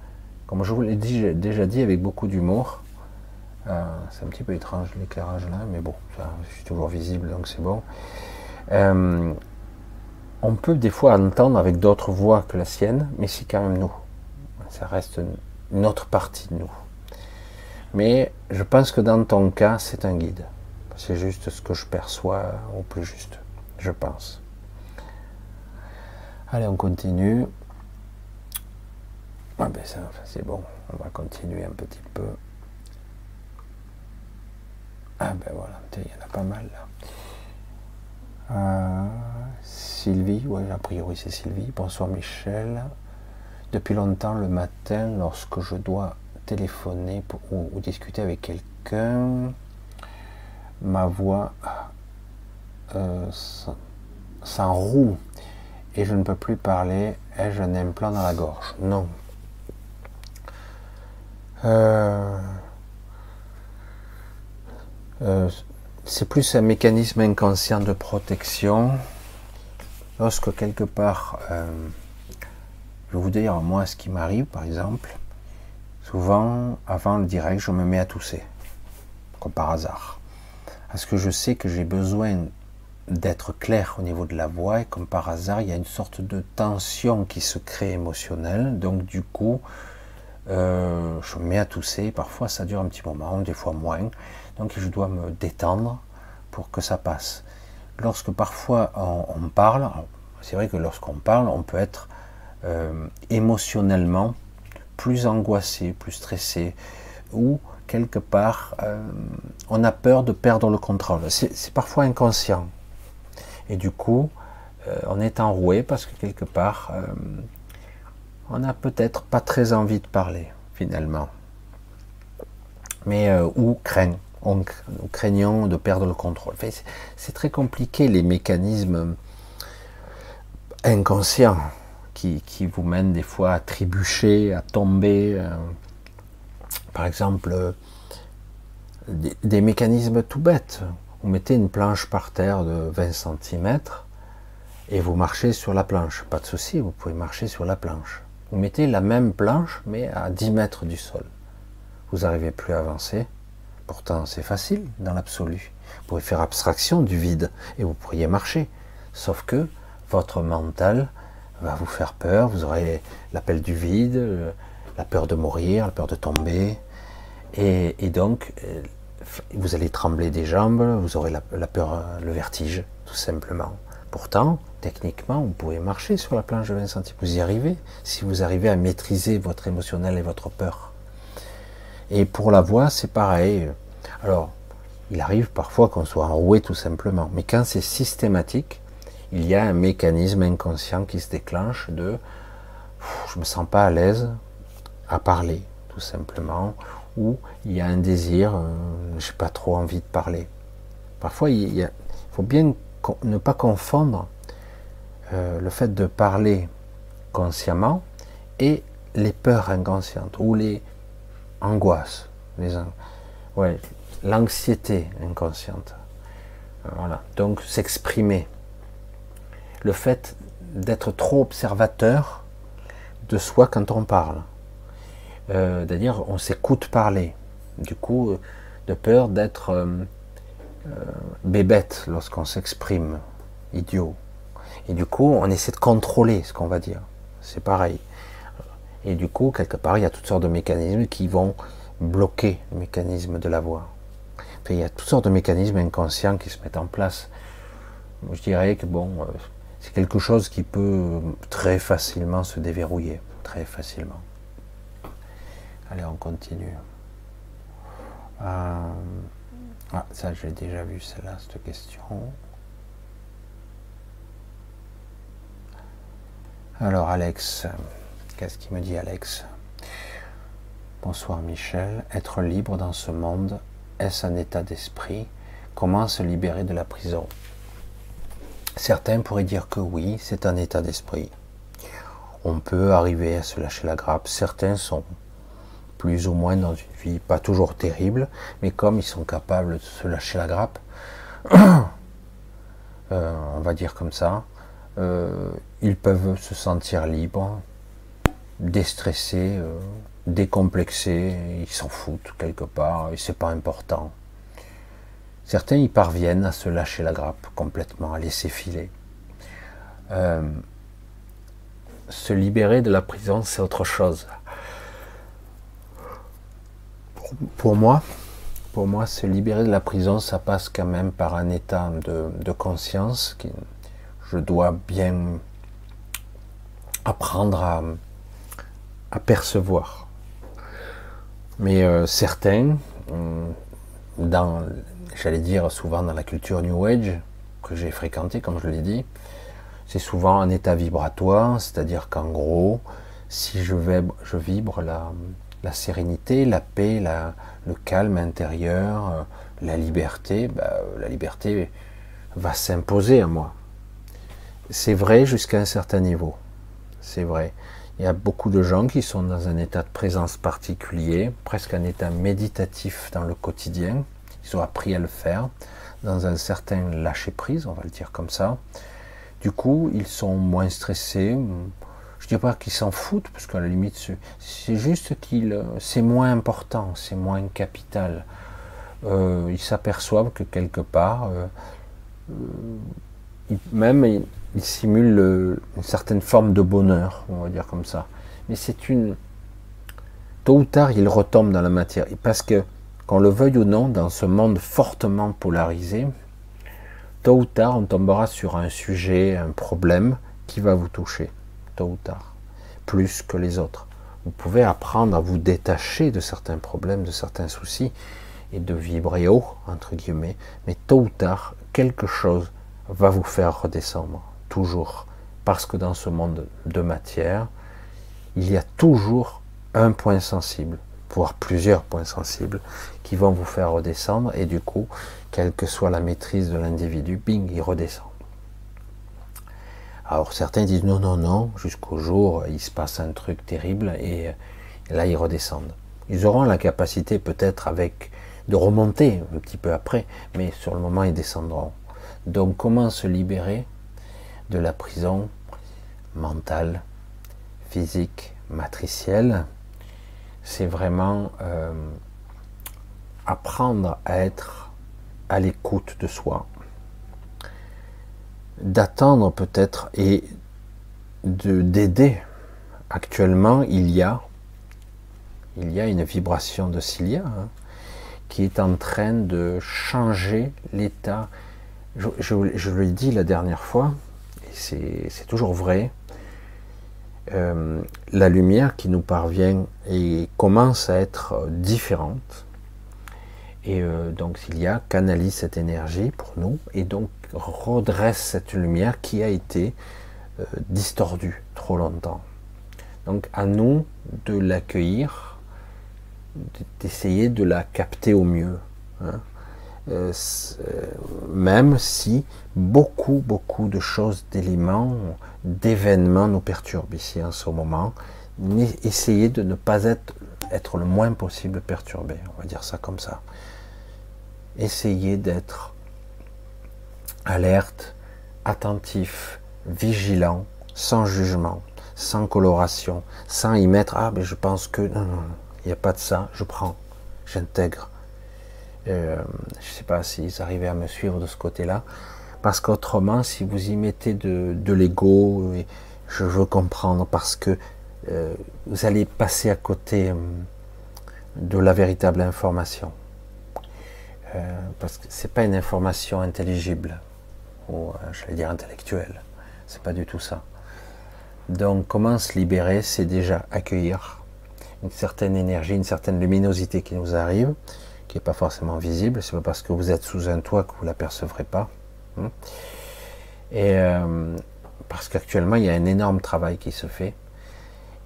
comme je vous l'ai déjà dit avec beaucoup d'humour, c'est un petit peu étrange l'éclairage là, mais bon, je suis toujours visible, donc c'est bon on peut des fois entendre avec d'autres voix que la sienne, mais c'est quand même nous. Ça reste une autre partie de nous. Mais je pense que dans ton cas, c'est un guide. C'est juste ce que je perçois au plus juste, je pense. Allez, on continue. Ah ben ça, c'est bon, on va continuer un petit peu. Ah ben voilà, il y en a pas mal là. Euh, Sylvie, oui, a priori c'est Sylvie. Bonsoir Michel. Depuis longtemps, le matin, lorsque je dois téléphoner ou, discuter avec quelqu'un, que ma voix euh, s'enroue et je ne peux plus parler. Ai-je un implant dans la gorge Non. Euh, euh, c'est plus un mécanisme inconscient de protection. Lorsque quelque part, euh, je vais vous dire moi ce qui m'arrive par exemple, souvent avant le direct, je me mets à tousser, comme par hasard. Parce que je sais que j'ai besoin d'être clair au niveau de la voix et comme par hasard, il y a une sorte de tension qui se crée émotionnelle. Donc du coup, euh, je me mets à tousser. Parfois, ça dure un petit moment, des fois moins. Donc je dois me détendre pour que ça passe. Lorsque parfois on, parle, c'est vrai que lorsqu'on parle, on peut être euh, émotionnellement plus angoissé, plus stressé, ou quelque part, euh, on a peur de perdre le contrôle. C'est parfois inconscient. Et du coup, euh, on est enroué parce que quelque part, on n'a peut-être pas très envie de parler, finalement. Mais ou craint, on, craignons de perdre le contrôle. c'est très compliqué les mécanismes inconscients qui, vous mènent des fois à trébucher, à tomber. par exemple, des mécanismes tout bêtes vous mettez une planche par terre de 20 cm et vous marchez sur la planche. Pas de souci, vous pouvez marcher sur la planche. Vous mettez la même planche mais à 10 mètres du sol. Vous n'arrivez plus à avancer. Pourtant, c'est facile dans l'absolu. Vous pouvez faire abstraction du vide et vous pourriez marcher. Sauf que votre mental va vous faire peur. Vous aurez l'appel du vide, la peur de mourir, la peur de tomber. Et, donc, vous allez trembler des jambes, vous aurez la, peur, le vertige, tout simplement. Pourtant, techniquement, vous pouvez marcher sur la planche de 20 cm. Vous y arrivez, si vous arrivez à maîtriser votre émotionnel et votre peur. Et pour la voix, c'est pareil. Alors, il arrive parfois qu'on soit enroué tout simplement. Mais quand c'est systématique, il y a un mécanisme inconscient qui se déclenche de je me sens pas à l'aise à parler, tout simplement, où il y a un désir, euh, je n'ai pas trop envie de parler. Parfois, il, faut bien ne pas confondre euh, le fait de parler consciemment et les peurs inconscientes ou les angoisses, les, ouais, l'anxiété inconsciente. Voilà. Donc s'exprimer. Le fait d'être trop observateur de soi quand on parle. Euh, c'est-à-dire on s'écoute parler. Du coup, euh, de peur d'être euh, bébête lorsqu'on s'exprime, idiot. Et du coup, on essaie de contrôler ce qu'on va dire. C'est pareil. Et du coup, quelque part, il y a toutes sortes de mécanismes qui vont bloquer le mécanisme de la voix. il y a toutes sortes de mécanismes inconscients qui se mettent en place. Je dirais que bon, c'est quelque chose qui peut très facilement se déverrouiller, très facilement. Allez, on continue. Euh, ah, ça, j'ai déjà vu celle-là, cette question. Alors, Alex, qu'est-ce qu'il me dit, Alex Bonsoir, Michel. Être libre dans ce monde, est-ce un état d'esprit? Comment se libérer de la prison? Certains pourraient dire que oui, c'est un état d'esprit. On peut arriver à se lâcher la grappe. Certains sont plus ou moins dans une vie pas toujours terrible, mais comme ils sont capables de se lâcher la grappe, euh, on va dire comme ça, euh, ils peuvent se sentir libres, déstressés, euh, décomplexés, ils s'en foutent quelque part, et c'est pas important. Certains y parviennent à se lâcher la grappe complètement, à laisser filer. se libérer de la prison, c'est autre chose pour moi, pour moi, se libérer de la prison, ça passe quand même par un état de, conscience que je dois bien apprendre à, percevoir. Mais euh, certains, euh, dans, j'allais dire souvent dans la culture New Age que j'ai fréquenté, comme je l'ai dit, c'est souvent un état vibratoire, c'est-à-dire qu'en gros, si je, vais, je vibre la, la sérénité, la paix, le calme intérieur, euh, la liberté, bah, la liberté va s'imposer à moi. C'est vrai jusqu'à un certain niveau. C'est vrai. Il y a beaucoup de gens qui sont dans un état de présence particulier, presque un état méditatif dans le quotidien. Ils ont appris à le faire, dans un certain lâcher-prise, on va le dire comme ça. Du coup, ils sont moins stressés. Je ne dis pas qu'ils s'en foutent, parce qu'à la limite, c'est juste qu'il, c'est moins important, c'est moins capital. Euh, ils s'aperçoivent que quelque part, euh, euh, même ils simulent une certaine forme de bonheur, on va dire comme ça. Mais c'est une. Tôt ou tard, ils retombent dans la matière. Parce que, qu'on le veuille ou non, dans ce monde fortement polarisé, tôt ou tard, on tombera sur un sujet, un problème qui va vous toucher. Tôt ou tard. Plus que les autres. Vous pouvez apprendre à vous détacher de certains problèmes, de certains soucis, et de vibrer haut, entre guillemets. Mais tôt ou tard, quelque chose va vous faire redescendre toujours. Parce que dans ce monde de matière, il y a toujours un point sensible, voire plusieurs points sensibles, qui vont vous faire redescendre, et du coup, quelle que soit la maîtrise de l'individu, bing, il redescend. Alors certains disent non, non, non, jusqu'au jour, il se passe un truc terrible, et là, ils redescendent. Ils auront la capacité peut-être avec de remonter un petit peu après, mais sur le moment, ils descendront. Donc comment se libérer? De la prison mentale, physique, matricielle, c'est vraiment euh, apprendre à être à l'écoute de soi, d'attendre peut-être et de d'aider. Actuellement, il y a une vibration de Cilia hein, qui est en train de changer l'état. Je, je, je l'ai dit la dernière fois, c'est toujours vrai, euh, la lumière qui nous parvient et commence à être différente. Et euh, donc il y a canalise cette énergie pour nous et donc redresse cette lumière qui a été euh, distordue trop longtemps. Donc à nous de l'accueillir, d'essayer de la capter au mieux. Hein. Euh, euh, même si beaucoup, beaucoup de choses, d'éléments, d'événements nous perturbent ici en ce moment, essayez de ne pas être, être le moins possible perturbé, on va dire ça comme ça. Essayez d'être alerte, attentif, vigilant, sans jugement, sans coloration, sans y mettre ah mais je pense que non non il n'y a pas de ça, je prends, j'intègre, euh, je ne sais pas s'ils arrivaient à me suivre de ce côté-là. Parce qu'autrement, si vous y mettez de, l'ego, je veux comprendre, parce que euh, vous allez passer à côté euh, de la véritable information. parce que c'est pas une information intelligible, ou je vais dire intellectuelle. C'est pas du tout ça. Donc, comment se libérer C'est déjà accueillir une certaine énergie, une certaine luminosité qui nous arrive, qui n'est pas forcément visible. C'est pas parce que vous êtes sous un toit que vous l'apercevrez pas. Hein. Et euh, parce qu'actuellement, il y a un énorme travail qui se fait.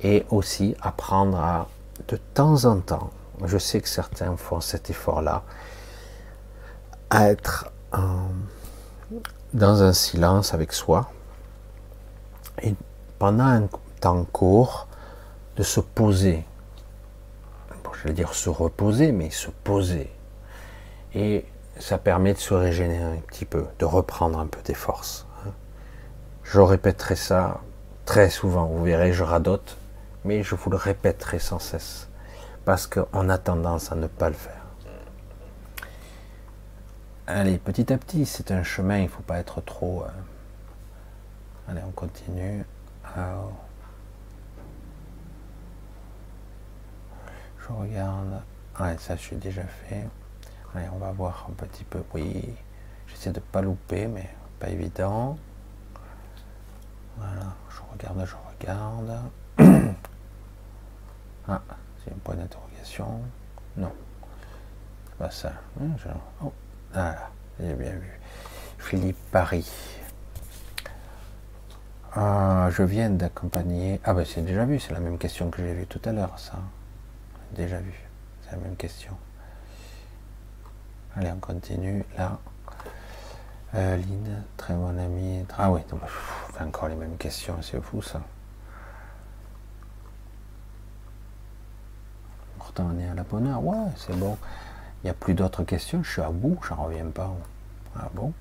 Et aussi apprendre à, de temps en temps, je sais que certains font cet effort-là, à être dans un silence avec soi. Et pendant un temps court, de se poser je vais dire se reposer, mais se poser. Et ça permet de se régénérer un petit peu, de reprendre un peu des forces. Hein. Je répéterai ça très souvent, vous verrez, je radote, mais je vous le répéterai sans cesse, parce qu'on a tendance à ne pas le faire. Allez, petit à petit, c'est un chemin, il ne faut pas être trop... Euh, allez, on continue. Je regarde. Ouais, ça, je suis déjà fait. Allez, on va voir un petit peu. Oui, j'essaie de pas louper, mais pas évident. Voilà, je regarde, je regarde. ah, c'est un point d'interrogation. Non, c'est pas ça. Hein, oh, voilà, j'ai bien vu. Philippe Paris. Ah, je viens d'accompagner. Ah, ben c'est déjà vu, c'est la même question que j'ai vue tout à l'heure, ça déjà vu. C'est la même question. Allez, on continue là. Euh, Lynn, très bon ami. Ah oui, encore les mêmes questions, c'est fou ça. Pourtant on est à la bonne heure. Ouais, c'est bon. Il n'y a plus d'autres questions, je suis à bout, j'en reviens pas. Ah bon?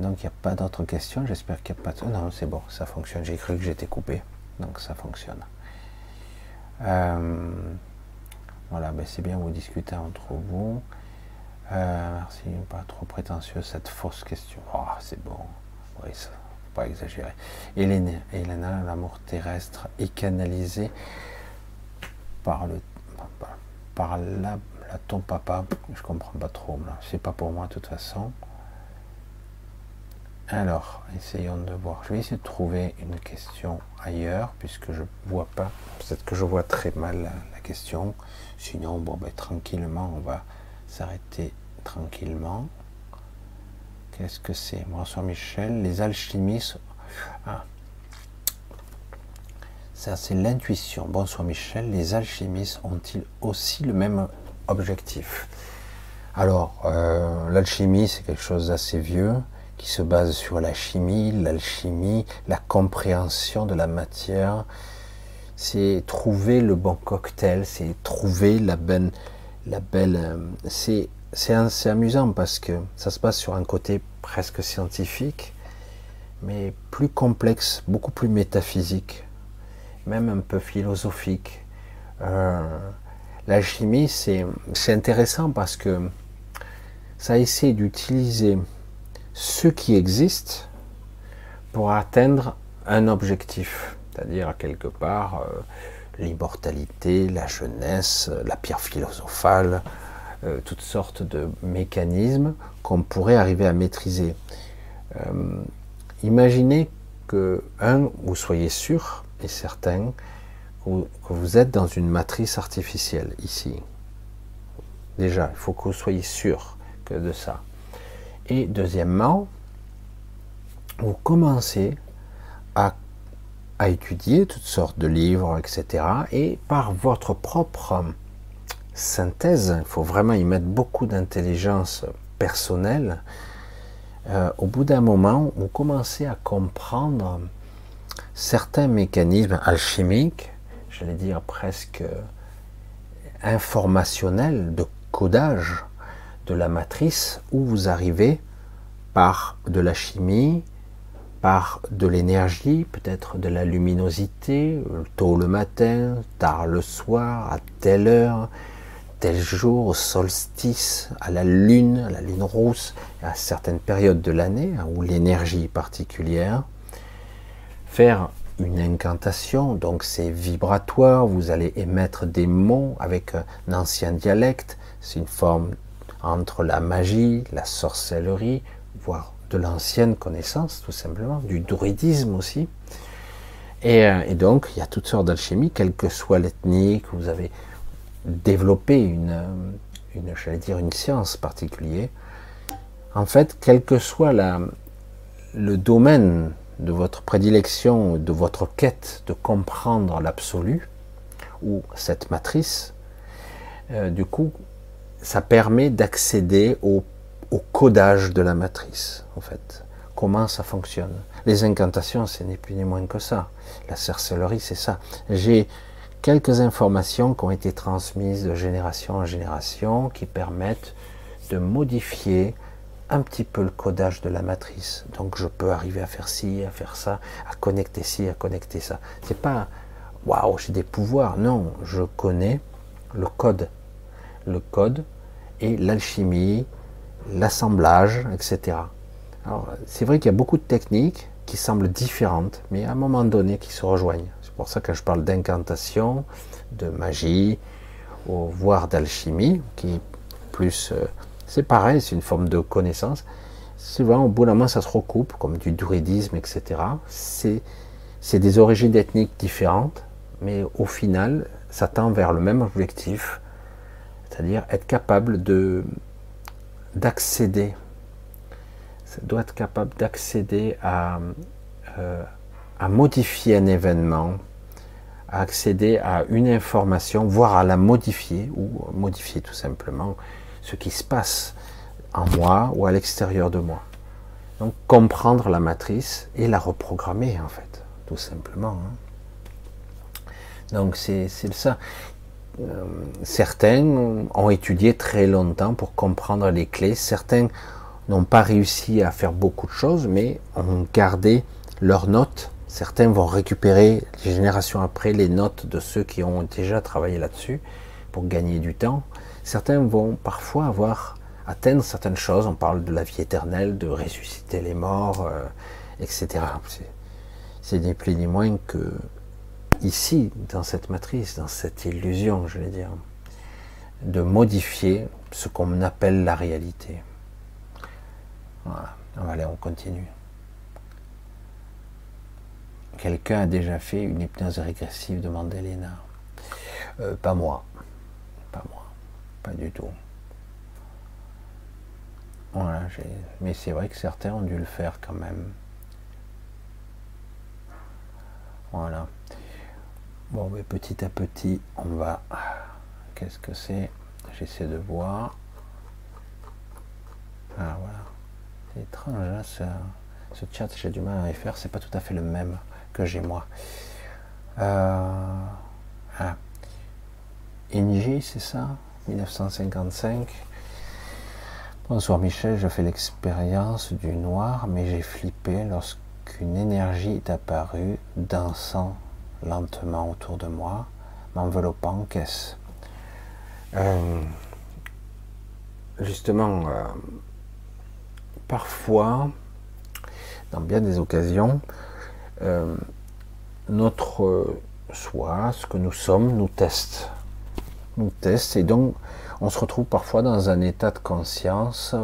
Donc il n'y a pas d'autres questions, j'espère qu'il n'y a pas de... Non, c'est bon, ça fonctionne. J'ai cru que j'étais coupé. Donc ça fonctionne. Euh, voilà, ben c'est bien vous discutez entre vous. Euh, merci, pas trop prétentieux cette fausse question. Oh, c'est bon. Oui, ça, faut pas exagérer. Hélène, Elena, l'amour terrestre est canalisé par le par la, ton papa. Je comprends pas trop. C'est pas pour moi de toute façon. Alors, essayons de voir. Je vais essayer de trouver une question ailleurs, puisque je vois pas. Peut-être que je vois très mal la, question. Sinon, bon, ben, tranquillement, on va s'arrêter tranquillement. Qu'est-ce que c'est? François Michel, les alchimistes. Ah. Ça, c'est l'intuition. Bonsoir Michel, les alchimistes ont-ils aussi le même objectif? Alors, euh, l'alchimie, c'est quelque chose d'assez vieux qui se base sur la chimie, l'alchimie, la compréhension de la matière. C'est trouver le bon cocktail, c'est trouver la belle, la belle. Euh, c'est c'est amusant parce que ça se passe sur un côté presque scientifique, mais plus complexe, beaucoup plus métaphysique, même un peu philosophique. Euh, la chimie, c'est intéressant parce que ça essaie d'utiliser ce qui existe pour atteindre un objectif, c'est-à-dire quelque part euh, l'immortalité, la jeunesse, la pierre philosophale, euh, toutes sortes de mécanismes qu'on pourrait arriver à maîtriser. Euh, imaginez que, un, vous soyez sûr et certain que vous êtes dans une matrice artificielle ici. Déjà, il faut que vous soyez sûr que de ça. Et deuxièmement, vous commencez à, étudier toutes sortes de livres, etc. Et par votre propre synthèse, il faut vraiment y mettre beaucoup d'intelligence personnelle, euh, au bout d'un moment, vous commencez à comprendre certains mécanismes alchimiques, j'allais dire presque informationnels, de codage de la matrice, où vous arrivez par de la chimie, par de l'énergie, peut-être de la luminosité, tôt le matin, tard le soir, à telle heure, tel jour, au solstice, à la lune, à la lune rousse, à certaines périodes de l'année hein, où l'énergie particulière. Faire une incantation, donc c'est vibratoire, vous allez émettre des mots avec un ancien dialecte, c'est une forme entre la magie, la sorcellerie, voire de l'ancienne connaissance tout simplement, du druidisme aussi. Et, euh, donc il y a toutes sortes d'alchimie, quelle que soit l'ethnie que vous avez développer une, dire une science particulière, en fait, quel que soit la, le domaine de votre prédilection, de votre quête de comprendre l'absolu, ou cette matrice, euh, du coup, ça permet d'accéder au, codage de la matrice, en fait. Comment ça fonctionne? Les incantations, ce n'est plus ni moins que ça. La sorcellerie, c'est ça. J'ai quelques informations qui ont été transmises de génération en génération qui permettent de modifier un petit peu le codage de la matrice. Donc je peux arriver à faire ci, à faire ça, à connecter ci, à connecter ça. C'est pas waouh, j'ai des pouvoirs. Non, je connais le code, le code et l'alchimie, l'assemblage, etc. C'est vrai qu'il y a beaucoup de techniques qui semblent différentes, mais à un moment donné qui se rejoignent. C'est pour ça que je parle d'incantation, de magie, voire d'alchimie, qui plus. Euh, c'est pareil, c'est une forme de connaissance. Souvent, au bout d'un moment, ça se recoupe, comme du druidisme, etc. C'est des origines ethniques différentes, mais au final, ça tend vers le même objectif, c'est-à-dire être capable de d'accéder. Doit être capable d'accéder à, euh, à modifier un événement, à accéder à une information, voire à la modifier, ou modifier tout simplement ce qui se passe en moi ou à l'extérieur de moi. Donc comprendre la matrice et la reprogrammer en fait, tout simplement. Hein. Donc c'est ça. Euh, certains ont étudié très longtemps pour comprendre les clés. Certains n'ont pas réussi à faire beaucoup de choses, mais ont gardé leurs notes. Certains vont récupérer les générations après les notes de ceux qui ont déjà travaillé là-dessus pour gagner du temps. Certains vont parfois avoir atteindre certaines choses. On parle de la vie éternelle, de ressusciter les morts, euh, etc. C'est ni plus ni moins que ici, dans cette matrice, dans cette illusion, je vais dire, de modifier ce qu'on appelle la réalité. Voilà. Allez, on continue. Quelqu'un a déjà fait une hypnose régressive, demande Elena. Euh, pas moi. Pas moi. Pas du tout. Voilà, mais c'est vrai que certains ont dû le faire quand même. Voilà. Bon, mais petit à petit, on va. Qu'est-ce que c'est? J'essaie de voir. Ah voilà. C'est étrange, hein, ce, ce, chat, j'ai du mal à y faire. C'est pas tout à fait le même que j'ai moi. Euh, ah. Inji, c'est ça? 1955. Bonsoir Michel, je fais l'expérience du noir, mais j'ai flippé lorsqu'une énergie est apparue, dansant lentement autour de moi, m'enveloppant en caisse. Euh, justement, euh, parfois, dans bien des occasions, euh, notre soi, ce que nous sommes, nous teste. Nous teste et donc on se retrouve parfois dans un état de conscience,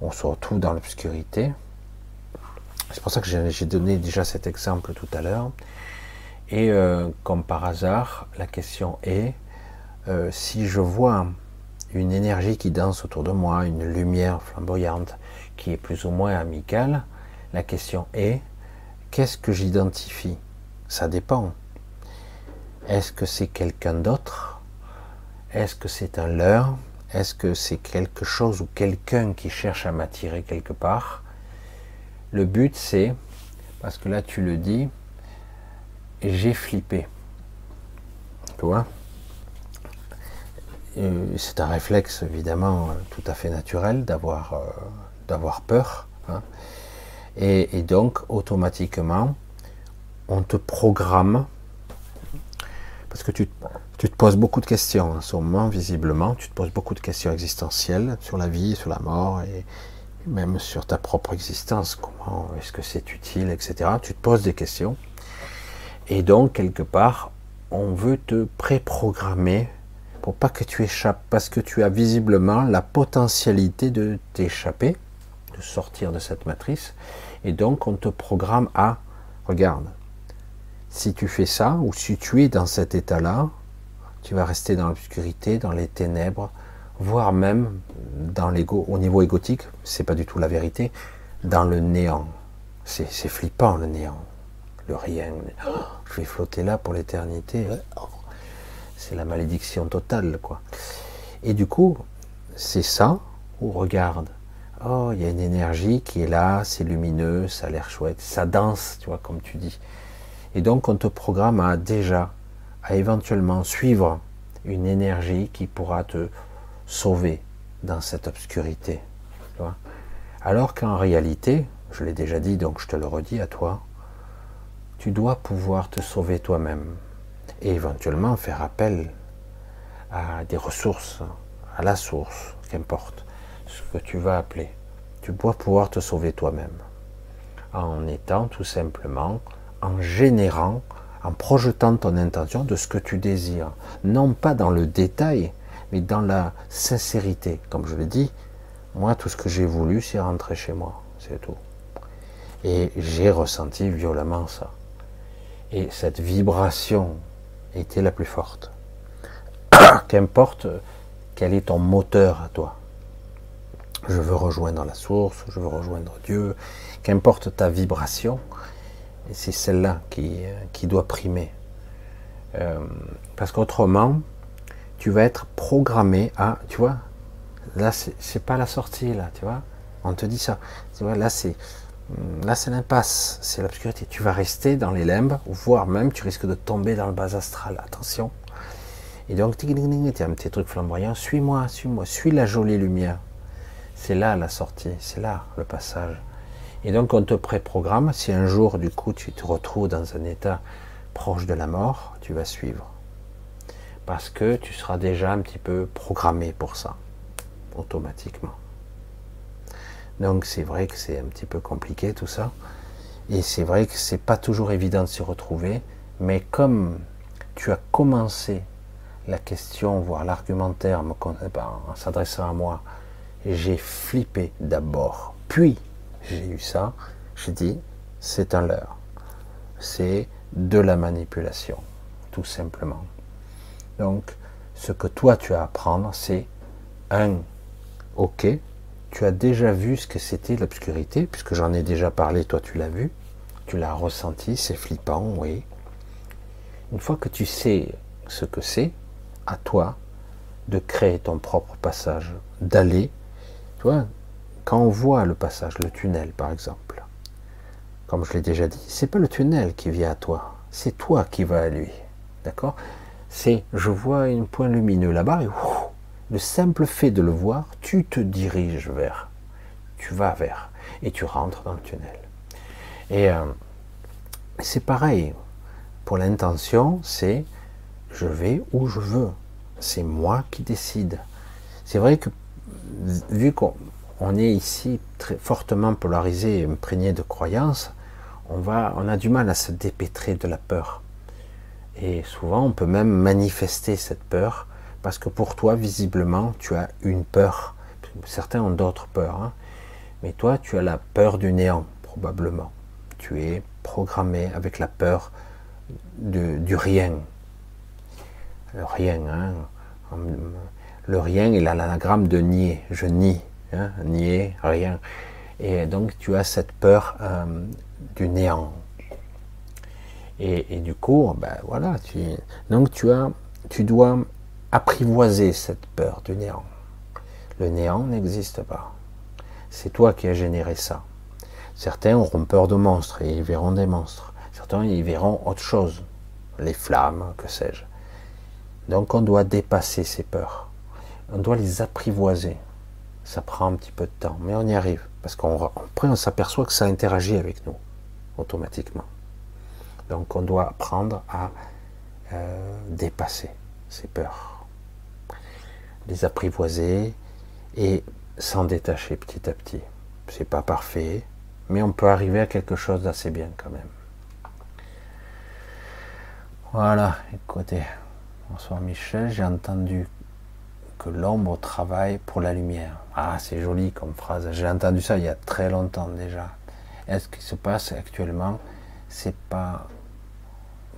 on se retrouve dans l'obscurité. C'est pour ça que j'ai donné déjà cet exemple tout à l'heure. Et euh, comme par hasard, la question est, euh, si je vois une énergie qui danse autour de moi, une lumière flamboyante qui est plus ou moins amicale, la question est, qu'est-ce que j'identifie? Ça dépend. Est-ce que c'est quelqu'un d'autre? Est-ce que c'est un leurre Est-ce que c'est quelque chose ou quelqu'un qui cherche à m'attirer quelque part? Le but c'est, parce que là tu le dis, j'ai flippé. Tu vois? C'est un réflexe évidemment tout à fait naturel d'avoir euh, peur. Hein. Et, donc automatiquement, on te programme parce que tu, tu, te poses beaucoup de questions en ce moment, visiblement, tu te poses beaucoup de questions existentielles sur la vie, sur la mort et même sur ta propre existence. Comment est-ce que c'est utile, etc. Tu te poses des questions. Et donc, quelque part, on veut te préprogrammer pour pas que tu échappes, parce que tu as visiblement la potentialité de t'échapper, de sortir de cette matrice. Et donc, on te programme à, regarde, si tu fais ça, ou si tu es dans cet état-là, tu vas rester dans l'obscurité, dans les ténèbres, voire même dans l'ego, au niveau égotique, c'est pas du tout la vérité, dans le néant. C'est flippant le néant le rien. je vais flotter là pour l'éternité. C'est la malédiction totale, quoi. Et du coup, c'est ça, où regarde, oh, il y a une énergie qui est là, c'est lumineux, ça a l'air chouette, ça danse, tu vois, comme tu dis. Et donc, on te programme à déjà, à éventuellement suivre une énergie qui pourra te sauver dans cette obscurité. Alors qu'en réalité, je l'ai déjà dit, donc je te le redis à toi, tu dois pouvoir te sauver toi-même et éventuellement faire appel à des ressources, à la source, qu'importe ce que tu vas appeler. Tu dois pouvoir te sauver toi-même en étant tout simplement, en générant, en projetant ton intention de ce que tu désires. Non pas dans le détail, mais dans la sincérité. Comme je l'ai dit, moi, tout ce que j'ai voulu, c'est rentrer chez moi. C'est tout. Et j'ai ressenti violemment ça. Et cette vibration était la plus forte. Qu'importe quel est ton moteur à toi. Je veux rejoindre la source, je veux rejoindre Dieu. Qu'importe ta vibration, c'est celle-là qui, doit primer. Euh, parce qu'autrement, tu vas être programmé à, tu vois, là c'est pas la sortie là, tu vois. On te dit ça. Tu vois, là c'est là c'est l'impasse, c'est l'obscurité. Tu vas rester dans les limbes, voire même tu risques de tomber dans le bas astral. Attention. Et donc, tu as un petit truc flamboyant, suis-moi, suis-moi, suis la jolie lumière. C'est là la sortie, c'est là le passage. Et donc on te préprogramme, si un jour du coup tu te retrouves dans un état proche de la mort, tu vas suivre parce que tu seras déjà un petit peu programmé pour ça, automatiquement. Donc c'est vrai que c'est un petit peu compliqué tout ça, et c'est vrai que c'est pas toujours évident de se retrouver, mais comme tu as commencé la question, voire l'argumentaire eh ben, en s'adressant à moi, j'ai flippé d'abord, puis j'ai eu ça, j'ai dit, c'est un leurre, c'est de la manipulation, tout simplement. Donc, ce que toi tu as à apprendre, c'est un, ok, tu as déjà vu ce que c'était l'obscurité, puisque j'en ai déjà parlé, toi tu l'as vu, tu l'as ressenti, c'est flippant, oui. Une fois que tu sais ce que c'est, à toi de créer ton propre passage, d'aller. Tu vois, quand on voit le passage, le tunnel par exemple, comme je l'ai déjà dit, c'est pas le tunnel qui vient à toi, c'est toi qui vas à lui. D'accord? C'est je vois un point lumineux là-bas et le simple fait de le voir, tu te diriges vers, tu vas vers et tu rentres dans le tunnel. Et euh, c'est pareil pour l'intention, c'est je vais où je veux, c'est moi qui décide. C'est vrai que vu qu'on est ici très fortement polarisé et imprégné de croyances, on, va, on a du mal à se dépêtrer de la peur. Et souvent, on peut même manifester cette peur, parce que pour toi, visiblement, tu as une peur. Certains ont d'autres peurs, hein. mais toi, tu as la peur du néant, probablement. Tu es programmé avec la peur du rien. Le rien, hein. le rien est l'anagramme de nier. Je nie, hein. nier, rien. Et donc, tu as cette peur euh, du néant, et, du coup, ben voilà, donc tu, as, tu dois apprivoiser cette peur du néant. Le néant n'existe pas. C'est toi qui as généré ça. Certains auront peur de monstres et ils verront des monstres. Certains ils verront autre chose, les flammes, que sais-je. Donc on doit dépasser ces peurs. On doit les apprivoiser. Ça prend un petit peu de temps, mais on y arrive. Parce qu'après on s'aperçoit que ça interagit avec nous, automatiquement. Donc on doit apprendre à euh, dépasser ces peurs, les apprivoiser et s'en détacher petit à petit. C'est pas parfait, mais on peut arriver à quelque chose d'assez bien quand même. Voilà, écoutez, bonsoir Michel, j'ai entendu que l'ombre travaille pour la lumière. Ah, c'est joli comme phrase. J'ai entendu ça il y a très longtemps déjà. Est-ce qu'il se passe actuellement C'est pas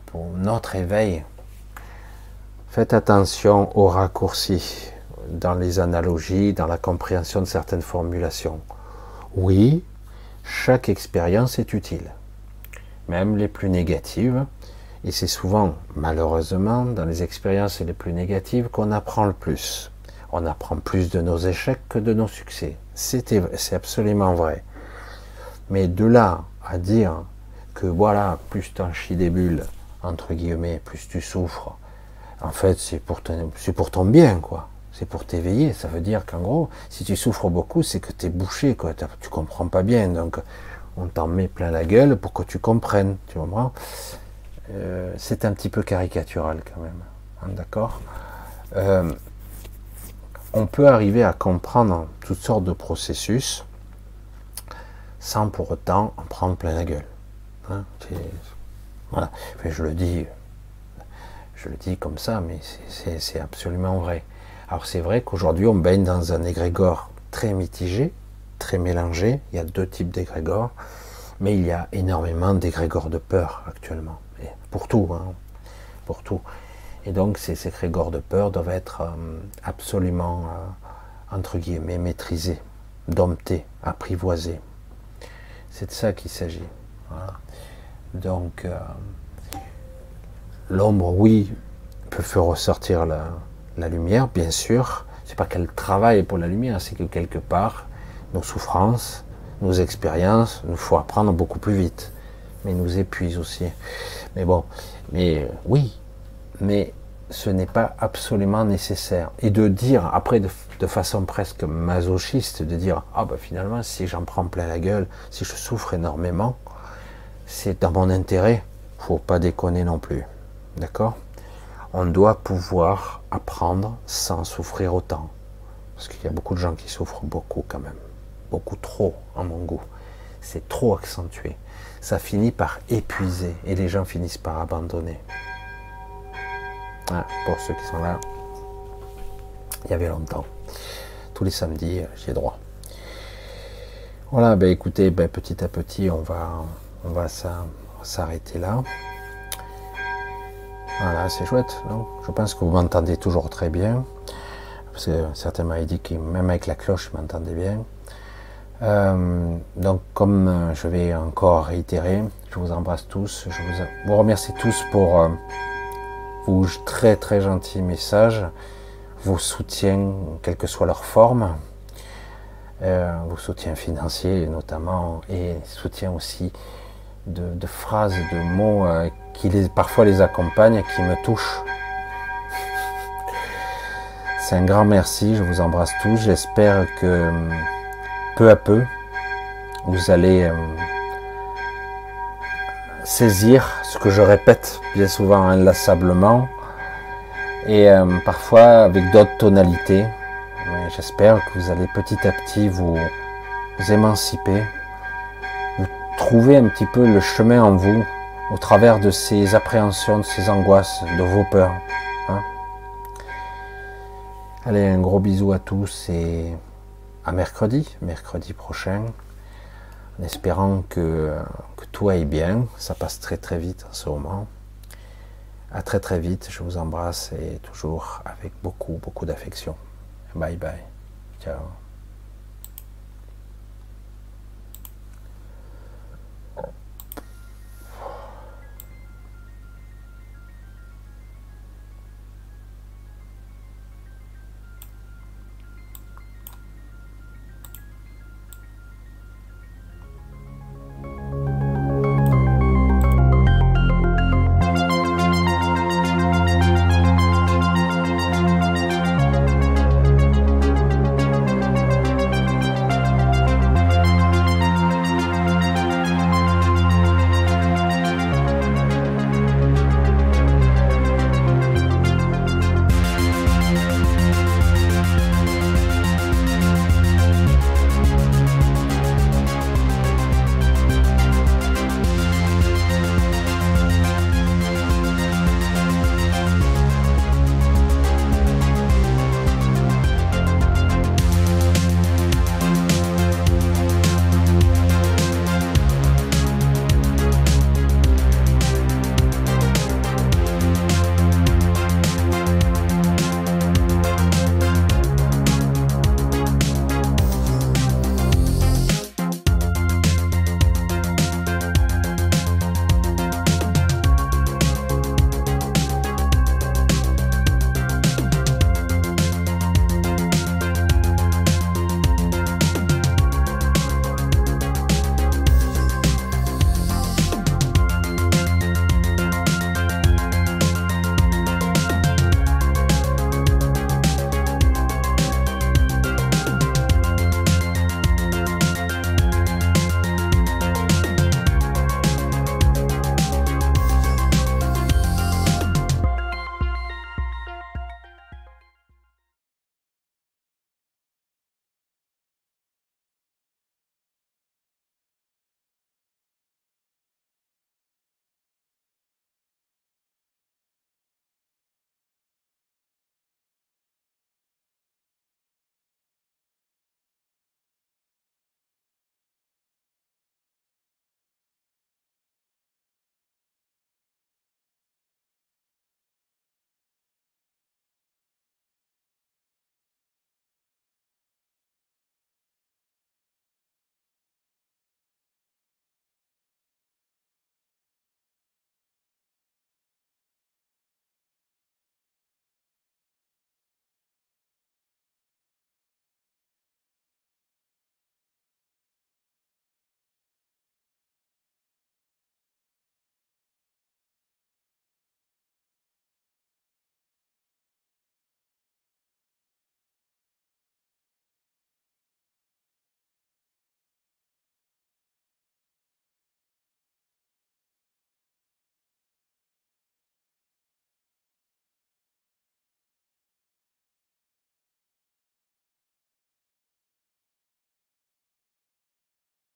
pour notre éveil, faites attention aux raccourcis dans les analogies, dans la compréhension de certaines formulations. Oui, chaque expérience est utile, même les plus négatives, et c'est souvent, malheureusement, dans les expériences les plus négatives qu'on apprend le plus. On apprend plus de nos échecs que de nos succès. C'est absolument vrai. Mais de là à dire que voilà, plus t'en chies des bulles, entre guillemets, plus tu souffres, en fait, c'est pour, pour ton bien, quoi. C'est pour t'éveiller. Ça veut dire qu'en gros, si tu souffres beaucoup, c'est que tu es bouché, quoi. Tu comprends pas bien. Donc, on t'en met plein la gueule pour que tu comprennes. Tu comprends euh, C'est un petit peu caricatural, quand même. Hein, d'accord? Euh, On peut arriver à comprendre toutes sortes de processus sans pour autant en prendre plein la gueule. Hein voilà. je le dis, je le dis comme ça, mais c'est absolument vrai. Alors c'est vrai qu'aujourd'hui on baigne dans un égrégore très mitigé, très mélangé. Il y a deux types d'égrégores, mais il y a énormément d'égrégores de peur actuellement. pour tout, hein, pour tout. Et donc ces égrégores de peur doivent être euh, absolument, euh, entre guillemets, maîtrisés, domptés, apprivoisés. C'est de ça qu'il s'agit. Donc, euh, l'ombre, oui, peut faire ressortir la, lumière, bien sûr. C'est pas qu'elle travaille pour la lumière, c'est que quelque part, nos souffrances, nos expériences, nous faut apprendre beaucoup plus vite, mais nous épuisent aussi. Mais bon, mais euh, oui, mais ce n'est pas absolument nécessaire. Et de dire, après, de, façon presque masochiste, de dire, ah ben finalement, si j'en prends plein la gueule, si je souffre énormément, c'est dans mon intérêt. Faut pas déconner non plus. D'accord? On doit pouvoir apprendre sans souffrir autant. Parce qu'il y a beaucoup de gens qui souffrent beaucoup quand même. Beaucoup trop, à mon goût. C'est trop accentué. Ça finit par épuiser et les gens finissent par abandonner. Ah, pour ceux qui sont là, il y avait longtemps. Tous les samedis, euh, j'ai droit. Voilà, ben écoutez, ben petit à petit, on va, on va s'arrêter là. Voilà, c'est chouette. Je pense que vous m'entendez toujours très bien. Parce que certains m'avaient dit que même avec la cloche, ils m'entendaient bien. Euh, donc, comme euh, je vais encore réitérer, je vous embrasse tous. Je vous, remercie tous pour vos très très gentils messages, vos soutiens, quelle que soit leur forme, euh, vos soutiens financiers notamment, et soutien aussi de, phrases, de mots euh, qui les, parfois les accompagnent qui me touchent. C'est un grand merci, je vous embrasse tous. J'espère que peu à peu, vous allez euh, saisir ce que je répète bien souvent inlassablement et euh, parfois avec d'autres tonalités. J'espère que vous allez petit à petit vous, émanciper, trouver un petit peu le chemin en vous au travers de ces appréhensions, de ces angoisses, de vos peurs. Hein. Allez, un gros bisou à tous et à mercredi, mercredi prochain en espérant que, tout aille bien. Ça passe très très vite en ce moment. À très très vite, je vous embrasse et toujours avec beaucoup beaucoup d'affection. Bye bye. Ciao.